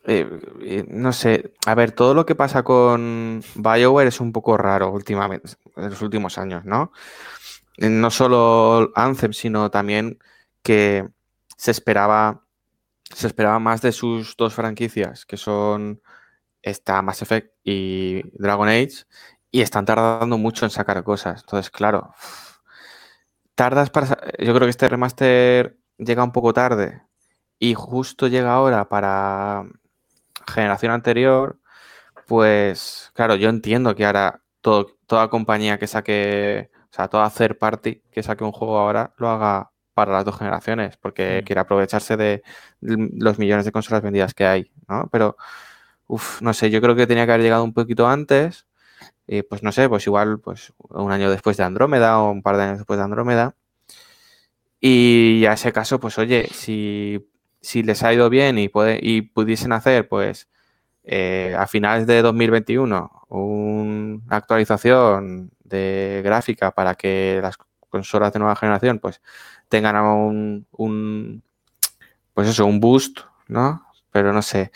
eh, eh, no sé, a ver, todo lo que pasa con BioWare es un poco raro últimamente, en los últimos años, ¿no? No solo Anthem, sino también que se esperaba, se esperaba más de sus dos franquicias, que son esta Mass Effect y Dragon Age, y están tardando mucho en sacar cosas. Entonces, claro, tardas para... Yo creo que este remaster llega un poco tarde y justo llega ahora para generación anterior, pues claro, yo entiendo que ahora todo- toda compañía que saque, o sea, toda third party que saque un juego ahora lo haga para las dos generaciones, porque Mm. quiere aprovecharse de los millones de consolas vendidas que hay, ¿no? Pero, uff, no sé, yo creo que tenía que haber llegado un poquito antes, y pues no sé, pues igual, pues un año después de Andrómeda o un par de años después de Andrómeda. Y a ese caso, pues oye, si, si les ha ido bien y, puede, y pudiesen hacer, pues eh, a finales de 2021 una actualización de gráfica para que las consolas de nueva generación pues tengan un, un pues eso, un boost, ¿no? Pero no sé.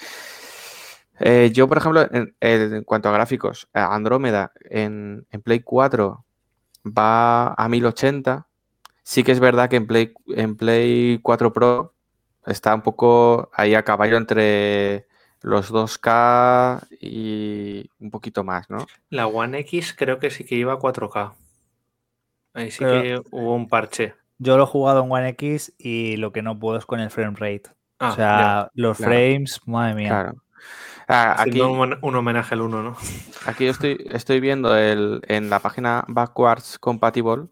Eh, yo, por ejemplo, en, en cuanto a gráficos, eh, Andrómeda en, en Play 4 va a 1080. Sí que es verdad que en Play, en Play 4 Pro está un poco ahí a caballo entre los 2K y un poquito más, ¿no? La One X creo que sí que iba a 4K. Ahí sí Pero- que hubo un parche. Yo lo he jugado en One X y lo que no puedo es con el frame rate. Ah, o sea, los claro. frames, madre mía. Claro. Ah, aquí, un, un homenaje al 1, ¿no? aquí yo estoy, estoy viendo el, en la página Backwards Compatible,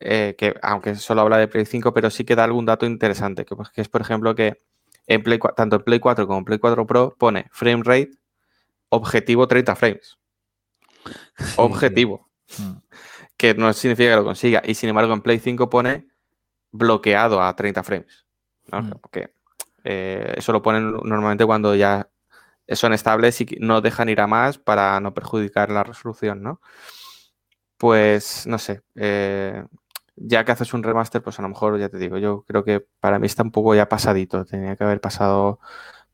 eh, que aunque solo habla de Play 5, pero sí que da algún dato interesante, que, pues, que es, por ejemplo, que en Play, tanto en Play 4 como en Play 4 Pro pone frame rate objetivo 30 frames. sí. <laughs> Objetivo. Mm. que no significa que lo consiga. Y sin embargo, en Play 5 pone bloqueado a 30 frames. ¿no? Mm. Porque eh, eso lo ponen normalmente cuando ya son estables y no dejan ir a más para no perjudicar la resolución, ¿no? Pues no sé. eh, ya que haces un remaster, pues a lo mejor ya te digo, yo creo que para mí está un poco ya pasadito. Tenía que haber pasado,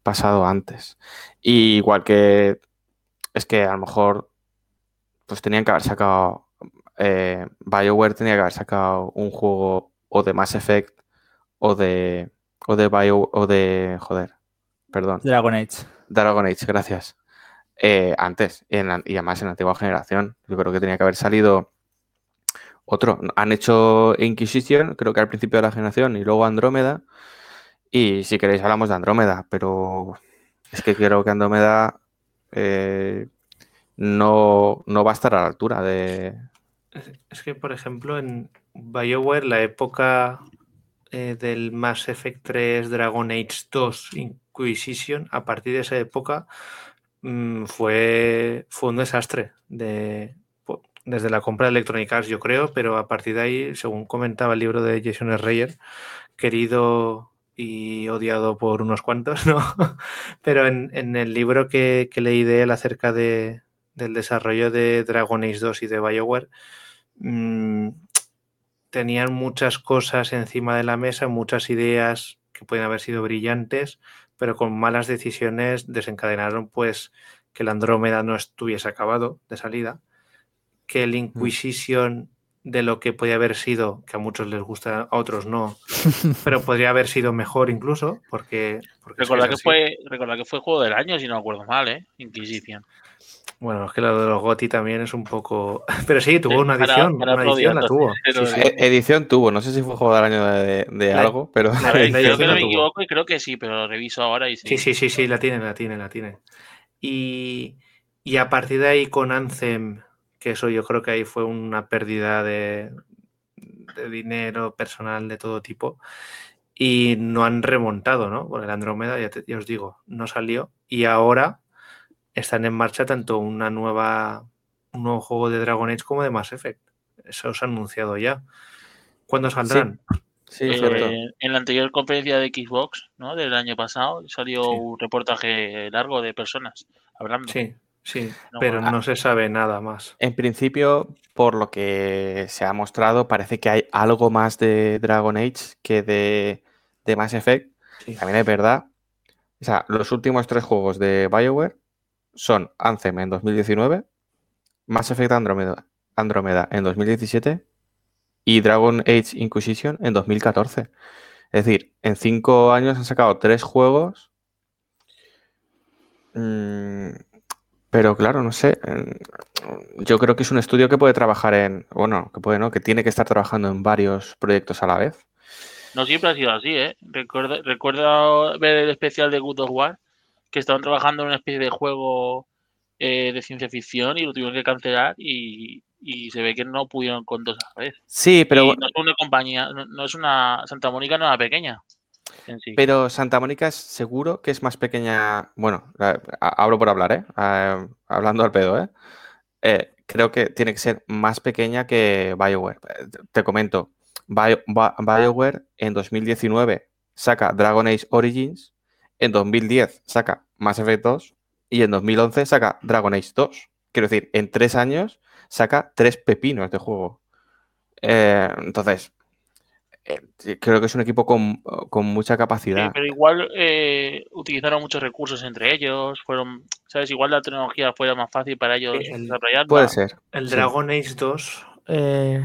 pasado antes. Igual que es que a lo mejor pues tenían que haber sacado eh, BioWare tenía que haber sacado un juego o de Mass Effect o de o de Bio o de joder, perdón, Dragon Age. Dragon Age, gracias. eh, antes en y además en la antigua generación. Yo creo que tenía que haber salido otro. Han hecho Inquisition, creo que al principio de la generación, y luego Andrómeda. Y si queréis hablamos de Andrómeda, pero es que creo que Andrómeda eh, no, no va a estar a la altura de, Es- Es que, por ejemplo, en BioWare, la época eh, del Mass Effect 3, Dragon Age 2, Inquisition, a partir de esa época mm, fue, fue un desastre de, desde la compra de Electronic Arts, yo creo, pero a partir de ahí, según comentaba el libro de Jason Schreier, querido y odiado por unos cuantos, <laughs> ¿no? Pero en, en el libro que, que leí de él acerca de, del desarrollo de Dragon Age 2 y de BioWare, mm, tenían muchas cosas encima de la mesa, muchas ideas que pueden haber sido brillantes, pero con malas decisiones desencadenaron pues que el Andrómeda no estuviese acabado de salida, que el Inquisition de lo que podía haber sido, que a muchos les gusta, a otros no, <laughs> pero podría haber sido mejor incluso, porque... porque es Recordad es que, así. fue, recordad que fue juego del año, si no me acuerdo mal, ¿eh? Inquisition. Bueno, es que lo de los GOTI también es un poco... <laughs> Pero sí, tuvo Sí, una edición, para una día, edición la tuvo. pero- Sí, sí. Edición tuvo, no sé si fue juego del año de, de La- algo, pero la- <laughs> creo que no me equivoco y creo que sí, pero lo reviso ahora y sí. Sí, sí, sí, sí, la tiene, la tiene, la tiene. Y, y a partir de ahí con Anthem, que eso yo creo que ahí fue una pérdida de, de dinero personal de todo tipo. Y no han remontado, ¿no? Porque el Andrómeda, ya, te- ya os digo, no salió. Y ahora están en marcha tanto una nueva, un nuevo juego de DragonAge como de Mass Effect. Eso se ha anunciado ya. ¿Cuándo saldrán? sí, Eh, cierto. en la anterior conferencia de Xbox, ¿no? Del año pasado, salió Sí. un reportaje largo de personas hablando. Sí, Sí, No, pero bueno, no se sabe nada más. En principio, por lo que se ha mostrado, parece que hay algo más de Dragon Age que de, de Mass Effect. Sí. También es verdad. O sea, los últimos tres juegos de BioWare son Anthem en 2019, Mass Effect Andromeda, Andromeda en 2017 y Dragon Age Inquisition en 2014. Es decir, en cinco años han sacado tres juegos. Mm, pero claro, no sé. Yo creo que es un estudio que puede trabajar en. Bueno, que puede, ¿no? Que tiene que estar trabajando en varios proyectos a la vez. No siempre ha sido así, ¿eh? Recuerda, recuerda ver el especial de Good of War, que estaban trabajando en una especie de juego eh, de ciencia ficción y lo tuvieron que cancelar y, y se ve que no pudieron con dos a la vez. Sí, pero, Y no es una compañía, no, no es una. Santa Mónica no era pequeña sí. pero Santa Mónica es seguro que es más pequeña. Bueno, hablo por hablar, ¿eh? Hablando al pedo, ¿eh? Eh, Creo que tiene que ser más pequeña que BioWare. Te comento. Bio- BioWare en 2019 saca Dragon Age Origins, en 2010 saca Mass Effect 2 y en 2011 saca Dragon Age 2. Quiero decir, en tres años saca tres pepinos de juego. Eh, entonces, eh, creo que es un equipo con, con mucha Sí, capacidad. pero igual eh, utilizaron muchos recursos entre ellos, fueron, ¿sabes? Igual la tecnología fuera más fácil para ellos desarrollarla. Puede ser. El Sí. Dragon Age 2, eh,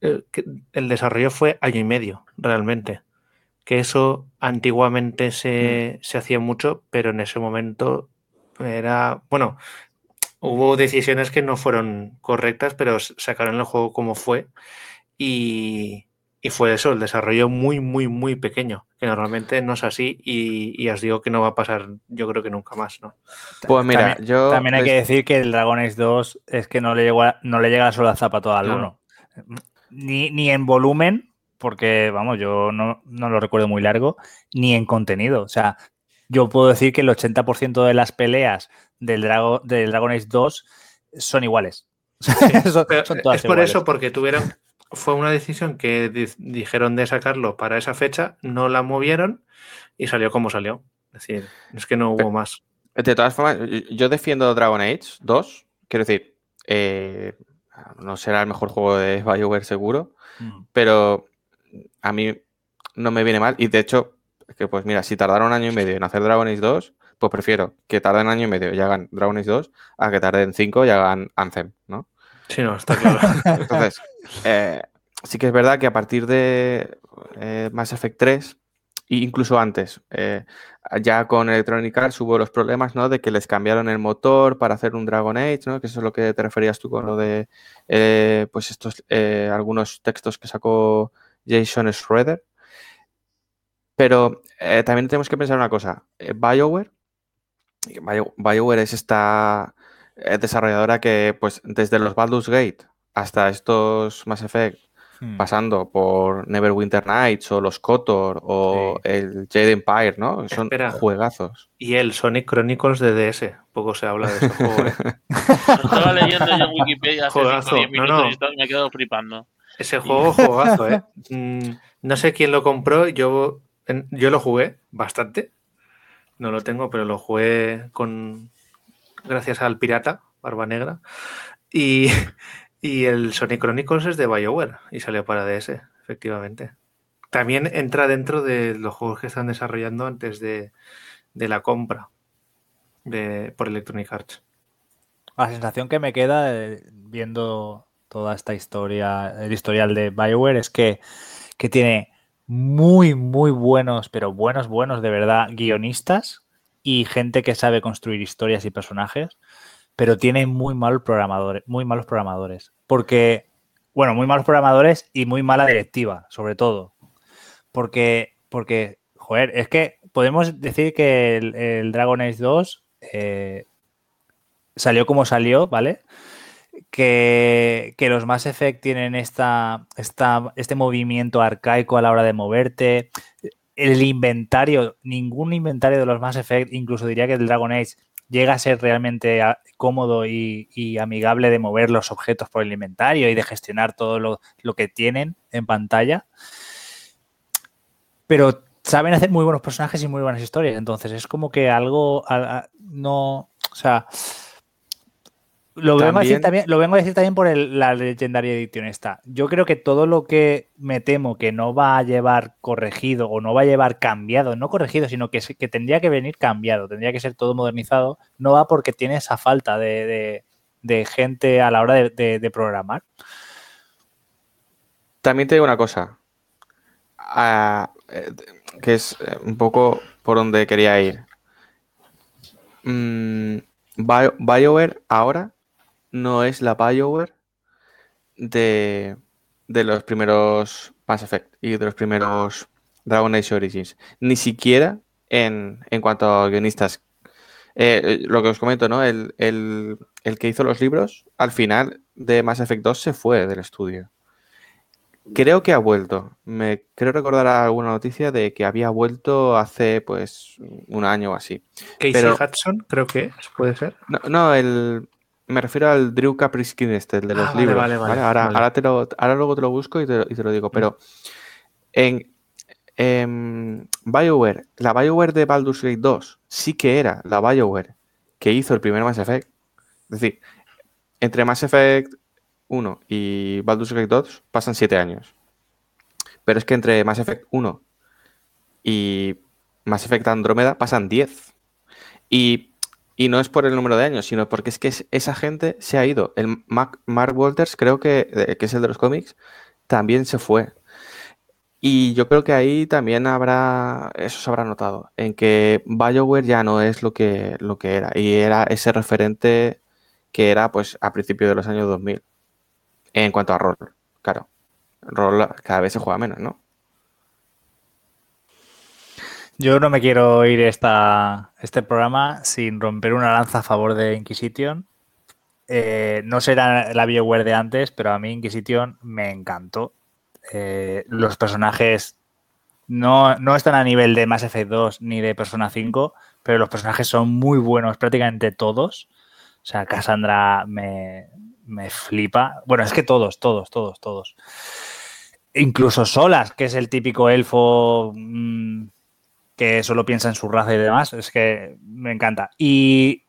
el, que- el desarrollo fue año y medio, realmente. Que eso antiguamente se, se hacía mucho, pero en ese momento era. Bueno, hubo decisiones que no fueron correctas, pero sacaron el juego como fue. Y, y fue eso, el desarrollo muy, muy, muy pequeño. Que normalmente no es así. Y, y os digo que no va a pasar, yo creo que nunca más, ¿no? Pues mira, también, yo. también hay que decir que el Dragon Age 2 es que no le, llegó a- no le llega la sola zapato al Claro. 1. Ni, ni en volumen, porque vamos, yo no, no lo recuerdo muy largo, ni en contenido. O sea, yo puedo decir que el 80% de las peleas del, Drago- del Dragon Age 2 son iguales. <laughs> son, Pero son todas es por iguales. eso, porque tuvieron. Fue una decisión que di- dijeron de sacarlo para esa fecha, no la movieron y salió como salió. Es decir, es que no hubo Pero- más. De todas formas, yo- yo defiendo Dragon Age 2. Quiero decir, eh, no será el mejor juego de BioWare seguro, Mm. pero a mí no me viene mal. Y de hecho, es que pues mira, si tardaron un año y medio en hacer Dragon Age 2, pues prefiero que tarden un año y medio y hagan Dragon Age 2 a que tarden 5 y hagan Anthem, ¿no? Sí, no, está claro. <laughs> Entonces, eh, sí que es verdad que a partir de eh, Mass Effect 3, e incluso antes, eh, ya con Electronic Arts hubo los problemas, ¿no? De que les cambiaron el motor para hacer un Dragon Age, ¿no? Que eso es lo que te referías tú con lo de, eh, pues estos, eh, algunos textos que sacó Jason Schroeder. Pero eh, también tenemos que pensar una cosa. eh, BioWare, Bio- BioWare es esta eh, desarrolladora que, pues, desde los Baldur's Gate hasta estos Mass Effect, Mm. pasando por Neverwinter Nights o los KOTOR o el Jade Empire, ¿no? Son Espera. juegazos. Y el Sonic Chronicles de DS. Poco se habla de ese <laughs> juego. ¿eh? Lo estaba leyendo yo en Wikipedia hace Juegazo. 5 o 10 No, minutos no. y me he quedado flipando. Ese juego, <laughs> juegazo, ¿eh? Mm, No sé quién lo compró. Yo, yo lo jugué bastante. No lo tengo, pero lo jugué con. Gracias al pirata, Barba Negra. Y, <laughs> y el Sonic Chronicles es de BioWare y salió para DS, efectivamente. También entra dentro de los juegos que están desarrollando antes de, de la compra de, por Electronic Arts. La sensación que me queda eh, viendo toda esta historia, el historial de Bioware, es que, que tiene muy, muy buenos, pero buenos, buenos de verdad, guionistas y gente que sabe construir historias y personajes, pero tiene muy malos programadores, muy malos programadores. Porque, bueno, muy malos programadores y muy mala directiva, sobre todo. Porque, porque joder, es que podemos decir que el, Dragon Age 2 eh, salió como salió, ¿vale? Que, los Mass Effect tienen esta, este movimiento arcaico a la hora de moverte. El inventario, ningún inventario de los Mass Effect, incluso diría que el Dragon Age, llega a ser realmente a, cómodo y, amigable de mover los objetos por el inventario y de gestionar todo lo, lo que tienen en pantalla. Pero saben hacer muy buenos personajes y muy buenas historias. Entonces es como que algo no. O sea, Lo vengo, a decir También- lo vengo a decir también por el- la legendaria edición esta. Yo creo que todo lo que me temo que no va a llevar corregido o no va a llevar cambiado, no corregido, sino que, que tendría que venir cambiado, tendría que ser todo modernizado, no va porque tiene esa falta de, de- de gente a la hora de, de- de programar. También te digo una cosa, ah, eh, que es eh, un poco por donde quería ir. Mm, Bio- BioWare ahora no es la BioWare de, de los primeros Mass Effect y de los primeros Dragon Age Origins. Ni siquiera en, en cuanto a guionistas. Eh, eh, lo que os comento, ¿no? El, el- el que hizo los libros, al final de Mass Effect 2 se fue del estudio. Creo que ha vuelto. Me creo recordar alguna noticia de que había vuelto hace pues un año o así. Casey Pero- Hudson, creo que es, puede ser. No, no, el me refiero al Drew Capriskin este, el de los Ah, libros. vale, vale, Ahora, vale. ahora te lo, ahora luego te lo busco y te, lo- y te lo digo. Pero en, en BioWare, la BioWare de Baldur's Gate 2 sí que era la BioWare que hizo el primer Mass Effect. Es decir, entre Mass Effect 1 y Baldur's Gate 2 pasan 7 años. Pero es que entre Mass Effect 1 y Mass Effect Andrómeda pasan 10. Y, y no es por el número de años, sino porque es que es- esa gente se ha ido. El Mac- Mark Walters, creo que, que es el de los cómics, también se fue. Y yo creo que ahí también habrá, eso se habrá notado, en que BioWare ya no es lo que, lo que era. Y era ese referente que era pues a principios de los años 2000. En cuanto a rol, claro. Rol cada vez se juega menos, ¿no? Yo no me quiero ir esta, este programa sin romper una lanza a favor de Inquisition. Eh, no será la BioWare de antes, pero a mí Inquisition me encantó. Eh, los personajes no, no están a nivel de Mass Effect 2 ni de Persona 5, pero los personajes son muy buenos, prácticamente todos. O sea, Cassandra me, me flipa. Bueno, es que todos, todos, todos, todos. Incluso Solas, que es el típico elfo mm, que solo piensa en su raza y demás, es que me encanta. Y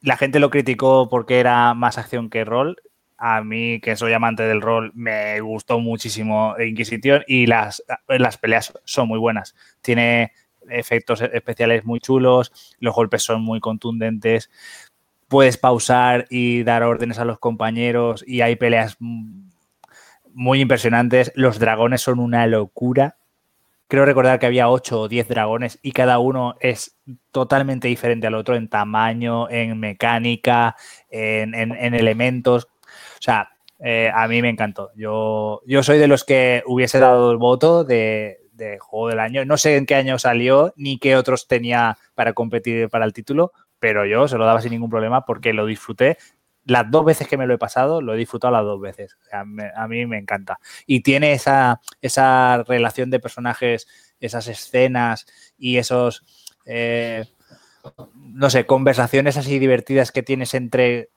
la gente lo criticó porque era más acción que rol. A mí, que soy amante del rol, me gustó muchísimo Inquisition y las, las peleas son muy buenas. Tiene efectos especiales muy chulos, los golpes son muy contundentes, puedes pausar y dar órdenes a los compañeros y hay peleas muy impresionantes. Los dragones son una locura. Creo recordar que había 8 o 10 dragones y cada uno es totalmente diferente al otro en tamaño, en mecánica, en, en- en elementos. O sea, eh, a mí me encantó. Yo, yo soy de los que hubiese dado el voto de juego del año. No sé en qué año salió ni qué otros tenía para competir para el título, pero yo se lo daba sin ningún problema porque lo disfruté. Las dos veces que me lo he pasado, lo he disfrutado las dos veces. A mí me encanta. Y tiene esa, esa relación de personajes, esas escenas y esos, eh, no sé, conversaciones así divertidas que tienes entre,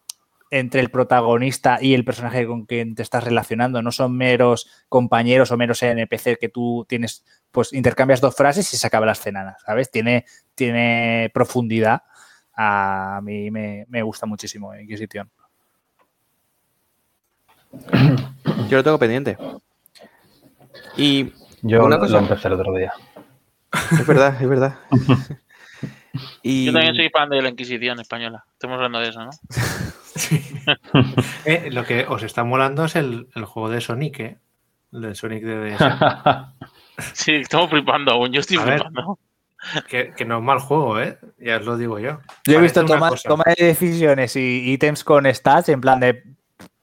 entre el protagonista y el personaje con quien te estás relacionando. No son meros compañeros o meros NPC que tú tienes, pues intercambias dos frases y se acaba la escena, ¿sabes? Tiene, tiene profundidad. A mí me, me gusta muchísimo Inquisition. Yo lo tengo pendiente. Y Yo Una lo, cosa- lo empecé el otro día. es verdad, es verdad. y <laughs> Yo también soy fan de la Inquisición española. Estamos hablando de eso, ¿no? <laughs> Eh, lo que os está molando es el, el juego de Sonic, ¿eh? El de Sonic de DS. <laughs> Sí, estamos flipando aún. Yo estoy A ver. flipando. que, que no es mal juego, ¿eh? Ya os lo digo yo. Yo he visto una toma, de decisiones y ítems con stats en plan de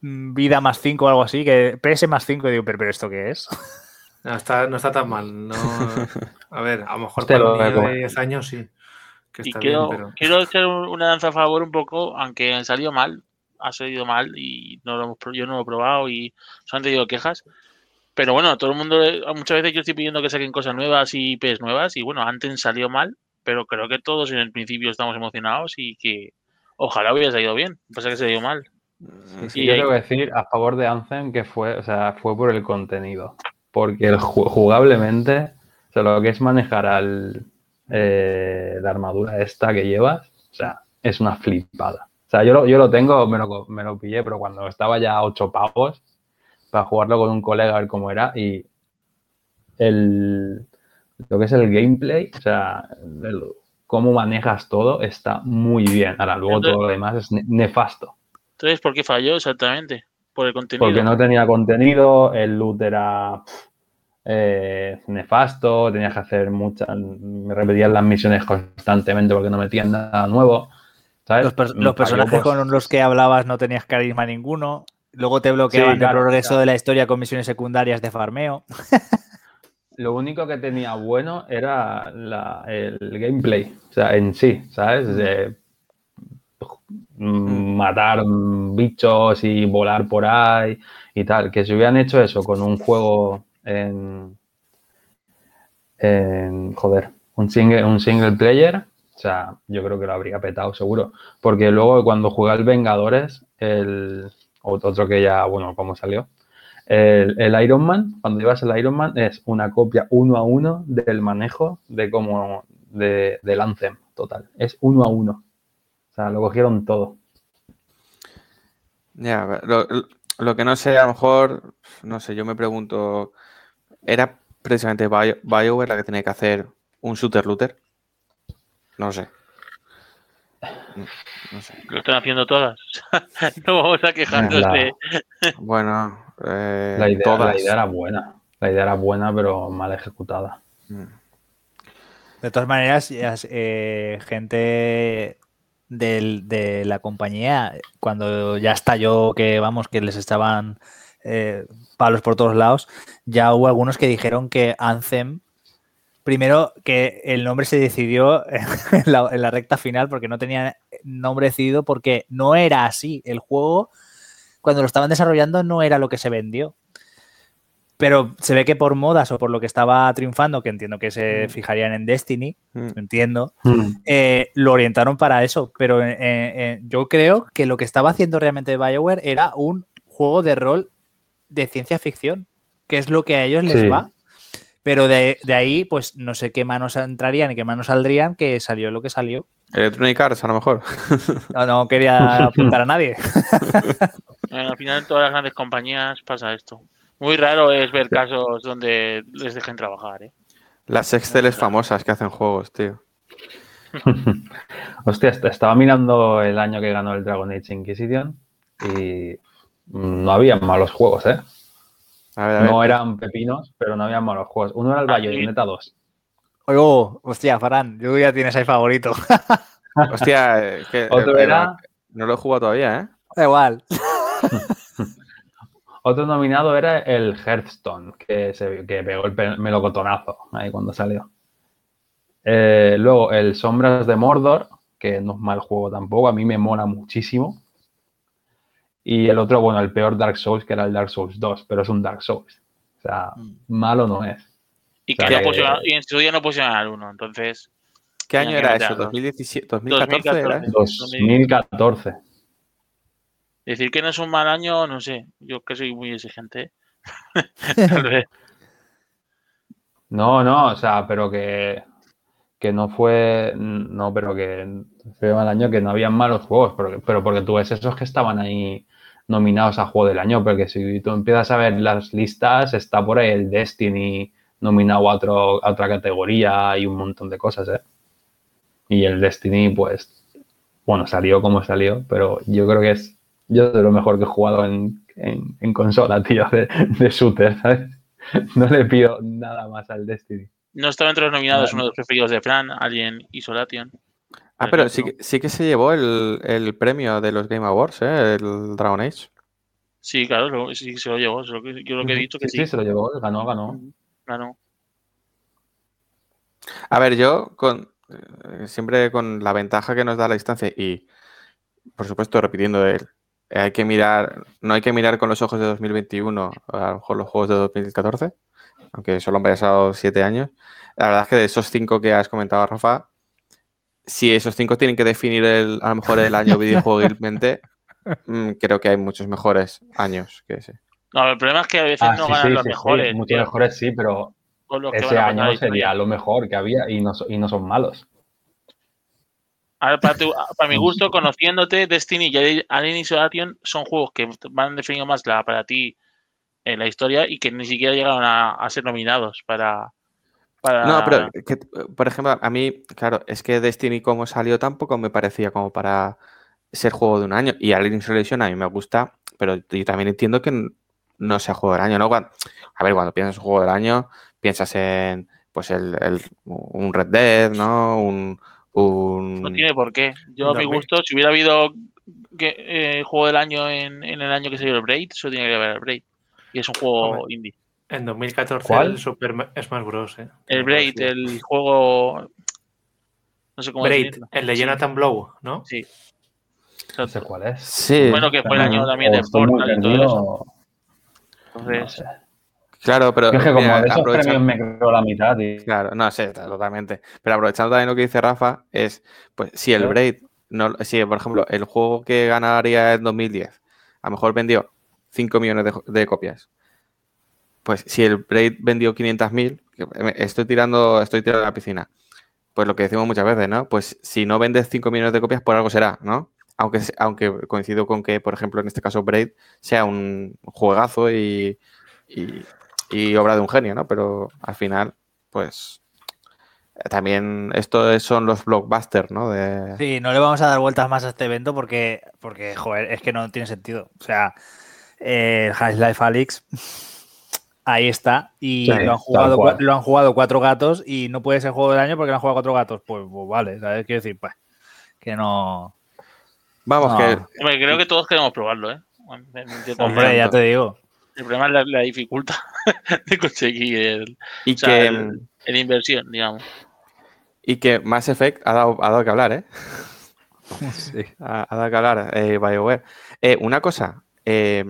vida más 5 o algo así, que PS más 5 y digo, pero, pero ¿esto qué es? <laughs> No está, no está tan mal. No, <laughs> a ver, a lo mejor Este para lo un niño de comer. 10 años sí. Que Y quiero, bien, pero. quiero un- una danza a favor un poco, aunque salió mal, ha salido mal y no lo hemos, yo no lo he probado y solamente digo quejas. Pero bueno, todo el mundo, muchas veces yo estoy pidiendo que saquen cosas nuevas y IPs nuevas y bueno, antes salió mal, pero creo que todos en el principio estamos emocionados y que ojalá hubiera salido bien. Pasa que se dio mal. Sí, Y yo hay- tengo que decir a favor de Anthem que fue, o sea, fue por el contenido. Porque el jugablemente, o sea, lo que es manejar al, eh, la armadura esta que llevas, o sea, es una flipada. O sea, yo lo, yo lo tengo, me lo, me lo pillé, pero cuando estaba ya a 8 pavos para jugarlo con un colega a ver cómo era y el, lo que es el gameplay, o sea, el- cómo manejas todo está muy bien. Ahora, luego Entonces- todo lo demás es ne- nefasto. Entonces, ¿por qué falló exactamente? Por el contenido. Porque no tenía contenido, el loot era eh, nefasto, tenías que hacer muchas, me repetían las misiones constantemente porque no metían nada nuevo. ¿sabes? Los, per- Me los falló, personajes pues, con los que hablabas no tenías carisma ninguno. Luego te bloqueaban Sí, claro, el progreso claro. de la historia con misiones secundarias de farmeo. <laughs> Lo único que tenía bueno era la- el gameplay, o sea, en sí, ¿sabes? Matar mm, bichos y volar por ahí y tal. Que si hubieran hecho eso con un juego en, en joder, un single, un single player, o sea, yo creo que lo habría petado seguro. Porque luego cuando juega el Vengadores, el otro que ya, bueno, como salió, el, el Iron Man, cuando llevas el Iron Man, es una copia uno a uno del manejo de como de, del Anthem total. Es uno a uno. O sea, lo cogieron todo. Ya, lo, lo que no sé, a lo mejor, no sé, yo me pregunto, ¿era precisamente Bio- BioWare la que tenía que hacer un shooter looter? No sé. No, no sé. Lo están haciendo todas. <laughs> no vamos a quejarnos La- de. Bueno, eh, La idea, todas. la idea era buena. La idea era buena, pero mal ejecutada. Mm. De todas maneras, eh, gente del- de la compañía, cuando ya estalló que, vamos, que les estaban eh, palos por todos lados, ya hubo algunos que dijeron que Anthem, primero que el nombre se decidió <laughs> en la, en la recta final porque no tenía nombre decidido porque no era así. El juego, cuando lo estaban desarrollando, no era lo que se vendió. Pero se ve que por modas o por lo que estaba triunfando, que entiendo que se fijarían en Destiny, Mm. entiendo, eh, lo orientaron para eso. Pero eh, eh, yo creo que lo que estaba haciendo realmente BioWare era un juego de rol de ciencia ficción, que es lo que a ellos les Sí. va. Pero de, de ahí, pues no sé qué manos entrarían y qué manos saldrían, que salió lo que salió. Electronic Arts, a lo mejor. <laughs> No, no quería apuntar a nadie. <laughs> Bueno, al final en todas las grandes compañías pasa esto. Muy raro es ver casos donde les dejen trabajar, ¿eh? Las Exceles famosas que hacen juegos, tío. <laughs> Hostia, est- estaba mirando el año que ganó el Dragon Age Inquisition y no había malos juegos, ¿eh? A ver, a ver. No eran pepinos, pero no había malos juegos. Uno era el Ah. Bayonetta 2. Oigo, hostia, Farán, yo ya tienes ahí favorito. Hostia, es <laughs> que Otro eh, era, no lo he jugado todavía, ¿eh? Da igual. <laughs> otro nominado era el Hearthstone, que, se, que pegó el melocotonazo ahí cuando salió. Eh, luego el Sombras de Mordor, que no es mal juego tampoco, a mí me mola muchísimo. Y el otro, bueno, el peor Dark Souls, que era el Dark Souls 2, pero es un Dark Souls. O sea, malo no es. Y, O sea que no que- pusieron- y en su día no pusieron al uno, entonces. ¿Qué año era eso? a dos. ¿2017? ¿2014 era? 2014. 2014. Decir que no es un mal año, no sé. Yo que soy muy exigente. <laughs> Tal vez. <laughs> No, no, o sea, pero que, que no fue. No, pero que fue mal año que no habían malos juegos, pero, pero porque tú ves esos que estaban ahí nominados a juego del año, porque si tú empiezas a ver las listas, está por ahí el Destiny nominado a, otro, a otra categoría y un montón de cosas, ¿eh? Y el Destiny, pues, bueno, salió como salió, pero yo creo que es yo de lo mejor que he jugado en, en, en consola, tío, de, de shooter, ¿sabes? No le pido nada más al Destiny. No estaba entre los nominados Vale. uno de los preferidos de Fran, Alien Isolation. Ah, pero sí que, sí que se llevó el, el premio de los Game Awards, ¿eh? El Dragon Age. Sí, claro, lo- sí se lo llevó. Yo lo que he dicho que Sí, sí. sí, se lo llevó, ganó, ganó. Claro. A ver, yo con eh, siempre con la ventaja que nos da la distancia y, por supuesto, repitiendo él, hay que mirar, no hay que mirar con los ojos de 2021, a lo mejor los juegos de 2014, aunque solo han pasado siete años. La verdad es que de esos cinco que has comentado, Rafa, si esos cinco tienen que definir el, a lo mejor el año <laughs> videojueguilmente, mm, creo que hay muchos mejores años que ese. No, el problema es que a veces Ah, no sí, ganan sí, los sí, sí, mejores. muchos mejores sí, pero ese año sería lo mejor que había y no, y no son malos. Ahora, para, tu- para mi <laughs> gusto, conociéndote, Destiny y Alien Isolation son juegos que van definiendo más la, para ti en la historia y que ni siquiera llegaron a, a ser nominados para. para No, pero, que, por ejemplo, a mí, claro, es que Destiny como salió tampoco me parecía como para ser juego de un año. Y Alien Isolation a mí me gusta, pero yo también entiendo que no sea juego del año, ¿no? A ver, cuando piensas en juego del año, piensas en, pues, el, el- un Red Dead, ¿no? Un... un- No tiene por qué. Yo, a mi gusto, si hubiera habido que, eh, juego del año en, en el año que salió el Braid, eso tiene que haber el Braid. Y es un juego Hombre. indie. En 2014 ¿Cuál? el Super Ma- Smash Bros. ¿eh? El Braid, el juego. No sé cómo Braid, el de Sí, Jonathan Blow, ¿no? Sí. No sé cuál es. Sí, Bueno, que fue el año también de muy Portal y todo eso. no Entonces, sé. Claro, pero... Yo es que como mira, de esos premios me creo la mitad y Claro, no sé, totalmente. Pero aprovechando también lo que dice Rafa, es, pues, si el. Braid, no, si por ejemplo, el juego que ganaría en 2010, a lo mejor vendió 5 millones de, copias. Pues si el Braid vendió 500.000, que me- estoy tirando, estoy tirando a la piscina. Pues lo que decimos muchas veces, ¿no? Pues si no vendes 5 millones de copias, por algo será, ¿no? Aunque, aunque coincido con que, por ejemplo, en este caso Braid sea un juegazo y, y- y obra de un genio, ¿no? Pero al final, pues también esto es- son los blockbusters, ¿no? De... Sí, no le vamos a dar vueltas más a este evento porque, porque joder, es que no tiene sentido. O sea, eh, el Half-Life Alyx ahí está y Sí, lo, han jugado, lo han jugado cuatro gatos y no puede ser juego del año porque lo han jugado cuatro gatos. Pues, pues vale, ¿sabes? Quiero decir, pues que no... Vamos, No. que hombre, creo que todos queremos probarlo, ¿eh? Hombre, ya te digo. El problema es la, la dificultad <laughs> de conseguir el, y o sea, que el- el inversión, digamos. y que Mass Effect ha dado, ha dado que hablar, ¿eh? <laughs> Sí. Ha, ha dado que hablar, eh, BioWare. Eh, una cosa, eh,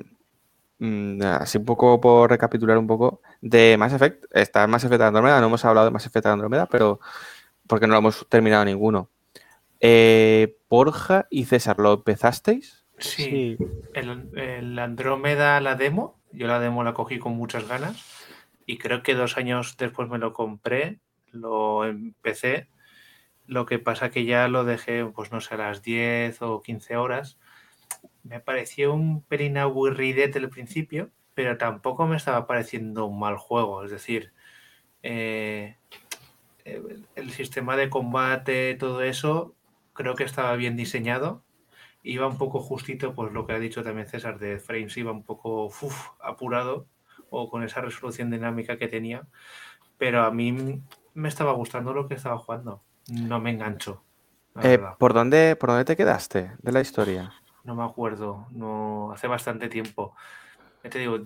mm, así un poco por recapitular un poco, de Mass Effect, está Mass Effect Andromeda, no hemos hablado de Mass Effect Andromeda, pero porque no lo hemos terminado ninguno. Eh, Borja y César, ¿lo empezasteis? Sí. El, el Andrómeda, la demo, yo la demo la cogí con muchas ganas y creo que dos años después me lo compré, lo empecé. Lo que pasa que ya lo dejé, pues no sé, a las 10 o 15 horas. Me pareció un pelín aburridete al principio, pero tampoco me estaba pareciendo un mal juego. Es decir, eh, el, sistema de combate, todo eso, creo que estaba bien diseñado iba un poco justito, pues lo que ha dicho también César de frames, iba un poco uf, apurado o con esa resolución dinámica que tenía, pero a mí me estaba gustando lo que estaba jugando, no me engancho. Eh. ¿por, dónde, ¿Por dónde te quedaste de la historia? No me acuerdo, no hace bastante tiempo. Ya te digo,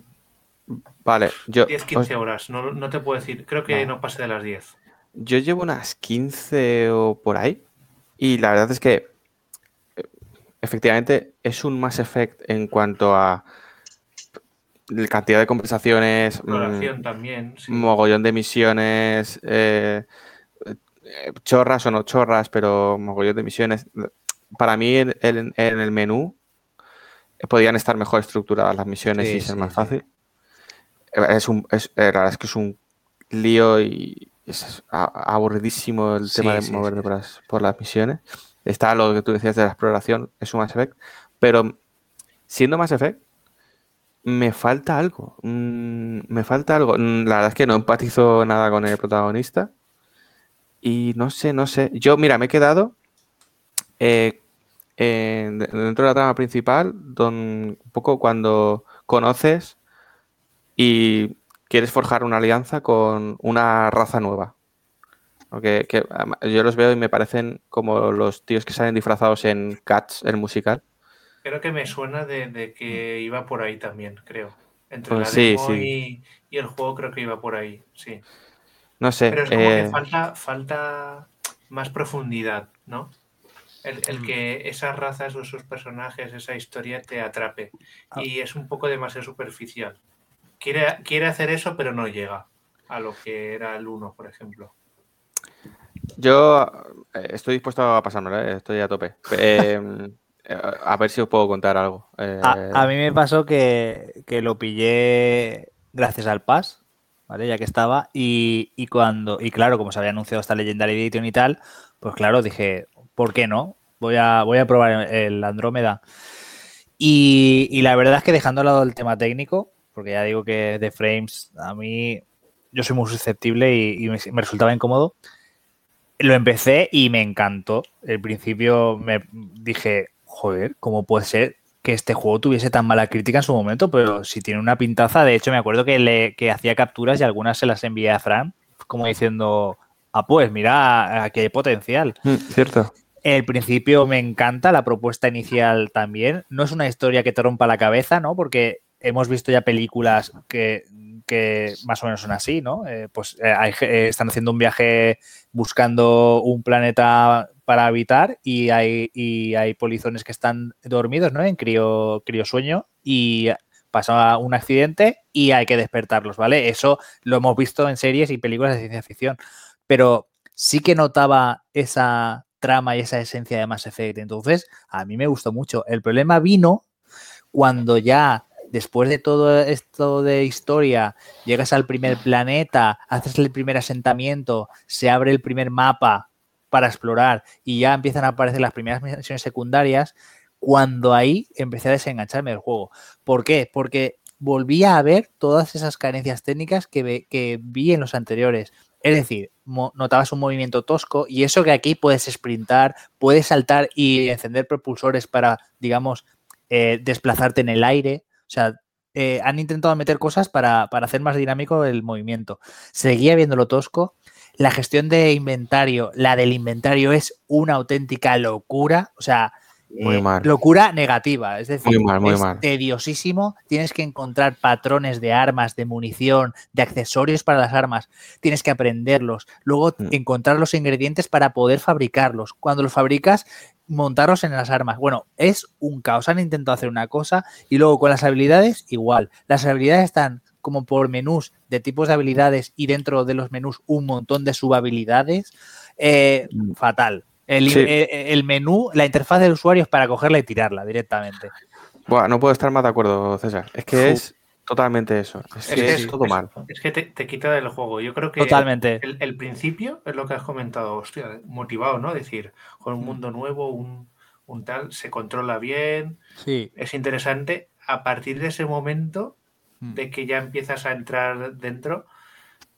Vale, yo, 10, os- 15 horas, no, no te puedo decir, creo que No. no pase de las 10. yo llevo unas 15 o por ahí y la verdad es que efectivamente es un Mass Effect en cuanto a la cantidad de conversaciones, mm, Exploración también, sí. mogollón de misiones, eh, eh, chorras o no chorras, pero mogollón de misiones. Para mí en, en- en el menú eh, podían estar mejor estructuradas las misiones Sí, y ser sí, más fácil. Es un, es, eh, la verdad es que es un lío y es aburridísimo el Sí, tema de sí, moverte sí. por, las, por las misiones. Está lo que tú decías de la exploración, es un Mass Effect, pero siendo Mass Effect, me falta algo. mm, me falta algo. Mm, La verdad es que no empatizo nada con el protagonista. Y no sé, no sé. Yo, mira, me he quedado eh, en- dentro de la trama principal, don, un poco cuando conoces y quieres forjar una alianza con una raza nueva. Que, yo los veo y me parecen como los tíos que salen disfrazados en Cats, el musical. Creo que me suena de, de que iba por ahí también, creo. Entre Pues la sí, demo sí. Y, y el juego creo que iba por ahí, sí. No sé. Pero es como eh, que falta, falta más profundidad, ¿no? El, el que esas razas o esos personajes, esa historia te atrape. Ah. Y es un poco demasiado superficial. Quiere, quiere hacer eso, pero no llega a lo que era el 1, por ejemplo. Yo eh, estoy dispuesto a pasármelo, eh, estoy a tope. <laughs> Eh, eh, a ver si os puedo contar algo. Eh, A, a mí me pasó que, que lo pillé gracias al Pass, ¿vale? Ya que estaba. Y, y cuando, y claro, como se había anunciado esta Legendary Edition y tal, pues claro, dije, ¿por qué no? Voy a, voy a probar el Andrómeda. Y, y la verdad es que dejando a lado el tema técnico, porque ya digo que de frames a mí yo soy muy susceptible y, y me, me resultaba incómodo. Lo empecé y me encantó. Al principio me dije, joder, ¿cómo puede ser que este juego tuviese tan mala crítica en su momento? Pero si tiene una pintaza, de hecho me acuerdo que, le, que hacía capturas y algunas se las envié a Fran, como diciendo, ah, pues mira, aquí hay potencial. Mm, cierto. El principio me encanta, la propuesta inicial también. No es una historia que te rompa la cabeza, ¿no? Porque hemos visto ya películas que, que más o menos son así, ¿no? Eh, pues eh, hay, eh, están haciendo un viaje buscando un planeta para habitar y hay, polizones que están dormidos, ¿no? En crío, sueño y pasa un accidente y hay que despertarlos, ¿vale? Eso lo hemos visto en series y películas de ciencia ficción, pero sí que notaba esa trama y esa esencia de Mass Effect. Entonces, a mí me gustó mucho. El problema vino cuando ya después de todo esto de historia, llegas al primer planeta, haces el primer asentamiento, se abre el primer mapa para explorar y ya empiezan a aparecer las primeras misiones secundarias, cuando ahí empecé a desengancharme del juego. ¿Por qué? Porque volvía a ver todas esas carencias técnicas que, ve, que vi en los anteriores. Es decir, notabas un movimiento tosco y eso que aquí puedes sprintar, puedes saltar y encender propulsores para, digamos, eh, desplazarte en el aire. O sea, eh, han intentado meter cosas para, para, hacer más dinámico el movimiento. Seguía viéndolo tosco. La gestión de inventario, la del inventario es una auténtica locura. O sea, muy eh, mal. locura negativa. Es decir, muy mal, muy es mal. tediosísimo. Tienes que encontrar patrones de armas, de munición, de accesorios para las armas. Tienes que aprenderlos. Luego Mm. encontrar los ingredientes para poder fabricarlos. Cuando los fabricas, montarlos en las armas. Bueno, es un caos. Han intentado hacer una cosa y luego con las habilidades igual. Las habilidades están como por menús de tipos de habilidades y dentro de los menús un montón de subhabilidades. Eh, fatal. El, Sí. el- el menú, la interfaz del usuario es para cogerla y tirarla directamente. Buah, no puedo estar más de acuerdo, César. Es que es totalmente eso. Es, Es que que es es- todo mal. Es que te, te quita del juego. Yo creo que Totalmente. el, el principio es lo que has comentado, hostia, motivado, ¿no? Decir, con un Mm. mundo nuevo, un, un tal, se controla bien, Sí. es interesante. A partir de ese momento, Mm. de que ya empiezas a entrar dentro,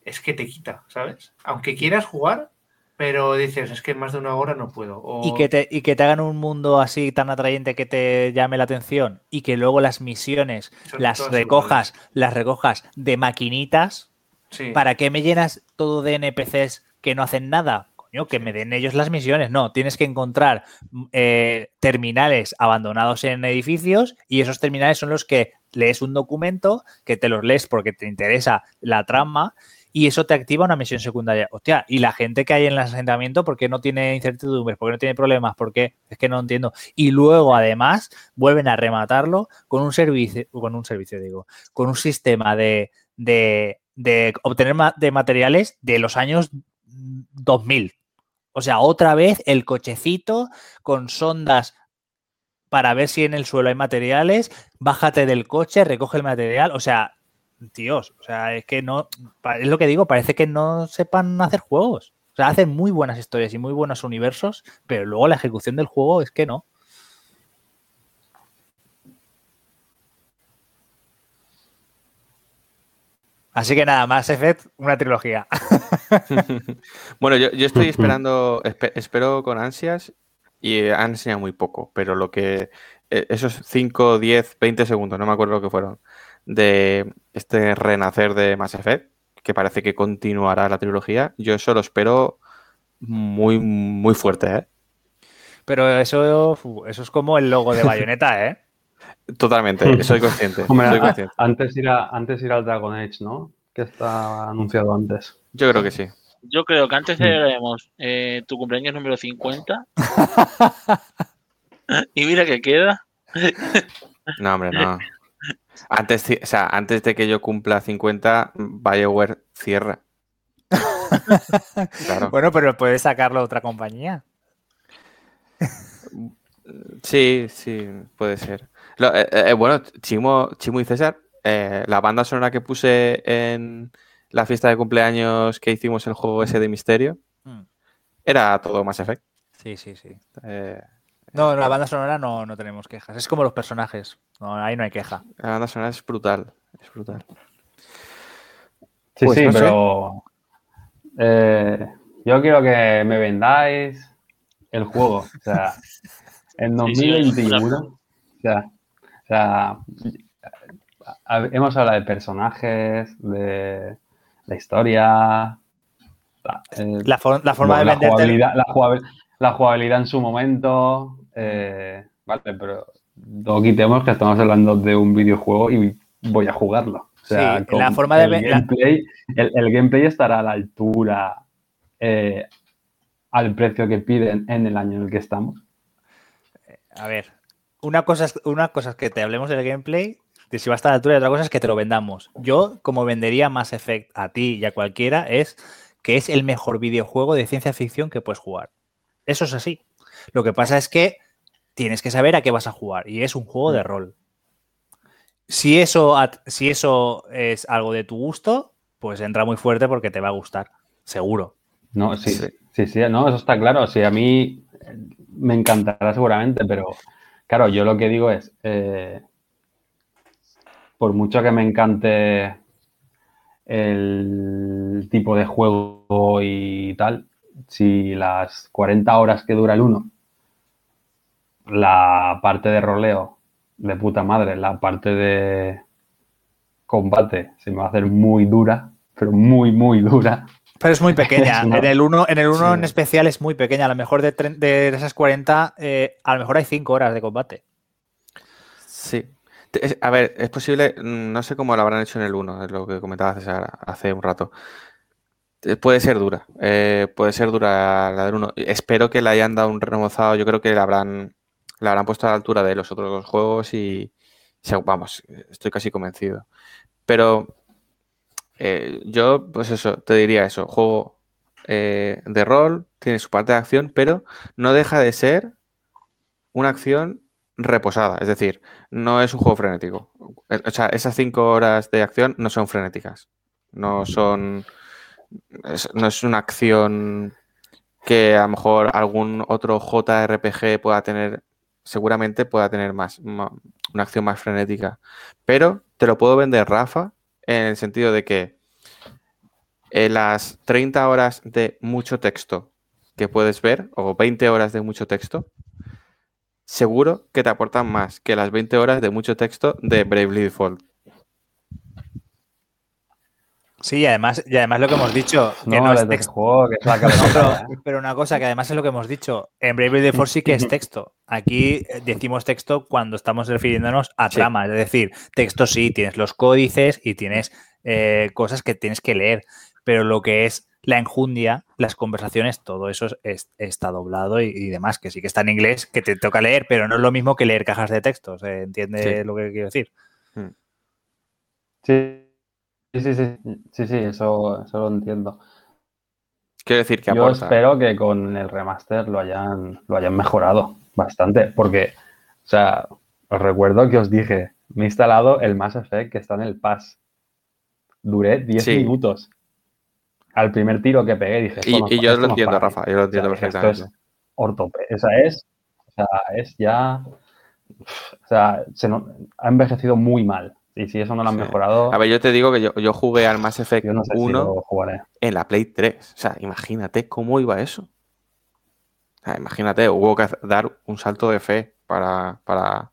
es que te quita, ¿sabes? Aunque quieras jugar, pero dices, es que más de una hora no puedo. O... Y que, te, y que te hagan un mundo así tan atrayente que te llame la atención y que luego las misiones Son las recojas, las recojas de maquinitas. Sí. ¿Para qué me llenas todo de NPCs que no hacen nada? Coño, que me den ellos las misiones. No, tienes que encontrar eh, terminales abandonados en edificios y esos terminales son los que lees un documento, que te los lees porque te interesa la trama y eso te activa una misión secundaria. Hostia, y la gente que hay en el asentamiento, ¿por qué no tiene incertidumbres? ¿Por qué no tiene problemas? ¿Por qué? Es que no entiendo. Y luego, además, vuelven a rematarlo con un servicio, con un servicio, digo, con un sistema de, de, de obtener de materiales de los años 2000. O sea, otra vez el cochecito con sondas para ver si en el suelo hay materiales, bájate del coche, recoge el material, o sea, tíos, o sea, es que no, es lo que digo, parece que no sepan hacer juegos. O sea, hacen muy buenas historias y muy buenos universos, pero luego la ejecución del juego es que no. Así que nada, más Effect, una trilogía. <laughs> bueno, yo, yo estoy esperando, espe- espero con ansias y han enseñado muy poco, pero lo que eh, esos 5, 10, 20 segundos, no me acuerdo lo que fueron, de este renacer de Mass Effect, que parece que continuará la trilogía, yo eso lo espero muy, muy fuerte, ¿eh? Pero eso, eso es como el logo de Bayonetta, <laughs> ¿eh? Totalmente, <laughs> soy consciente. Hombre, soy a- consciente. antes ir, a, antes ir al Dragon Age, ¿no? Que está anunciado antes. Yo creo que sí. Yo creo que antes celebraremos eh, tu cumpleaños número 50. <laughs> y mira que queda. No, hombre, no. Antes, o sea, antes de que yo cumpla 50, BioWare cierra. <laughs> Claro. Bueno, pero puedes sacarlo a otra compañía. Sí, sí, puede ser. Lo- eh, eh, bueno, Chimo, Chimo y César, eh, la banda sonora que puse en la fiesta de cumpleaños que hicimos el juego ese de misterio, Mm. era todo Mass Effect. Sí, sí, sí. Eh, No, la banda sonora no, no tenemos quejas. Es como los personajes. No, ahí no hay queja. La banda sonora es brutal. Es brutal. Sí, Pues sí, no pero eh, yo quiero que me vendáis el juego. O sea, <laughs> en Sí, sí, 2021, o sea, o sea, hemos hablado de personajes, de la historia, la, eh, La, for- la forma bueno, de la venderte. jugabilidad, la, jugabil- la jugabilidad en su momento. eh, vale, pero no quitemos que estamos hablando de un videojuego y voy a jugarlo. O sea, Sí, la forma de el la- gameplay, el, el gameplay estará a la altura eh, al precio que piden en el año en el que estamos. A ver, una cosa, es, una cosa es que te hablemos del gameplay, de si va a estar a la altura, y otra cosa es que te lo vendamos. Yo, como vendería Mass Effect a ti y a cualquiera, es que es el mejor videojuego de ciencia ficción que puedes jugar. Eso es así. Lo que pasa es que tienes que saber a qué vas a jugar y es un juego de rol. Si eso, si eso es algo de tu gusto, pues entra muy fuerte porque te va a gustar, seguro. No, sí, Sí. sí, sí, no, eso está claro. Sí, a mí eh, me encantará seguramente, pero claro, yo lo que digo es, eh, por mucho que me encante el tipo de juego y tal, si las 40 horas que dura el uno, la parte de roleo de puta madre, la parte de combate se me va a hacer muy dura, pero muy, muy dura. Pero es muy pequeña. <laughs> Es una- En el 1 en, el uno Sí. en especial es muy pequeña. A lo mejor de, de esas 40, eh, a lo mejor hay 5 horas de combate. Sí. A ver, es posible, mm, no sé cómo lo habrán hecho en el 1, es lo que comentaba César hace un rato. Eh, Puede ser dura, eh, puede ser dura la del 1. Espero que le hayan dado un remozado, yo creo que la habrán, la habrán puesto a la altura de los otros dos juegos y, vamos, estoy casi convencido. Pero eh, yo, pues eso, te diría eso, juego de rol, tiene su parte de acción, pero no deja de ser una acción reposada, es decir, no es un juego frenético. O sea, esas cinco horas de acción no son frenéticas. No son. No es una acción que a lo mejor algún otro JRPG pueda tener. Seguramente pueda tener más. una acción más frenética. Pero te lo puedo vender, Rafa, en el sentido de que eh, las 30 horas de mucho texto que puedes ver, o 20 horas de mucho texto, seguro que te aportan más que las 20 horas de mucho texto de Bravely Default. Sí, y además, y además lo que hemos dicho, que No, no es texto. juego, que es la cabeza. <laughs> pero, pero una cosa que además es lo que hemos dicho, en Bravely Default sí que es texto. Aquí eh, decimos texto cuando estamos refiriéndonos a Sí. trama, es decir, texto sí, tienes los códices y tienes eh, cosas que tienes que leer, pero lo que es la enjundia, las conversaciones, todo eso es- es- está doblado y, y demás, que sí que está en inglés, que te toca leer, pero no es lo mismo que leer cajas de textos, ¿eh? ¿entiendes Sí. lo que quiero decir? Sí, sí, sí, sí, sí, sí, eso, eso lo entiendo. Quiero decir que Yo aporta. espero que con el remaster lo hayan, lo hayan mejorado bastante, porque, o sea, os recuerdo que os dije, me he instalado el Mass Effect que está en el Pass. Duré 10 Sí. minutos. Al primer tiro que pegué dije, Y, esto y yo esto lo entiendo. Rafa, yo lo entiendo O sea, esto perfectamente. es ortope. Esa es, o sea, es ya, o sea, se no- ha envejecido muy mal. Y si eso no lo han Sí. mejorado, A ver, yo te digo que yo, yo jugué al Mass Effect no sé si 1 lo jugaré. en la Play 3. O sea, imagínate cómo iba eso. O sea, imagínate, hubo que dar un salto de fe para, para,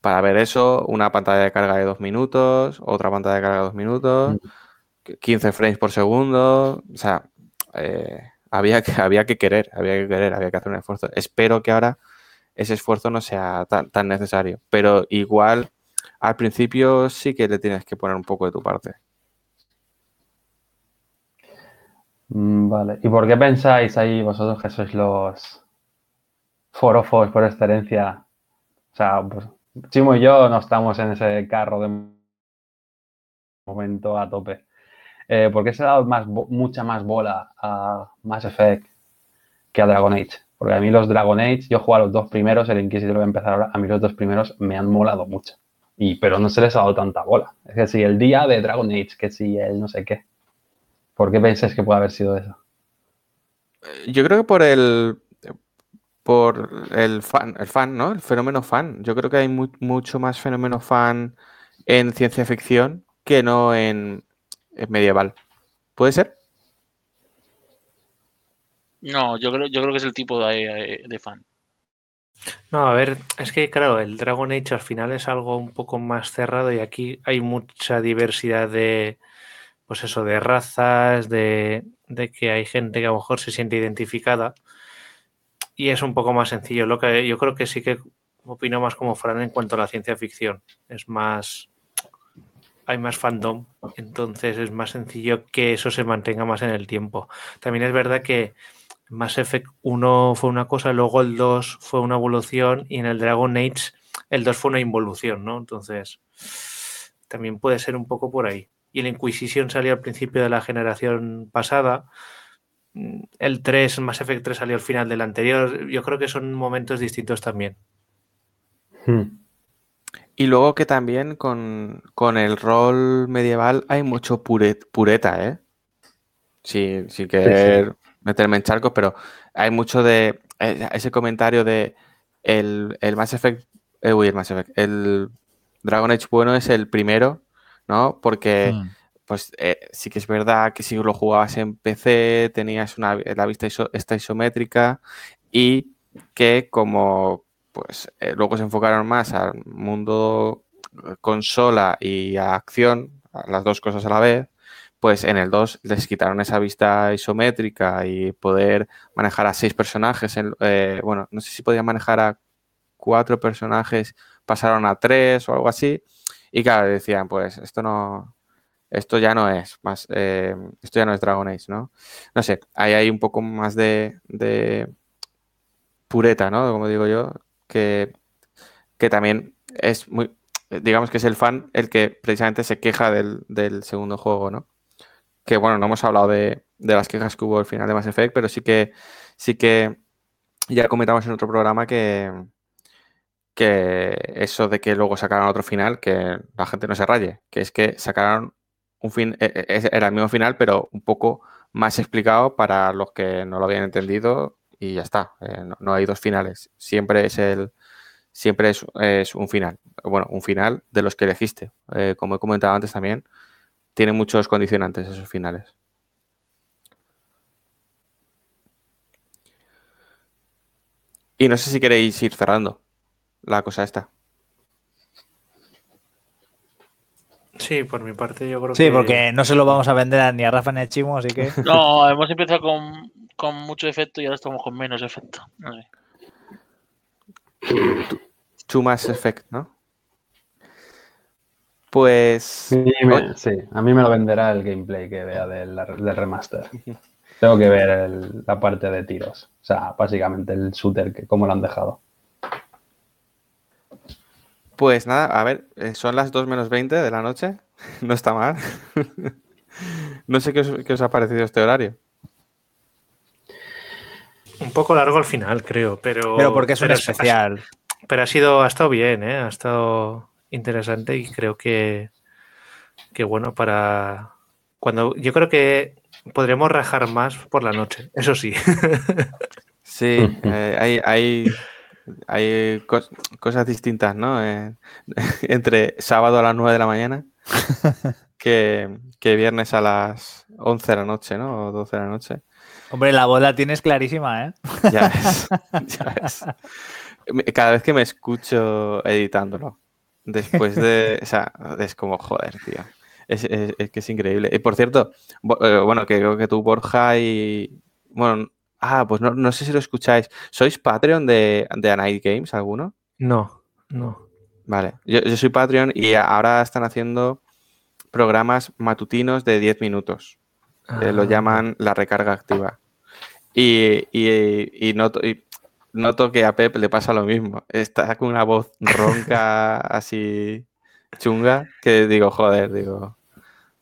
para ver eso. Una pantalla de carga de dos minutos, otra pantalla de carga de dos minutos, 15 frames por segundo. O sea, eh, había, que, había que querer, había que querer, había que hacer un esfuerzo. Espero que ahora ese esfuerzo no sea tan, tan necesario. Pero igual, al principio sí que le tienes que poner un poco de tu parte. Mm, Vale. ¿Y por qué pensáis ahí vosotros que sois los forofos por excelencia? O sea, pues Chimo y yo no estamos en ese carro de momento a tope. Eh, ¿Por qué se ha dado más, mucha más bola a Mass Effect que a Dragon Age? Porque a mí los Dragon Age, yo juego a los dos primeros, el Inquisitor voy a empezar ahora, a mí los dos primeros me han molado mucho. Y, pero no se les ha dado tanta bola. Es que si el día de Dragon Age, que si el no sé qué. ¿Por qué pensáis que puede haber sido eso? Yo creo que por el por el fan, el fan, ¿no? El fenómeno fan. Yo creo que hay mu- mucho más fenómeno fan en ciencia ficción que no en, en medieval. ¿Puede ser? No, yo creo, yo creo que es el tipo de, de fan. No, a ver, es que claro, el Dragon Age al final es algo un poco más cerrado y aquí hay mucha diversidad de, pues eso, de razas, de, de que hay gente que a lo mejor se siente identificada y es un poco más sencillo. Lo que yo creo que sí que opino más como Fran en cuanto a la ciencia ficción. Es más, hay más fandom, entonces es más sencillo que eso se mantenga más en el tiempo. También es verdad que Mass Effect 1 fue una cosa, luego el 2 fue una evolución y en el Dragon Age el 2 fue una involución, ¿no? Entonces, también puede ser un poco por ahí. Y el Inquisition salió al principio de la generación pasada. Mm, El 3, Mass Effect 3 salió al final del anterior. Yo creo que son momentos distintos también. Hmm. Y luego que también con, con el rol medieval hay mucho puret- pureta, ¿eh? Sí, sin querer meterme en charcos, pero hay mucho de eh, ese comentario de el, el Mass Effect, eh, uy, el Mass Effect, el Dragon Age bueno es el primero, ¿no? Porque Mm. pues eh, sí que es verdad que si lo jugabas en PC tenías una, la vista iso- esta isométrica y que como pues eh, luego se enfocaron más al mundo consola y a acción, a las dos cosas a la vez, pues en el 2 les quitaron esa vista isométrica y poder manejar a seis personajes. eh, bueno, no sé si podían manejar a cuatro personajes, pasaron a tres o algo así. Y claro, decían, pues esto no, esto ya no es más, eh, esto ya no es Dragon Age, ¿no? No sé, ahí hay un poco más de, de pureta, ¿no? Como digo yo, que, que también es muy, digamos que es el fan el que precisamente se queja del, del segundo juego, ¿no? Que bueno, no hemos hablado de, las quejas que hubo al final de Mass Effect, pero sí que, sí que ya comentamos en otro programa que, que eso de que luego sacaran otro final, que la gente no se raye, que es que sacaron un fin, e- e- ese era el mismo final, pero un poco más explicado para los que no lo habían entendido y ya está. eh, no, no hay dos finales. Siempre es el, siempre es, es un final. Bueno, un final de los que elegiste. Eh, como he comentado antes también, tiene muchos condicionantes esos finales. Y no sé si queréis ir cerrando la cosa esta. Sí, por mi parte yo creo Sí, que... porque no se lo vamos a vender a- ni a Rafa ni a Chimo, así que. No, hemos empezado con, con mucho efecto y ahora estamos con menos efecto. No sé. Too Mass Effect, ¿no? Pues. Sí, me- sí, a mí me lo venderá el gameplay que vea del, del remaster. Tengo que ver el- la parte de tiros. O sea, básicamente el shooter, que cómo lo han dejado. Pues nada, a ver, eh, son las 2 menos 20 de la noche. <laughs> No está mal. <laughs> No sé qué os, qué os ha parecido este horario. Un poco largo al final, creo, pero... Pero porque es un especial. Pero ha sido, ha estado bien, ¿eh? Ha estado interesante y creo que, que bueno, para cuando yo creo que podremos rajar más por la noche, eso sí. <laughs> Sí, eh, hay, hay, hay cos- cosas distintas, ¿no? Eh, <laughs> entre sábado a las 9 de la mañana <laughs> que, que viernes a las 11 de la noche, ¿no? O 12 de la noche. Hombre, la voz la tienes clarísima, ¿eh? Ya ves, ya ves. Cada vez que me escucho editándolo, después de. <laughs> O sea, es como, joder, tío. Es, es- es que es increíble. Y por cierto, eh, bueno, que creo que tú, Borja, y. Bueno, ah, pues no, no sé si lo escucháis. ¿Sois Patreon de, de A Night Games alguno? No, no. Vale, yo, yo soy Patreon y ahora están haciendo programas matutinos de 10 minutos. que lo Ah, llaman la recarga activa. Y, y- y noto, y noto que a Pep le pasa lo mismo. Está con una voz ronca, <laughs> así chunga, que digo, joder, digo.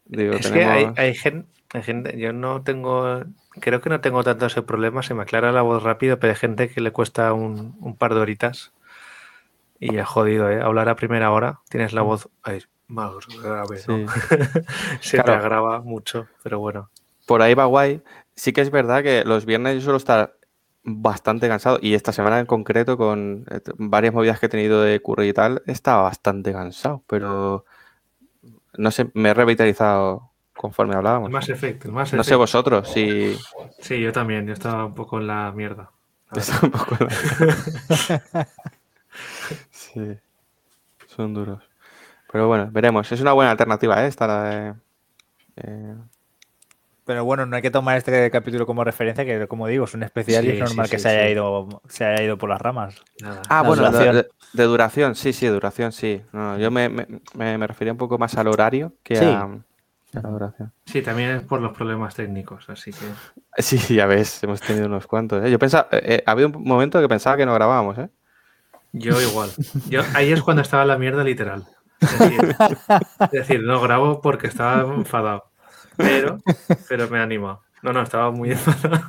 digo Es que hay, tenemos- hay gen- hay gente, yo no tengo, creo que no tengo tanto ese problema, se me aclara la voz rápido, pero hay gente que le cuesta un, un par de horitas y es jodido, ¿eh? Hablar a primera hora, tienes la voz ay, más grave, <laughs> se Claro. te agrava mucho, pero bueno. Por ahí va guay. Sí que es verdad que los viernes yo suelo estar bastante cansado. Y esta semana en concreto, con eh, varias movidas que he tenido de curry y tal, estaba bastante cansado. Pero no sé, me he revitalizado conforme hablábamos. El más efecto, el más No sé vosotros si. Sí, yo también, yo estaba un poco en la mierda. <laughs> Está un poco la- <laughs> sí, son duros. Pero bueno, veremos. Es una buena alternativa, ¿eh? Esta la de, eh, Pero bueno, no hay que tomar este capítulo como referencia, que como digo, es un especial y Sí, es normal sí, que sí, se, haya sí. ido, se haya ido por las ramas. Nada. Ah, La bueno, de- duración. De, de duración, sí, sí, de duración, sí. No, yo me, me, me- refería un poco más al horario que Sí. a, la duración. Sí, también es por los problemas técnicos, así que. <laughs> Sí, ya ves, hemos tenido unos cuantos. ¿eh? Yo pensaba, eh, eh, había un momento que pensaba que no grabábamos, ¿eh? Yo igual. Yo, ahí es cuando estaba la mierda literal. Es decir, <laughs> es decir, no grabo porque estaba enfadado. Pero, pero me he animado. No, no, estaba muy <laughs> enfadado.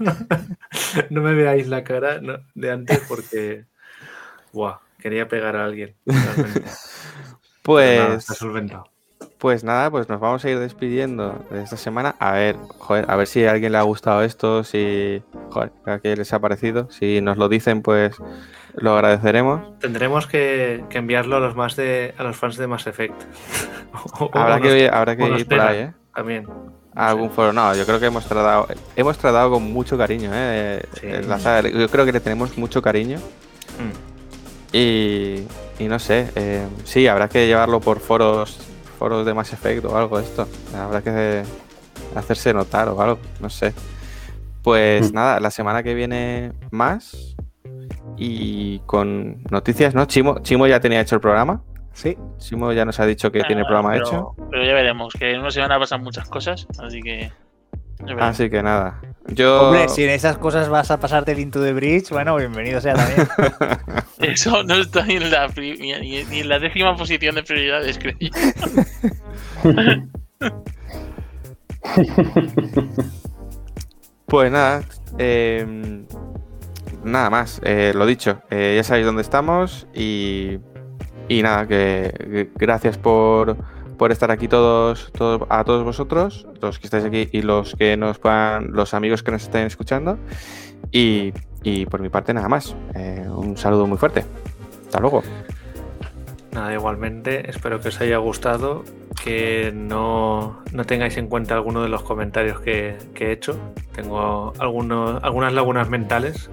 No me veáis la cara no, de antes porque. Buah, quería pegar a alguien. realmente. <laughs> Pero nada, Pues, está solventado. pues nada, pues nos vamos a ir despidiendo de esta semana. A ver, joder, a ver si a alguien le ha gustado esto, si, joder, a qué les ha parecido. Si nos lo dicen, pues lo agradeceremos. Tendremos que, que enviarlo a los más de a los fans de Mass Effect. <laughs> O- o Habrá nos- que, habrá que ir por ahí, ¿eh? También. A algún foro. No, yo creo que hemos tratado, hemos tratado con mucho cariño, ¿eh? Sí. La saga. Yo creo que le tenemos mucho cariño. Mm. Y, y no sé, eh, sí, habrá que llevarlo por foros foros de Mass Effect o algo de esto. Habrá que hacerse notar o algo, no sé. Pues Mm. nada, la semana que viene más y con noticias, ¿no? Chimo, Chimo ya tenía hecho el programa. Sí. Chimo ya nos ha dicho que tiene el programa pero, hecho. Pero ya veremos, que en una semana pasan muchas cosas, así que. Así que nada. Yo. Hombre, si en esas cosas vas a pasarte el Into the Bridge, bueno, bienvenido sea también. <laughs> Eso no está ni en, la, pri- ni, ni- ni en la décima posición de prioridades, creo yo. <laughs> Pues nada, eh, nada más, eh, lo dicho, eh, ya sabéis dónde estamos y, y nada, que, gracias por, por estar aquí todos, todos, a todos vosotros, los que estáis aquí y los que nos puedan, los amigos que nos estén escuchando. Y, y por mi parte nada más, Eh, un saludo muy fuerte, hasta luego. Nada, igualmente, espero que os haya gustado, que no, no tengáis en cuenta alguno de los comentarios que, he hecho. Tengo algunos, algunas lagunas mentales,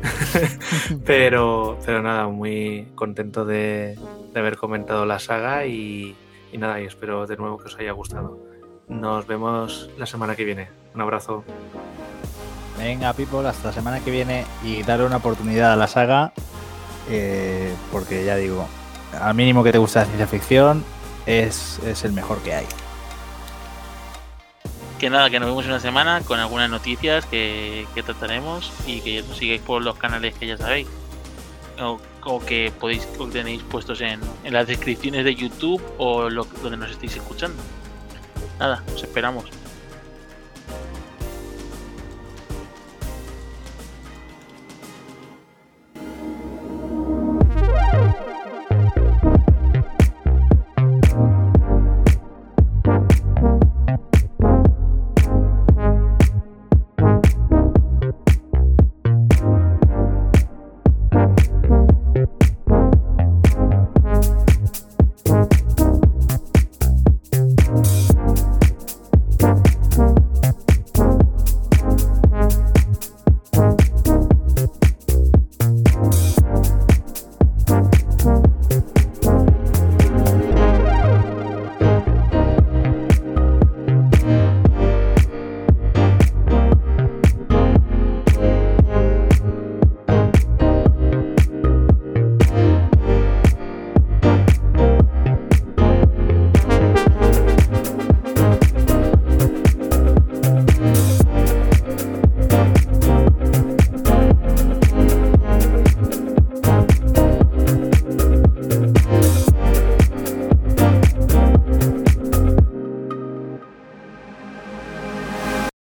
<laughs> pero, pero nada, muy contento de, de haber comentado la saga y, y nada, y espero de nuevo que os haya gustado. Nos vemos la semana que viene. Un abrazo. Venga, people, hasta la semana que viene y darle una oportunidad a la saga. eh, porque ya digo, al mínimo que te gusta la ciencia ficción, es, es el mejor que hay. Que nada, que nos vemos una semana con algunas noticias que, que trataremos y que nos sigáis por los canales que ya sabéis. O, que podéis tenéis puestos en, en las descripciones de YouTube o donde nos estéis escuchando. Nada, os esperamos.